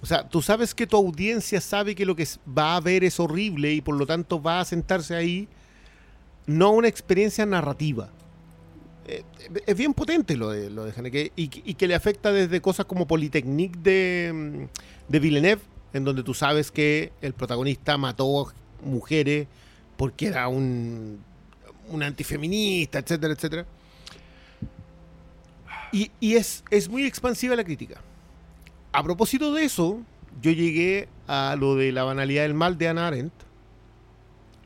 O sea, tú sabes que tu audiencia sabe que lo que va a ver es horrible y por lo tanto va a sentarse ahí, no una experiencia narrativa. eh, es bien potente lo de, lo de Haneke y, y que le afecta desde cosas como Polytechnique de, mm, de Villeneuve, en donde tú sabes que el protagonista mató mujeres porque era un, un antifeminista, etcétera, etcétera. Y, es, es muy expansiva la crítica. A propósito de eso, yo llegué a lo de la banalidad del mal de Hannah Arendt.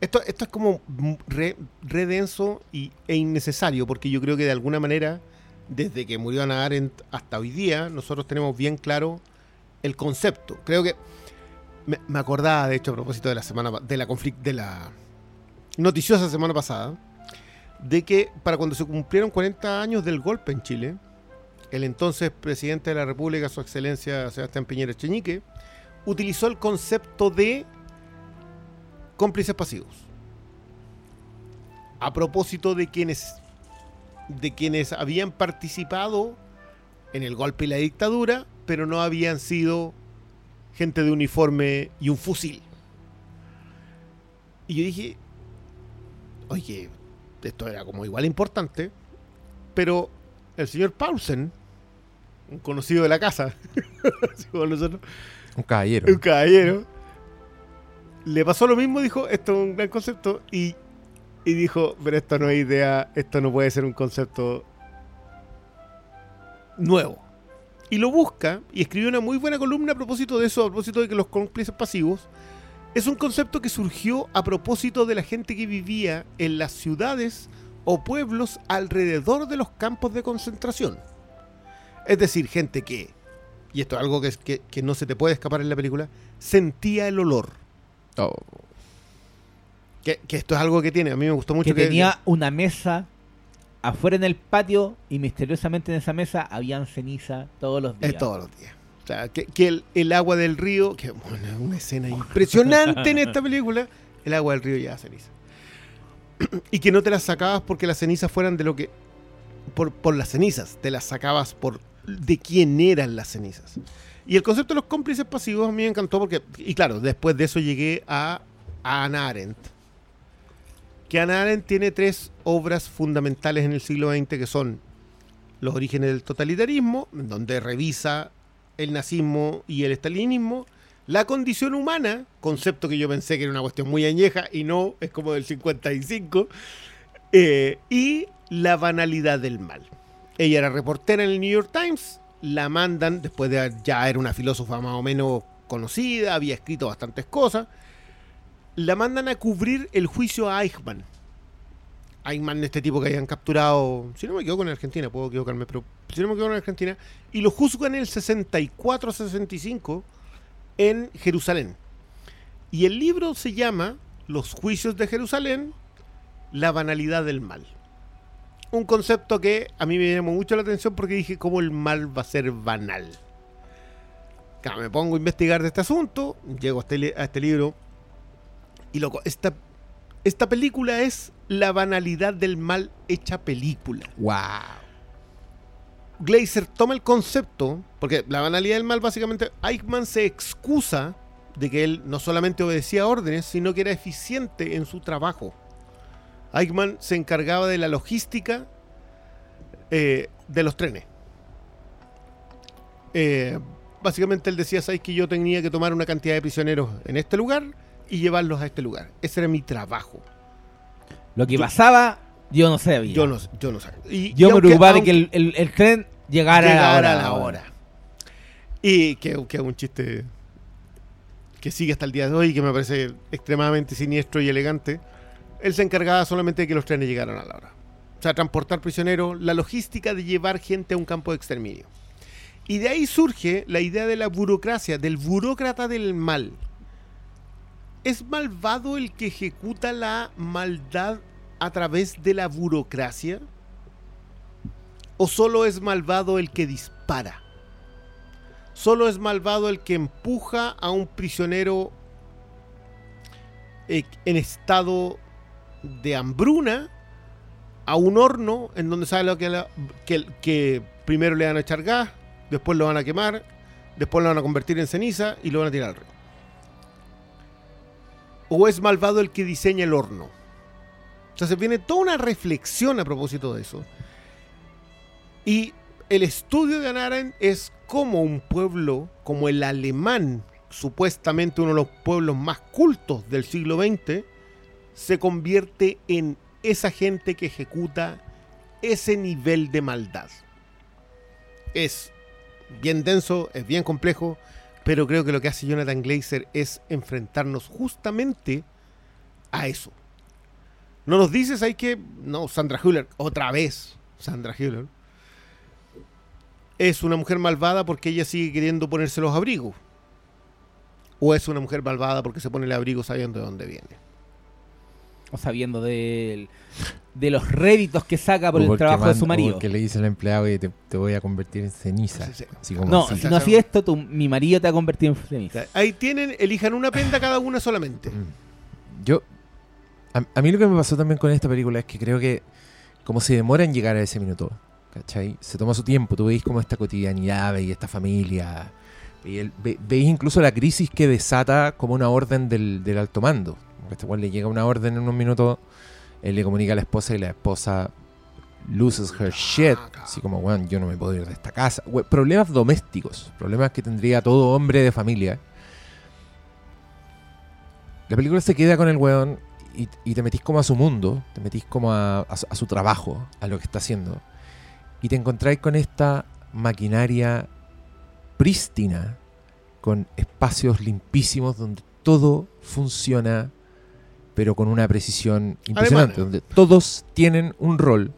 Esto, esto es como re, denso y, e innecesario, porque yo creo que de alguna manera, desde que murió Hannah Arendt hasta hoy día, nosotros tenemos bien claro el concepto. Creo que me, acordaba, de hecho, a propósito de la semana de la de la noticiosa semana pasada, de que para cuando se cumplieron 40 años del golpe en Chile, el entonces presidente de la República, su excelencia Sebastián Piñera Cheñique, utilizó el concepto de cómplices pasivos. A propósito de quienes de quienes habían participado en el golpe y la dictadura, pero no habían sido gente de uniforme y un fusil. Y yo dije, oye, esto era como igual importante, pero el señor Paulsen, un conocido de la casa, [LAUGHS] Un caballero. un caballero, le pasó lo mismo, dijo, esto es un gran concepto, y, y dijo, pero esto no es idea, esto no puede ser un concepto nuevo. Y lo busca y escribió una muy buena columna a propósito de eso, a propósito de que los cómplices pasivos es un concepto que surgió a propósito de la gente que vivía en las ciudades o pueblos alrededor de los campos de concentración. Es decir, gente que, y esto es algo que, es- que, que no se te puede escapar en la película, sentía el olor. Oh, Que, que esto es algo que tiene, a mí me gustó mucho que tenía una mesa afuera en el patio y misteriosamente en esa mesa habían ceniza todos los días. Es todos los días. Sea, que, el, agua del río, que bueno, una escena impresionante en esta película, el agua del río ya ceniza. [CLEARS THROAT] Y que no te las sacabas porque las cenizas fueran de lo que... Por, por las cenizas, te las sacabas por de quién eran las cenizas. Y el concepto de los cómplices pasivos a mí me encantó porque, y claro, después de eso llegué a, a Hannah Arendt. Que Hannah Arendt tiene tres obras fundamentales en el siglo XX que son Los orígenes del totalitarismo, donde revisa el nazismo y el estalinismo, la condición humana, concepto que yo pensé que era una cuestión muy añeja y no, es como del 55, eh, y la banalidad del mal. Ella era reportera en el New York Times, la mandan, después de ya era una filósofa más o menos conocida, había escrito bastantes cosas, la mandan a cubrir el juicio a Eichmann. Eichmann, este tipo que habían capturado, si no me equivoco en Argentina, puedo equivocarme, pero si no me equivoco en Argentina, y lo juzgan en el 64-65 en Jerusalén. Y el libro se llama Los juicios de Jerusalén, la banalidad del mal. Un concepto que a mí me llamó mucho la atención porque dije cómo el mal va a ser banal. Me pongo a investigar de este asunto, llego a este, a este libro y loco, esta, esta película es la banalidad del mal hecha película. wow. Glazer toma el concepto, porque la banalidad del mal básicamente, Eichmann se excusa de que él no solamente obedecía órdenes, sino que era eficiente en su trabajo. Eichmann se encargaba de la logística eh, de los trenes. Eh, básicamente él decía, ¿sabes que yo tenía que tomar una cantidad de prisioneros en este lugar y llevarlos a este lugar? Ese era mi trabajo. Lo que pasaba, yo no sabía. Yo no, yo no sé. Y- Yo y me aunque- preocupaba de que el, el- el tren llegara, llegar a la hora. Y que, que es un chiste que sigue hasta el día de hoy, que me parece extremadamente siniestro y elegante. Él se encargaba solamente de que los trenes llegaran a la hora. O sea, transportar prisioneros, la logística de llevar gente a un campo de exterminio. Y de ahí surge la idea de la burocracia, del burócrata del mal. ¿Es malvado el que ejecuta la maldad a través de la burocracia? ¿O solo es malvado el que dispara? Solo es malvado el que empuja a un prisionero eh, en estado de hambruna a un horno en donde sabe lo que, que primero le van a echar gas, después lo van a quemar, después lo van a convertir en ceniza y lo van a tirar al río. ¿O es malvado el que diseña el horno? Entonces viene toda una reflexión a propósito de eso. Y el estudio de Anaren es como un pueblo, como el alemán, supuestamente uno de los pueblos más cultos del siglo XX, se convierte en esa gente que ejecuta ese nivel de maldad. Es bien denso, es bien complejo, pero creo que lo que hace Jonathan Glazer es enfrentarnos justamente a eso. No nos dices ahí que, no, Sandra Hüller, otra vez, Sandra Hüller, es una mujer malvada porque ella sigue queriendo ponerse los abrigos. O es una mujer malvada porque se pone el abrigo sabiendo de dónde viene. O sabiendo de, de los réditos que saca por O el trabajo de su marido. porque le dice al empleado que te, te voy a convertir en ceniza. Sí, sí. Así como No, así. si no así esto, tu, mi marido te ha convertido en ceniza. ahí tienen, elijan una prenda cada una solamente. Mm. Yo. A, a mí lo que me pasó también con esta película es que creo que, como se demora en llegar a ese minuto, ¿cachai? Se toma su tiempo. Tú veis como esta cotidianidad, veis esta familia. Veis, ve- veis incluso la crisis que desata como una orden del, del alto mando. Este cual le llega una orden en unos minutos, él le comunica a la esposa y la esposa loses her shit. Así como, weón, yo no me puedo ir de esta casa. We- problemas domésticos, problemas que tendría todo hombre de familia. La película se queda con el weón y, y te metís como a su mundo, te metís como a, a su trabajo, a lo que está haciendo. Y te encontráis con esta maquinaria prístina, con espacios limpísimos donde todo funciona, pero con una precisión impresionante, donde todos tienen un rol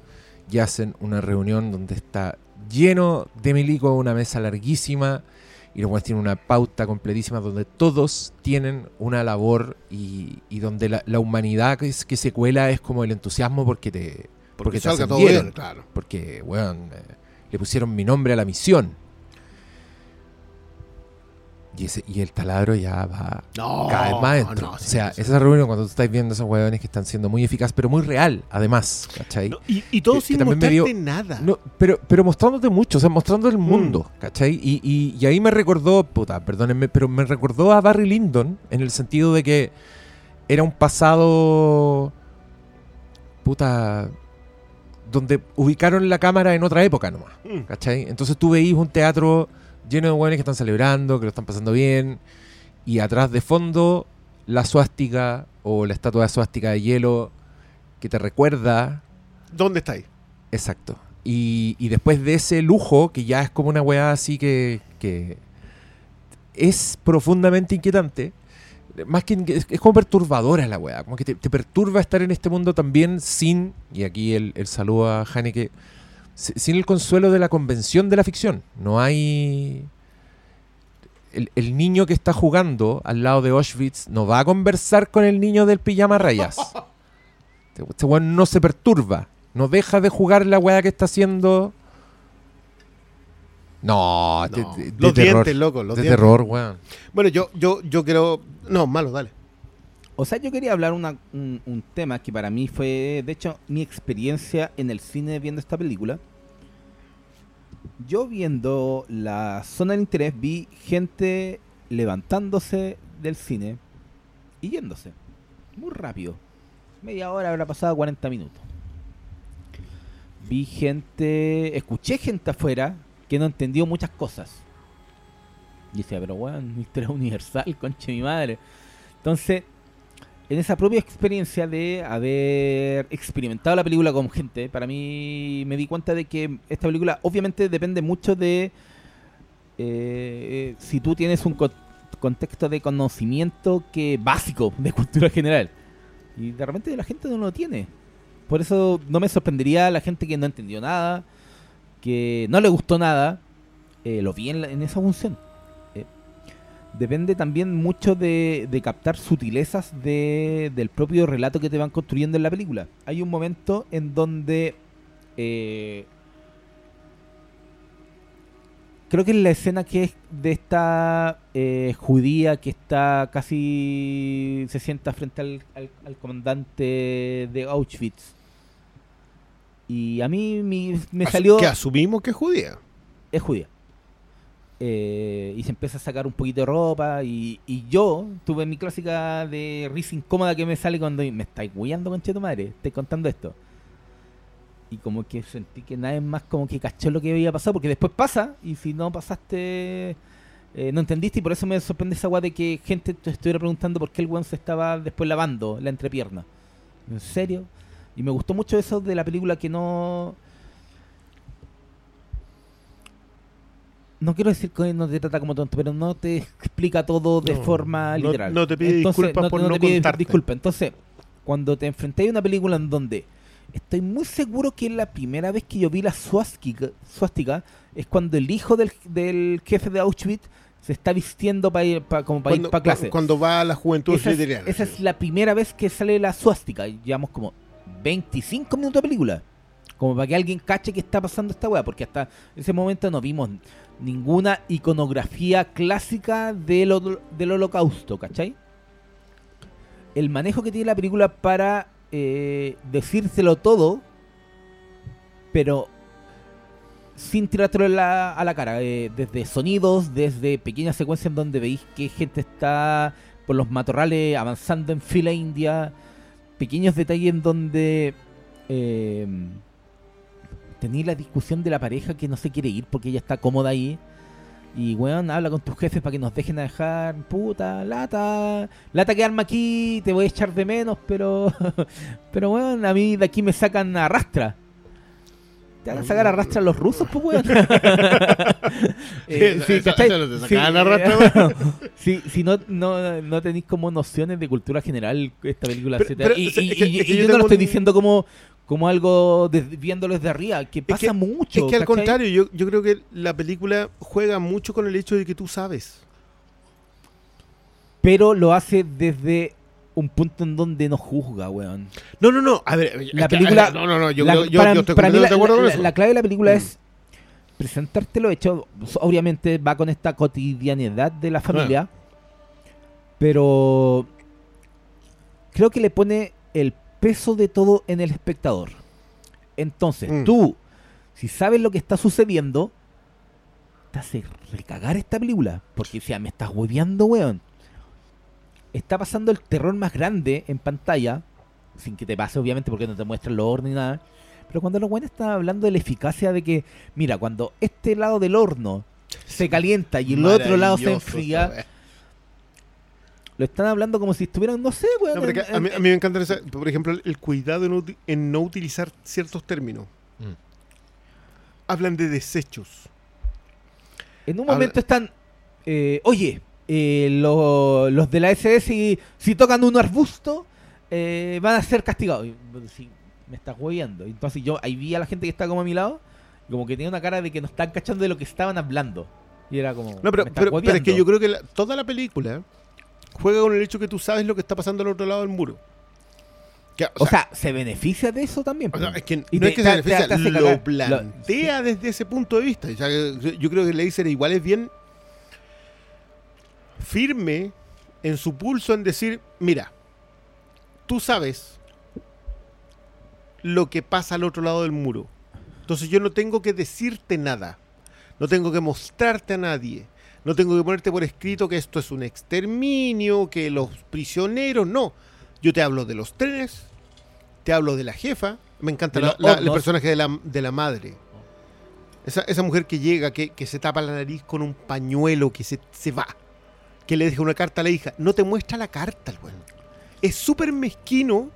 y hacen una reunión donde está lleno de milico, una mesa larguísima, y los tienen una pauta completísima donde todos tienen una labor y, y donde la, la humanidad que, es- que se cuela es como el entusiasmo porque te porque, te salga todo bien, claro. porque weón, eh, le pusieron mi nombre a la misión y, ese, y el taladro ya va No, cada vez más dentro. no, o sea, sí. esa reunión cuando tú estás viendo esos hueones que están siendo muy eficaces, pero muy real, además, ¿cachai? No, y, y todo que- sin que mostrarte dio- nada. No, pero, pero mostrándote mucho, o sea, mostrando el mundo, Mm. ¿cachai? Y, y- y ahí me recordó, puta, perdónenme, pero me recordó a Barry Lyndon en el sentido de que era un pasado, puta, donde ubicaron la cámara en otra época nomás, Mm. ¿cachai? Entonces tú veís un teatro lleno de hueones que están celebrando, que lo están pasando bien, y atrás de fondo la suástica o la estatua de suástica de hielo que te recuerda ¿Dónde estáis? Exacto. Y, y después de ese lujo, que ya es como una weá así que, que es profundamente inquietante, más que es, es como perturbadora la weá, como que te, te perturba estar en este mundo también sin, y aquí el, el saludo a Haneke, sin el consuelo de la convención de la ficción. No hay... El, el niño que está jugando al lado de Auschwitz no va a conversar con el niño del pijama rayas. [LAUGHS] Este este weón no se perturba. No deja de jugar la weá que está haciendo. No, de, No. de- de los terror. dientes, loco, los de dientes. terror, weón. Bueno, yo, yo, yo quiero. No, malo, dale. O sea, yo quería hablar un, tema que para mí fue, de hecho, mi experiencia en el cine viendo esta película. Yo viendo la zona de interés vi gente levantándose del cine y yéndose. Muy rápido. Media hora habrá pasado 40 minutos. Vi gente, escuché gente afuera que no entendió muchas cosas. Y decía, pero weón, historia universal, [LAUGHS] conche mi madre. Entonces, en esa propia experiencia de haber experimentado la película con gente, para mí me di cuenta de que esta película obviamente depende mucho de eh, si tú tienes un co- contexto de conocimiento que básico de cultura general. Y de repente la gente no lo tiene. Por eso no me sorprendería la gente que no entendió nada, que no le gustó nada, eh, lo vi en esa función. Depende también mucho de, de captar sutilezas de- del propio relato que te van construyendo en la película. Hay un momento en donde eh, creo que es la escena que es de esta eh, judía que está casi se sienta frente al, al- al comandante de Auschwitz. Y a mí mi- me salió Que asumimos que es judía. es judía. Eh, y se empieza a sacar un poquito de ropa. Y, yo tuve mi clásica de risa incómoda que me sale cuando me estáis guiando, conche tu madre. Estoy contando esto. y como que sentí que nadie más como que cachó lo que había pasado, porque después pasa, y si no pasaste, eh, no entendiste, y por eso me sorprende esa weá de que gente te estuviera preguntando por qué el weón se estaba después lavando la entrepierna. ¿En serio? Y me gustó mucho eso de la película que no... No quiero decir que no te trata como tonto, pero no te explica todo de No, forma literal. no te pide disculpas por no te pide contarte. disculpas. Entonces, cuando te enfrenté a una película en donde estoy muy seguro que la primera vez que yo vi la suástica, suástica es cuando el hijo del, del jefe de Auschwitz se está vistiendo para ir pa- como para ir para clase. cuando va a la juventud esa, es, esa es la primera vez que sale la suástica. Llevamos como 25 minutos de película. Como para que alguien cache que está pasando esta weá. Porque hasta ese momento no vimos ninguna iconografía clásica del, del holocausto, ¿cachai? El manejo que tiene la película para eh, decírselo todo, pero sin tirártelo la- a la cara. eh, desde sonidos, desde pequeñas secuencias en donde veis que gente está por los matorrales avanzando en fila india. Pequeños detalles en donde eh, tenéis la discusión de la pareja que no se quiere ir porque ella está cómoda ahí. Y weón, habla con tus jefes para que nos dejen a dejar. Puta, lata. Lata quedarme aquí, te voy a echar de menos, pero. [LAUGHS] pero weón, a mí de aquí me sacan a rastra. Te van a sacar a rastra los rusos, pues weón. [LAUGHS] [LAUGHS] Eh, sí, eso- ¿cachai? eso no te Sí, sacaban a rastra, si, si no, no, no tenéis como nociones de cultura general, esta película, Pero- pero, y, y- es que- y- es que y yo yo no lo estoy un- diciendo como, como algo de- viéndolo desde arriba, que pasa que- mucho. Es que al contrario, yo, yo creo que la película juega mucho con el hecho de que tú sabes. Pero lo hace desde un punto en donde no juzga, weón. No, no, no. A ver, La película- No, no, no. Yo, La- creo- yo, para, yo estoy para mí la, de acuerdo con la- eso. la clave de la película Mm. es presentarte lo hecho. Obviamente va con esta cotidianidad de la familia. Pero creo que le pone el peso de todo en el espectador. Entonces, Mm. tú, si sabes lo que está sucediendo, te hace recagar esta película. Porque si me estás hueveando, weón. Está pasando el terror más grande en pantalla. Sin que te pase, obviamente, porque no te muestran los hornos ni nada. Pero cuando los buenos están hablando de la eficacia de que, mira, cuando este lado del horno se calienta y el otro lado se enfría. Lo están hablando como si estuvieran, no sé, weón. No, pero que en- a, mí, a mí me encanta, esa- por ejemplo, el cuidado en, uti- en no utilizar ciertos términos. Mm. Hablan de desechos. En un Habla- momento están, eh, oye, eh, lo- los de la SS, si, si tocan un arbusto, eh, van a ser castigados. Y, me estás hueviando. Entonces yo ahí vi a la gente que está como a mi lado, como que tenía una cara de que no están cachando de lo que estaban hablando. Y era como. No, pero, "Me estás pero, pero es que hueveando". yo creo que la- toda la película juega con el hecho que tú sabes lo que está pasando al otro lado del muro. Que, O sea, se beneficia de eso también. o sea, es que Y no te- es que se beneficia, te- te hace lo plantea desde ese punto de vista. O sea, yo yo creo que Laser igual es bien firme en su pulso en decir, mira, tú sabes lo que pasa al otro lado del muro. Entonces yo no tengo que decirte nada. No tengo que mostrarte a nadie. No tengo que ponerte por escrito que esto es un exterminio, que los prisioneros, no. Yo te hablo de los trenes, te hablo de la jefa, me encanta la- el personaje de la, de la madre. Esa, esa mujer que llega, que, que se tapa la nariz con un pañuelo, que se, se va, que le deja una carta a la hija. No te muestra la carta, el weón. Es súper mezquino,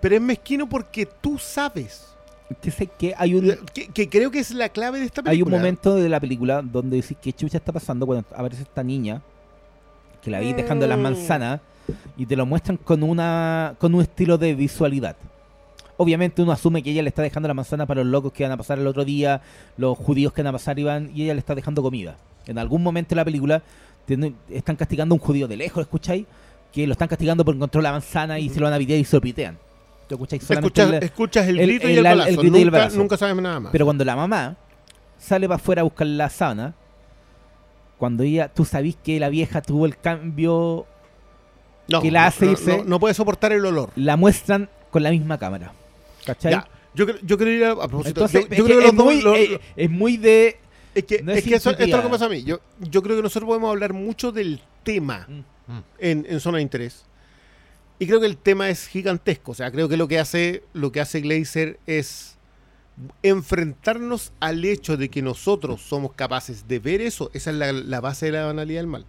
pero es mezquino porque tú sabes. Que sé que hay un, Que, que creo que es la clave de esta hay un película. momento de la película donde decís que chucha está pasando cuando aparece esta niña que la veis dejando las Mm. manzanas y te lo muestran con una con un estilo de visualidad. Obviamente uno asume que ella le está dejando la manzana para los locos que van a pasar el otro día, los judíos que van a pasar y van y ella le está dejando comida. En algún momento de la película tiene- están castigando a un judío de lejos, ¿escucháis? Que lo están castigando por encontrar la manzana y se lo van a pitear y se lo pitean. ¿Lo escucháis? Solamente Escuchas, el- escuchas el el- grito y el- el, grito y el nunca, balazo. nunca sabes nada más. Pero cuando la mamá sale para afuera a buscar la sábana, cuando ella, tú sabís que la vieja tuvo el cambio, no, que la hace no, irse- no- no puede soportar el olor. la muestran con la misma cámara. ¿Cachai? Ya, yo, creo- yo creo ir a, a propósito. Entonces, yo, es, yo que creo que es los dos- muy, los- eh, es muy de... Es que, No es es que eso, esto es lo que pasa a mí. Yo, yo creo que nosotros podemos hablar mucho del tema Mm. en, en zona de interés. Y creo que el tema es gigantesco. O sea, creo que lo que hace, lo que hace Glazer es enfrentarnos al hecho de que nosotros somos capaces de ver eso, esa es la, la base de la banalidad del mal.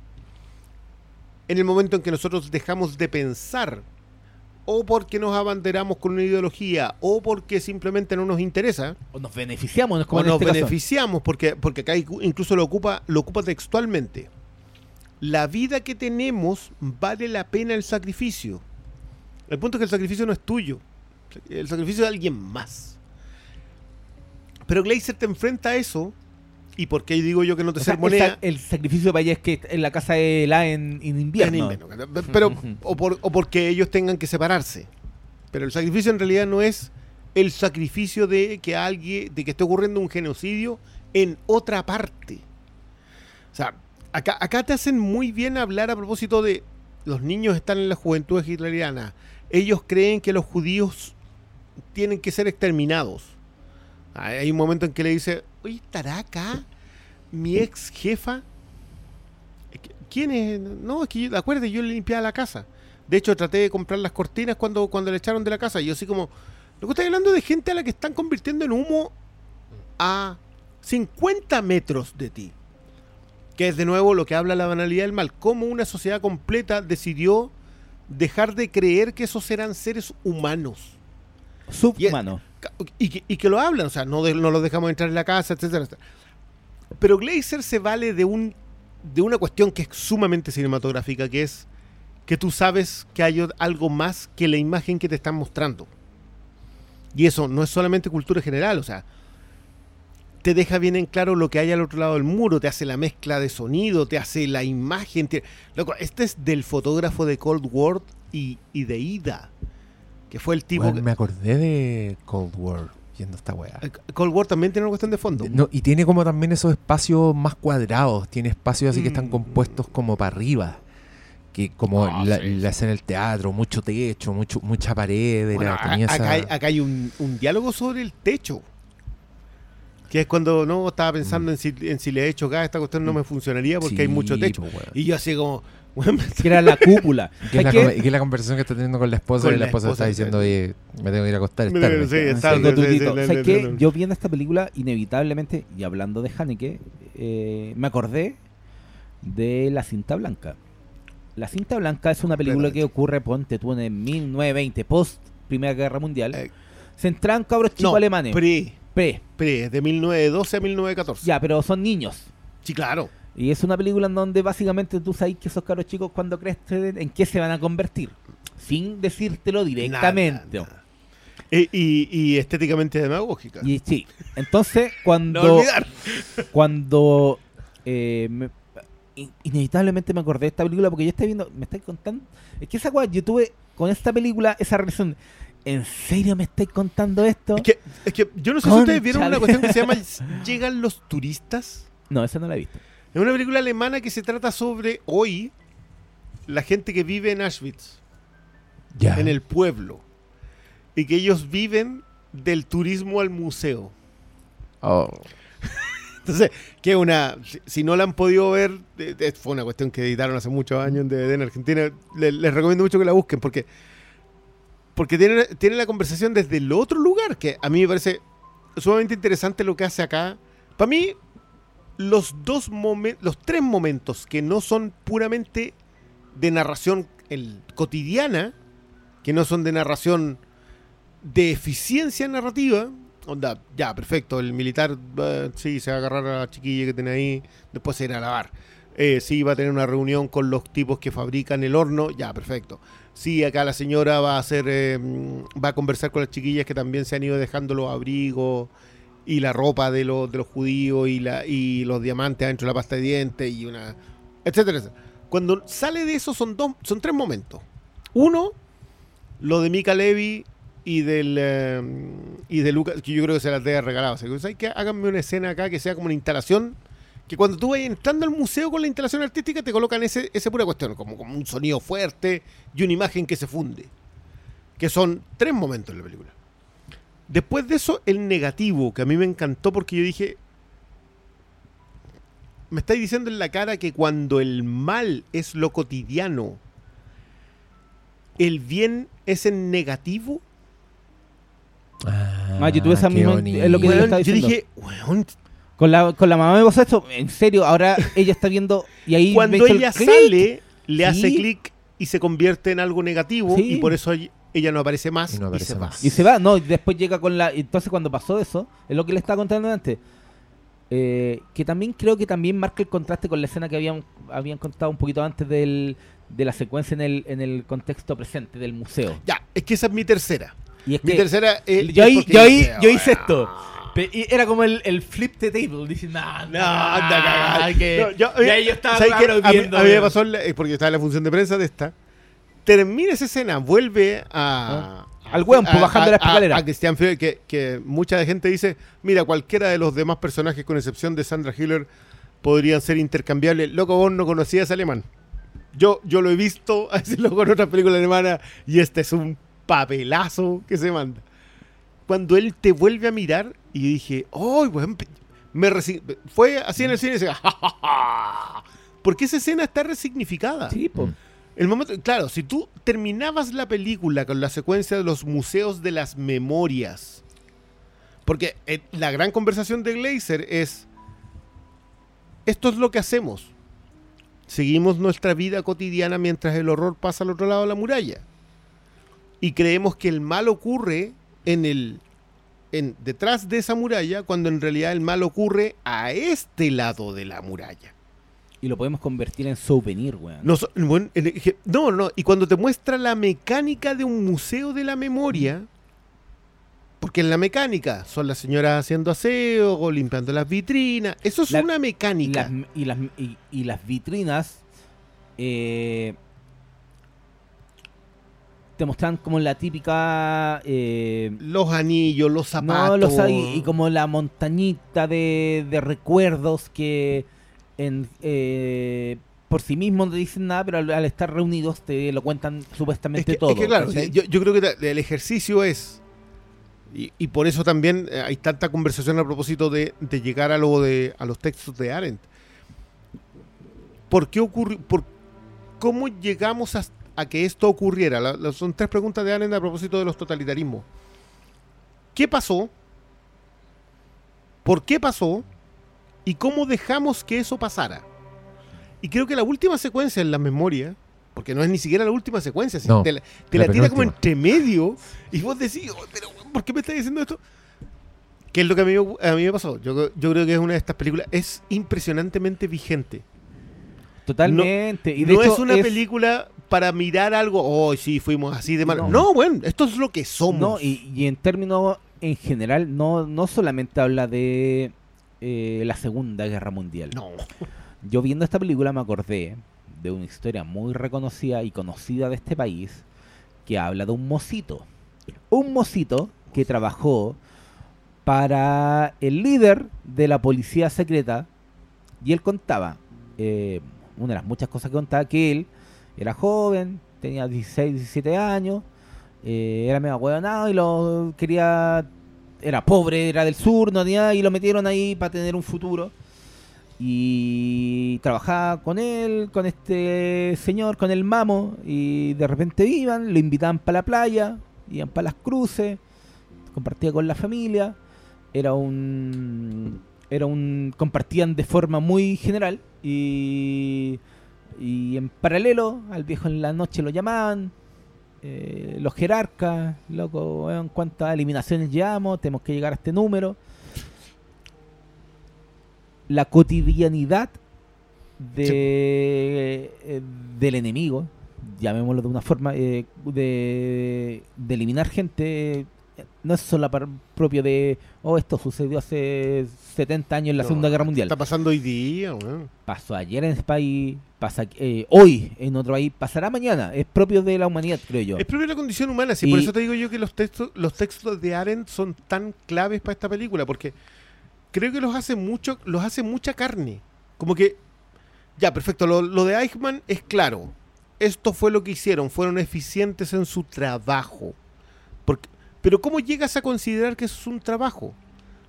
En el momento en que nosotros dejamos de pensar, o porque nos abanderamos con una ideología, o porque simplemente no nos interesa, O nos beneficiamos, no es como o en nos este caso. beneficiamos, porque, porque acá incluso lo ocupa, lo ocupa textualmente. La vida que tenemos vale la pena el sacrificio. El punto es que el sacrificio no es tuyo. El sacrificio de alguien más. Pero Glazer te enfrenta a eso. ¿Y por qué digo yo que no te O sea, sermonea? el, sa- el sacrificio de Valle es que en la casa de la en, en invierno. En invierno. Pero, o, por- o porque ellos tengan que separarse. Pero el sacrificio en realidad no es el sacrificio de que alguien, de que esté ocurriendo un genocidio en otra parte. O sea, acá, acá te hacen muy bien hablar a propósito de los niños están en la juventud hitleriana. Ellos creen que los judíos tienen que ser exterminados. Hay un momento en que le dice, oye, ¿estará acá mi ex jefa? ¿Quién es? No, es que yo, acuérdate, yo le limpiaba la casa. De hecho, traté de comprar las cortinas cuando, cuando le echaron de la casa. Y yo así como, lo que estoy hablando de gente a la que están convirtiendo en humo a 50 metros de ti. Que es de nuevo lo que habla la banalidad del mal. Cómo una sociedad completa decidió dejar de creer que esos eran seres humanos. Subhumano. Y que, y que lo hablan, o sea, no, de- no los dejamos entrar en la casa, etcétera, etcétera. Pero Glazer se vale de un de una cuestión que es sumamente cinematográfica, que es que tú sabes que hay algo más que la imagen que te están mostrando. Y eso no es solamente cultura general, o sea, te deja bien en claro lo que hay al otro lado del muro, te hace la mezcla de sonido, te hace la imagen. te- Loco, este es del fotógrafo de Cold War y, y de Ida, que fue el tipo... Que- me acordé de Cold War viendo esta weá. Eh, Cold War también tiene una cuestión de fondo. No, y tiene como también esos espacios más cuadrados, tiene espacios así que están Mm. compuestos como para arriba. Que como Ah, la, sí, la escena del teatro, mucho techo, mucho, mucha pared, Bueno, acá, esa- hay, acá hay un, un diálogo sobre el techo. Que es cuando no estaba pensando en, si, en si le he hecho gas, esta cuestión no me funcionaría porque hay Mm. Mucho techo. po, weón. Y yo así como, [LAUGHS] weón, me- Que era la cúpula. [LAUGHS] Que es, la, que es la conversación que está teniendo con la esposa Con y la la esposa esposa, está diciendo, oye, me tengo que ir a acostar, es Me tarde". tengo- sí, es Sí, tarde, tengo sí, tutito. sí, ¿Sabes sí, qué? sí. Yo viendo esta película, inevitablemente, y hablando de Haneke, eh, me acordé de La Cinta Blanca. La Cinta Blanca es una película que ocurre, ponte tú, en 1920, post Primera Guerra Mundial. Eh, Centrada en cabros chicos no, alemanes. pre, Pre. pre, de 1912 a 1914. Ya, pero son niños. Sí, claro. Y es una película en donde básicamente tú sabes que esos cabros chicos cuando crecen, ¿en qué se van a convertir? Sin decírtelo directamente. Nada, nada. Eh, y, y estéticamente demagógica. Y sí, entonces [LAUGHS] no cuando olvidar. [LAUGHS] cuando eh, me- in- inevitablemente me acordé de esta película porque yo estaba viendo, me estáis contando, es que esa weá, yo tuve con esta película esa relación, ¿en serio me estáis contando esto? Es que, es que yo no sé si ustedes vieron una cuestión que se llama [LAUGHS] Llegan los turistas. No, esa no la he visto. Es una película alemana que se trata sobre hoy la gente que vive en Auschwitz, Ya. en el pueblo, y que ellos viven del turismo al museo. Oh. [LAUGHS] Entonces, que una, si, no la han podido ver, eh, eh, fue una cuestión que editaron hace muchos años en DVD en Argentina, le- les recomiendo mucho que la busquen porque porque tiene, tiene la conversación desde el otro lugar, que a mí me parece sumamente interesante lo que hace acá. Para mí, los dos los tres momentos que no son puramente de narración cotidiana, que no son de narración de eficiencia narrativa, onda, ya, perfecto, el militar eh, sí se va a agarrar a la chiquilla que tiene ahí, después se irá a lavar. Eh, sí, va a tener una reunión con los tipos que fabrican el horno, ya, perfecto. Sí, acá la señora va a hacer, eh, va a conversar con las chiquillas que también se han ido dejando los abrigos y la ropa de los, de los judíos y, la, y los diamantes adentro de la pasta de dientes y una, etcétera, etcétera. Cuando sale de eso son dos, son tres momentos. Uno, lo de Mika Levy y del eh, y de Lucas, que yo creo que se las debe regalado. O que. Háganme una escena acá que sea como una instalación. Que cuando tú vayas entrando al museo con la instalación artística te colocan ese, esa pura cuestión, como, como un sonido fuerte y una imagen que se funde. Que son tres momentos en la película. Después de eso, el negativo, que a mí me encantó porque yo dije, me estáis diciendo en la cara que cuando el mal es lo cotidiano, el bien es el negativo. Ah, yo tuve esa misma- es lo que yo dije, weón, Con la, con la mamá me pasó esto. En serio, ahora [LAUGHS] ella está viendo. Y ahí cuando el ella clic. sale, le hace Sí. clic y se convierte en algo negativo Sí. y por eso ell- ella no aparece más Y y, no aparece se va. más. Y se va, no, y después llega con la. Entonces, cuando pasó eso, es lo que le estaba contando antes. eh, que también creo que también marca el contraste con la escena que habían, habían contado un poquito antes del, de la secuencia en el, en el contexto presente del museo. Ya, es que esa es mi tercera. Y es Mi que tercera eh, yo es ahí, yo ahí, yo hice "Ah, esto. Pe- y era como el, el flip the table, nah, No, anda cagada. que, No, yo- y ahí yo estaba ¿sabes qué? claro a, mí, viendo, a mí me weón. pasó, en la- eh, porque estaba en la función de prensa de esta. Termina esa escena, vuelve a. Al hueón, pues, bajando la escalera. A, a Christian Fre- que, que mucha gente dice: Mira, cualquiera de los demás personajes, con excepción de Sandra Hiller, podrían ser intercambiables. Loco, vos no conocías alemán. Yo, yo lo he visto a decirlo con otras películas alemanas y este es un papelazo que se manda. Cuando él te vuelve a mirar y dije, ¡ay, weón! Me Fue así en el cine y decía, [LAUGHS] "Ja, ja, ja". Porque esa escena está resignificada. Sí, po. Mm. El momento, claro, si tú terminabas la película con la secuencia de los museos de las memorias, porque eh, la gran conversación de Glazer es, esto es lo que hacemos. Seguimos nuestra vida cotidiana mientras el horror pasa al otro lado de la muralla. Y creemos que el mal ocurre en el en, detrás de esa muralla, cuando en realidad el mal ocurre a este lado de la muralla. Y lo podemos convertir en souvenir, weón. No, no, no, y cuando te muestra la mecánica de un museo de la memoria, porque en la mecánica son las señoras haciendo aseo o limpiando las vitrinas, eso es La- una mecánica. las, y, las, y, y las vitrinas eh, te muestran como la típica eh, Los anillos, los zapatos. no los hay y como la montañita de, de recuerdos que en, eh, por sí mismos no dicen nada pero al, al estar reunidos te lo cuentan es supuestamente que, todo es que claro, yo, yo creo que el ejercicio es, y, y por eso también eh, hay tanta conversación a propósito de, de llegar a, lo de, a los textos de Arendt. ¿Por qué ocurrió? Por, ¿Cómo llegamos a, a que esto ocurriera? La- la- son tres preguntas de Arendt a propósito de los totalitarismos. ¿Qué pasó? ¿Por qué pasó? ¿Y cómo dejamos que eso pasara? Y creo que la última secuencia en la memoria, porque no es ni siquiera la última secuencia, No, te la, te la la tira como entre medio y vos decís, "Oh, pero ¿por qué me estás diciendo esto? ¿Qué es lo que a mí, a mí me pasó? Yo, yo creo que es una de estas películas, es impresionantemente vigente. Totalmente y de no hecho es una película para mirar algo, oh, sí, fuimos así de mal. No. No, bueno, esto es lo que somos. No, y, y en términos en general, no, no solamente habla de eh, la Segunda Guerra Mundial. No. Yo viendo esta película me acordé de una historia muy reconocida y conocida de este país que habla de un mocito. Un mocito que trabajó para el líder de la policía secreta y él contaba, eh, una de las muchas cosas que contaba, que él era joven, tenía 16, 17 años, eh, era medio huevonado y lo quería, era pobre, era del sur, no tenía y lo metieron ahí para tener un futuro. Y trabajaba con él, con este señor, con el mamo, y de repente iban, lo invitaban para la playa, iban para las cruces, compartía con la familia, era un era un compartían de forma muy general y y en paralelo al viejo en la noche lo llamaban eh, los jerarcas loco weón, cuántas eliminaciones llevamos tenemos que llegar a este número la cotidianidad de eh, del enemigo llamémoslo de una forma eh, de, de eliminar gente no es solo propio de oh esto sucedió hace 70 años en la No, Segunda Guerra Mundial Está pasando hoy día, weón. pasó ayer en este país, pasa eh, hoy en otro país, pasará mañana. Es propio de la humanidad, creo yo. Es propio de la condición humana, sí, por Y- eso te digo yo que los textos, los textos de Arendt son tan claves para esta película, porque creo que los hace mucho, los hace mucha carne. Como que, ya, perfecto, lo, lo de Eichmann es claro. Esto fue lo que hicieron, fueron eficientes en su trabajo. Porque, pero ¿cómo llegas a considerar que eso es un trabajo?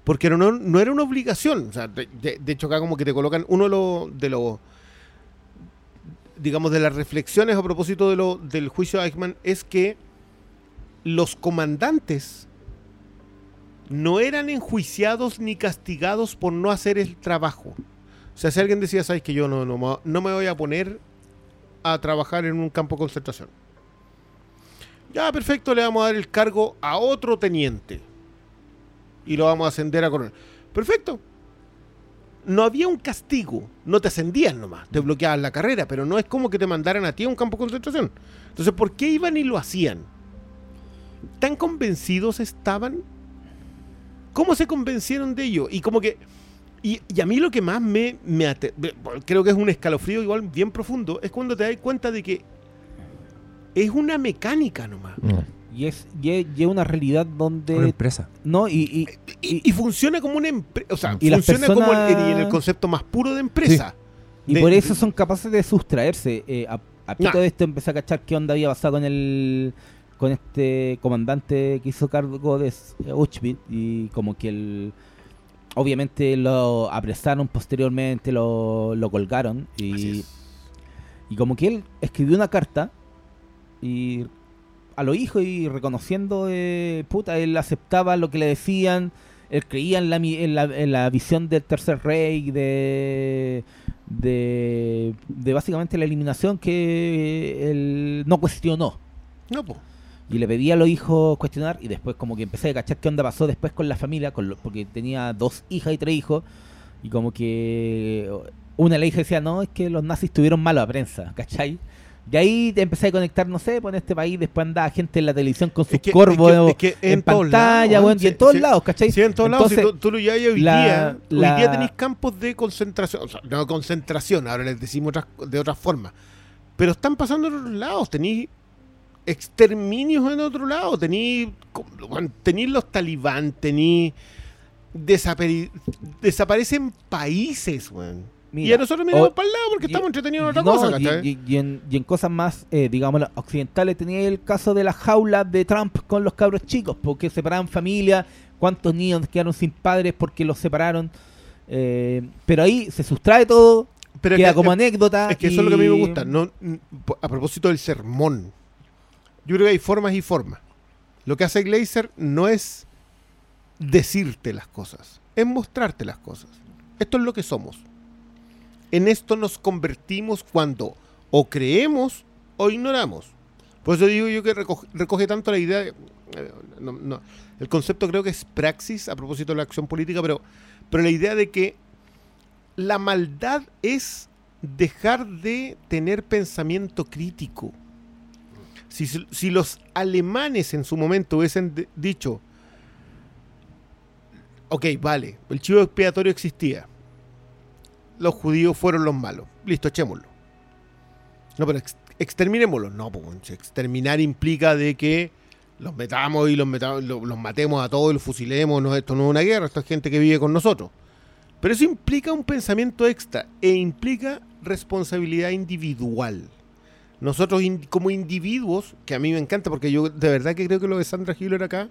Porque no, no era una obligación. O sea, de, hecho, acá como que te colocan uno de los, de digamos, de las reflexiones a propósito de lo, del juicio de Eichmann es que los comandantes no eran enjuiciados ni castigados por no hacer el trabajo. O sea, si alguien decía, sabes que yo no, no me voy a poner a trabajar en un campo de concentración. Ya, perfecto, le vamos a dar el cargo a otro teniente. Y lo vamos a ascender a coronel. Perfecto. No había un castigo. No te ascendían nomás. Te bloqueaban la carrera. Pero no es como que te mandaran a ti a un campo de concentración. Entonces, ¿por qué iban y lo hacían? ¿Tan convencidos estaban? ¿Cómo se convencieron de ello? Y como que... Y, a mí lo que más me, me- creo que es un escalofrío igual bien profundo, es cuando te das cuenta de que es una mecánica nomás. Y es, y es, y es una realidad donde. Una empresa. No, y, y- Y, y funciona como una empresa, o sea, Y funciona como el- en el concepto más puro de empresa. y De- por de- eso son capaces de sustraerse. Eh, a, a Nah. de esto empecé a cachar qué onda había pasado con el con este comandante que hizo cargo de Auschwitz y como que el obviamente lo apresaron posteriormente, lo, lo colgaron Así y, es. y como que él escribió una carta y a los hijos y reconociendo, eh, puta, él aceptaba lo que le decían, él creía en la, en la, en la visión del tercer rey, de, de, de básicamente la eliminación que él no cuestionó. No, po. Y le pedía a los hijos cuestionar y después como que empecé a cachar qué onda pasó después con la familia, con lo- porque tenía dos hijas y tres hijos, y como que una de las hijas decía, no, es que los nazis tuvieron malo a prensa, ¿cachai? Y ahí te empecé a conectar, no sé, pues en este país después andaba gente en la televisión con sus Es que- corvos es que- es que en, pantalla, lados, weón, y en todos lados, ¿cachai? Sí, en todos lados, si Entonces, tú, tú lo llevas hoy la- día, la- hoy día tenéis campos de concentración, o sea, no concentración, ahora les decimos otras, de otras formas, pero están pasando en otros lados, tenéis exterminios en otro lado, tenéis bueno, tenéis los talibán, tenéis desapari- desaparecen países, weón. Y a nosotros miramos o- para el lado porque y- estamos entretenidos en otra No, cosa, y, ¿cachai? y- y en, y en cosas más, eh, digamos, occidentales tenía el caso de la jaula de Trump con los cabros chicos, porque separaban familias, cuántos niños quedaron sin padres porque los separaron. eh, pero ahí se sustrae todo, Pero es queda que- como anécdota. Es que eso es lo que a mí me gusta. No, mm, a propósito del sermón. Yo creo que hay formas y formas. Lo que hace Glazer no es decirte las cosas, es mostrarte las cosas. Esto es lo que somos. En esto nos convertimos cuando o creemos o ignoramos. Por eso digo yo que recoge, tanto la idea. de- eh, el concepto creo que es praxis a propósito de la acción política, pero, pero la idea de que la maldad es dejar de tener pensamiento crítico. Si, los alemanes en su momento hubiesen dicho, ok, vale, el chivo expiatorio existía, los judíos fueron los malos, listo, echémoslo. No, pero ex- exterminémoslo. No, pues exterminar implica de que los metamos y los, metamos, lo- los matemos a todos y los fusilemos. No, esto no es una guerra, esto es gente que vive con nosotros. Pero eso implica un pensamiento extra e implica responsabilidad individual. Nosotros como individuos, que a mí me encanta porque yo de verdad que creo que lo de Sandra Hiller acá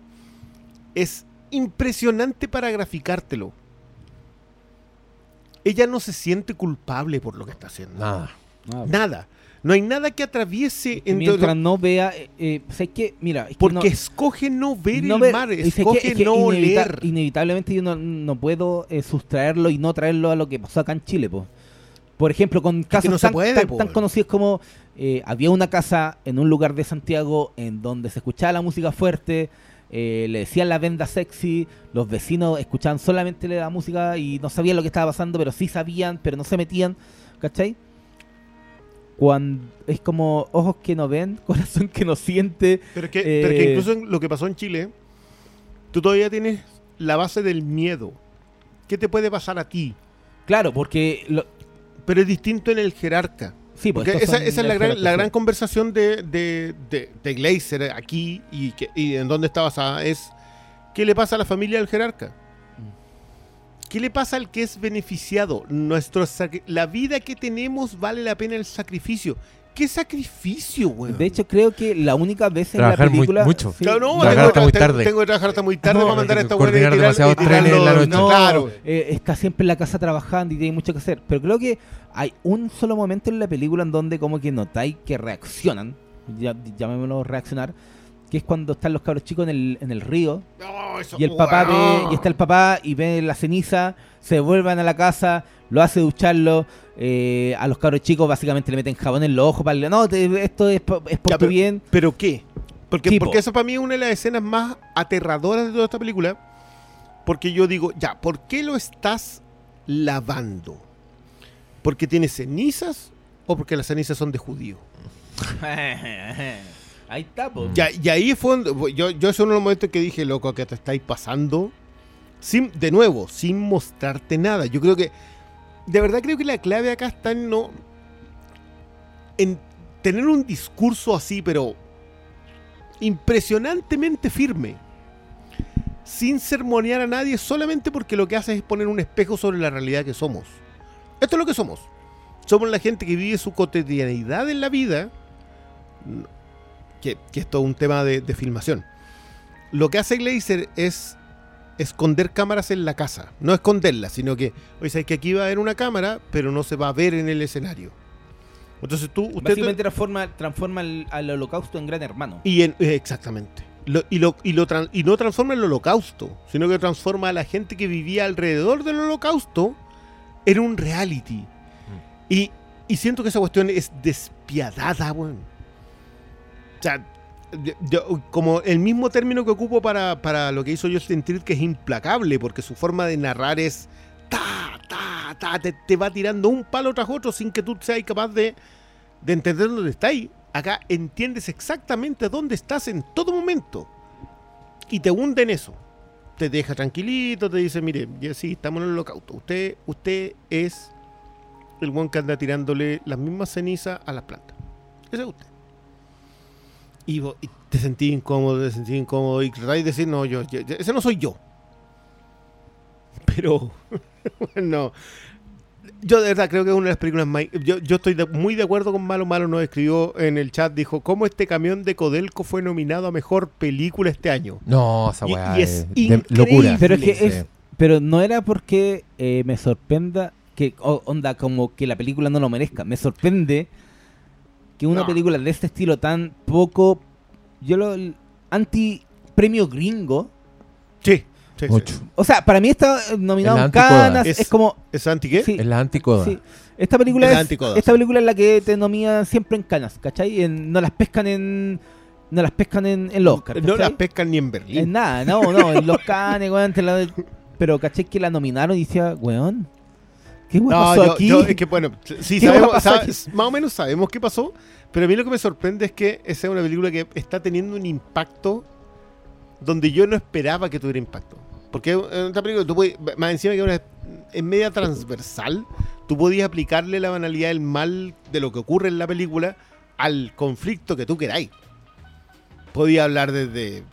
es impresionante para graficártelo. Ella no se siente culpable por lo que está haciendo. Nada. Ah, Nada. No hay nada que atraviese que en mientras no vea, eh, eh, sé que, mira, es que porque no- escoge no ver no el ver- mar, que- escoge es que no inevita- oler. Inevitablemente yo no, no puedo eh, sustraerlo y no traerlo a lo que pasó acá en Chile, po. Por ejemplo, con casos tan, puede, tan- conocidos como eh, había una casa en un lugar de Santiago en donde se escuchaba la música fuerte, eh, le decían la venda sexy, los vecinos escuchaban solamente la música y no sabían lo que estaba pasando, pero sí sabían, pero no se metían, ¿cachai? Cuando es como ojos que no ven, [LAUGHS] corazón que no siente, Pero es que, pero que eh, incluso en lo que pasó en Chile, tú todavía tienes la base del miedo. ¿Qué te puede pasar a ti? Claro, porque lo- Pero es distinto en el jerarca. Sí, pues Porque esa, es la gran, la gran conversación de, de, de, de Glazer aquí y, que, y en dónde está basada es ¿qué le pasa a la familia del jerarca? Mm. ¿Qué le pasa al que es beneficiado? Nuestro la vida que tenemos vale la pena el sacrificio. ¿Qué sacrificio, weón? De hecho, creo que la única vez en Trabajar la muy- película. mucho. sí, Claro, no, Trabajar tengo, hasta que muy tarde. tengo que trabajar hasta muy tarde No, para mandar a esta tirar- demasiados trenes en la noche. No, Claro. eh, está siempre en la casa trabajando y tiene mucho que hacer. Pero creo que hay un solo momento en la película en donde como que notáis que reaccionan, ya, llamémoslo reaccionar, que es cuando están los cabros chicos en el, en el río No, eso- y el papá ve, weón. y está el papá y ve la ceniza, se vuelvan a la casa, lo hace ducharlo, eh, a los cabros chicos básicamente le meten jabón en los ojos para no, te- esto es, es por Ya, tu pero- bien. ¿Pero qué? Porque, porque eso para mí es una de las escenas más aterradoras de toda esta película. Porque yo digo, ya, ¿por qué lo estás lavando? ¿Porque tiene cenizas o porque las cenizas son de judío? [LAUGHS] Ahí está, po. Ya, y ahí fue donde- yo, yo es uno de los momentos que dije, loco, que te estáis pasando. Sin, de nuevo, sin mostrarte nada. Yo creo que, de verdad creo que la clave acá está en no... En tener un discurso así, pero impresionantemente firme. Sin sermonear a nadie, solamente porque lo que hace es poner un espejo sobre la realidad que somos. Esto es lo que somos. Somos la gente que vive su cotidianidad en la vida. Que, que esto es un tema de, de filmación. Lo que hace Glazer es esconder cámaras en la casa. No esconderlas, sino que, oye, sabes que aquí va a haber una cámara, pero no se va a ver en el escenario. Entonces tú, usted... Básicamente transforma, transforma al, al holocausto en gran hermano. Y en- eh, exactamente. Lo- y, lo, y, lo y no transforma el holocausto, sino que transforma a la gente que vivía alrededor del holocausto en un reality. Y, y siento que esa cuestión es despiadada, weón. O sea, yo- como el mismo término que ocupo para, para lo que hizo Justin Tritt, que es implacable, porque su forma de narrar es ta, ta, ta, te, te va tirando un palo tras otro sin que tú seas capaz de, de entender dónde está ahí. Acá entiendes exactamente dónde estás en todo momento. Y te hunde en eso. Te deja tranquilito, te dice, mire, ya sí, estamos en el holocausto. Usted, usted es el buen que anda tirándole las mismas cenizas a las plantas. Ese es usted. Y, vos- y te sentí incómodo, te sentí incómodo y tratáis de decir, no, yo, yo- yo- ese no soy yo. [LAUGHS] Pero, [LAUGHS] bueno, yo de verdad creo que es una de las películas más... Yo, yo estoy de- muy de acuerdo con Malo. Malo nos escribió en el chat, dijo, ¿cómo este camión de Codelco fue nominado a Mejor Película este año? No, esa weá y es, es de increíble. locura. Pero es que Sí. es, pero no era porque eh, me sorprenda que onda como que la película no lo merezca. Me sorprende que una No. película de este estilo tan poco yo lo anti premio gringo. Sí, sí. O sea, para mí está nominado en. Cannes, Es- es, como ¿Es anti qué? sí, Es la anticoda. sí. Esta película Es es, la anticoda, esta sí. película es la que te nominan siempre en Cannes, ¿cachai? En- no las pescan en no las pescan en, en los Oscar, No ¿cachai? las pescan ni en Berlín. En nada, no, no, en los canes, weón, te la- pero caché que la nominaron y decía, weón, ¿qué No, pasó yo, aquí? yo- es que bueno, sí ¿Qué sabemos, más o menos sabemos qué pasó, pero a mí lo que me sorprende es que esa es una película que está teniendo un impacto donde yo no esperaba que tuviera impacto. Porque en esta película, tú puedes- más encima que una, es media transversal, tú podías aplicarle la banalidad del mal de lo que ocurre en la película al conflicto que tú queráis. Podía hablar desde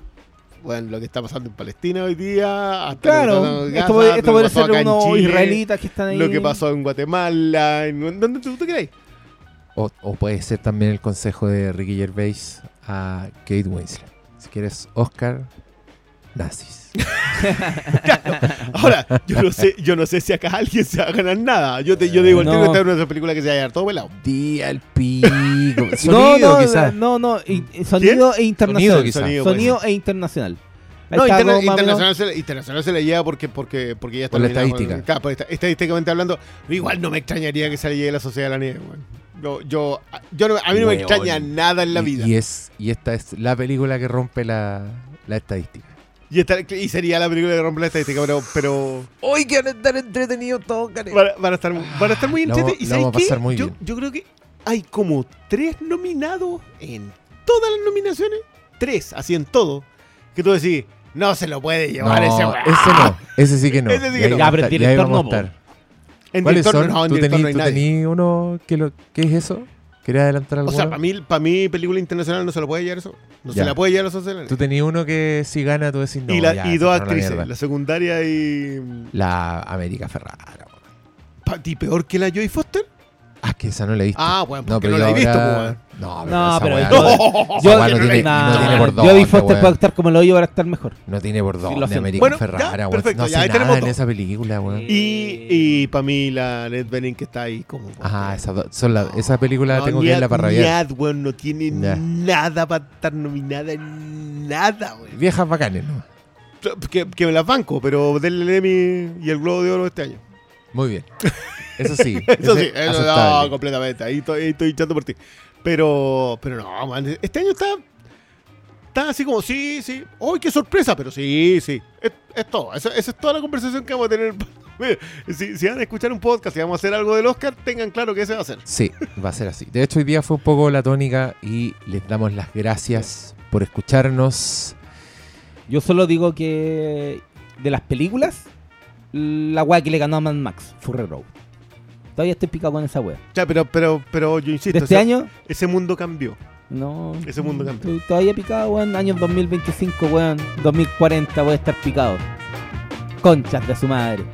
bueno, lo que está pasando en Palestina hoy día, hasta claro, esto, Gaza, puede- esto que puede ser unos Chile, israelitas que están ahí. lo que pasó en Guatemala, en donde tú, tú queráis. O, o puede ser también el consejo de Ricky Gervais a Kate Winslet. Si quieres Oscar, nazis. [LAUGHS] Ahora, yo no sé, yo no sé si acá alguien se va a ganar nada. Yo te, yo digo, el No. esta es una de esas películas que se va a llevar todo pelado. Día al pico. [LAUGHS] No, Sonido, no, quizás. no, no, sonido e internacional. Sonido, e internacional. No, interna- internacional, se, le- internacional se le lleva porque, porque, porque ya está Por la estadística. claro, por esta- estadísticamente hablando, igual no me extrañaría que se le llegue la Sociedad de la Nieve. weón. Yo, yo, yo no- a mí no me extraña nada en la Y- vida. Y, Y, es, y esta es la película que rompe la, la estadística. Esta- y sería la película que rompe la estadística, pero, pero ¡Uy, que van a estar entretenidos todos, van, a- van a estar, van a estar muy entretenidos. ¿Y sabes vamos a qué? pasar muy yo, bien. yo creo que hay como tres nominados en todas las nominaciones. Tres, así en todo. Que tú decís, no se lo puede llevar ese No, weón. ese no. Ese sí que no. [LAUGHS] Ese sí que Y no. Ya, pero el estar- y director no, estar. En ¿Cuáles director, son? no, en ¿Tú director no tenías hay tú nadie. tenías uno que lo, ¿Qué es eso? ¿Querías adelantar O alguno? sea, para mí, para mí, película internacional no se lo puede llevar eso. No se la puede llevar a la Tú tenías uno que si gana tú decís no. y la- ya, y dos la actrices, la secundaria y. La América Ferrara. ¿Para ti peor que la Joy Foster? Ah, que esa no la he visto. Ah, bueno, no, porque pero no, la he yo visto, ahora- pues. No, No, esa pero yo- no- [LAUGHS] yo- no tiene, no tiene por dónde, Foster weón. puede actuar como el hoyo para estar mejor. No tiene por dónde. American Bueno, ya, Ferrara, weón. perfecto, No ya, ahí nada tenemos en esa película, weón. Y, y para mí la Ned Bening que está ahí como... Ajá, esa, son la- esa película No, tengo que verla para rabiar. Weón, no tiene Ya. nada para estar nominada en nada, weón. Viejas bacanes, ¿no? Que, que me las banco, pero denle el Emmy y el Globo de Oro este año. Muy bien. [LAUGHS] Eso sí. Eso sí, eso no, completamente. Ahí estoy, ahí estoy hinchando por ti. Pero, pero no, man, este año está, está así como, sí, sí. ¡Uy, qué sorpresa! Pero sí, sí. Es, es todo. Esa, esa es toda la conversación que vamos a tener. [LAUGHS] Si van a escuchar un podcast y vamos a hacer algo del Oscar, tengan claro que ese va a ser. Sí, va a ser así. De hecho, hoy día fue un poco la tónica y les damos las gracias por escucharnos. Yo solo digo que de las películas, la weá que le ganó a Mad Max, Furry Road. Todavía estoy picado con esa weá. Ya, pero, pero, pero yo insisto, De este ese, año, ese mundo cambió. no. Ese mundo cambió. Estoy todavía picado, weón. Años 2025, weón. 2040 voy a estar picado. Conchas de su madre.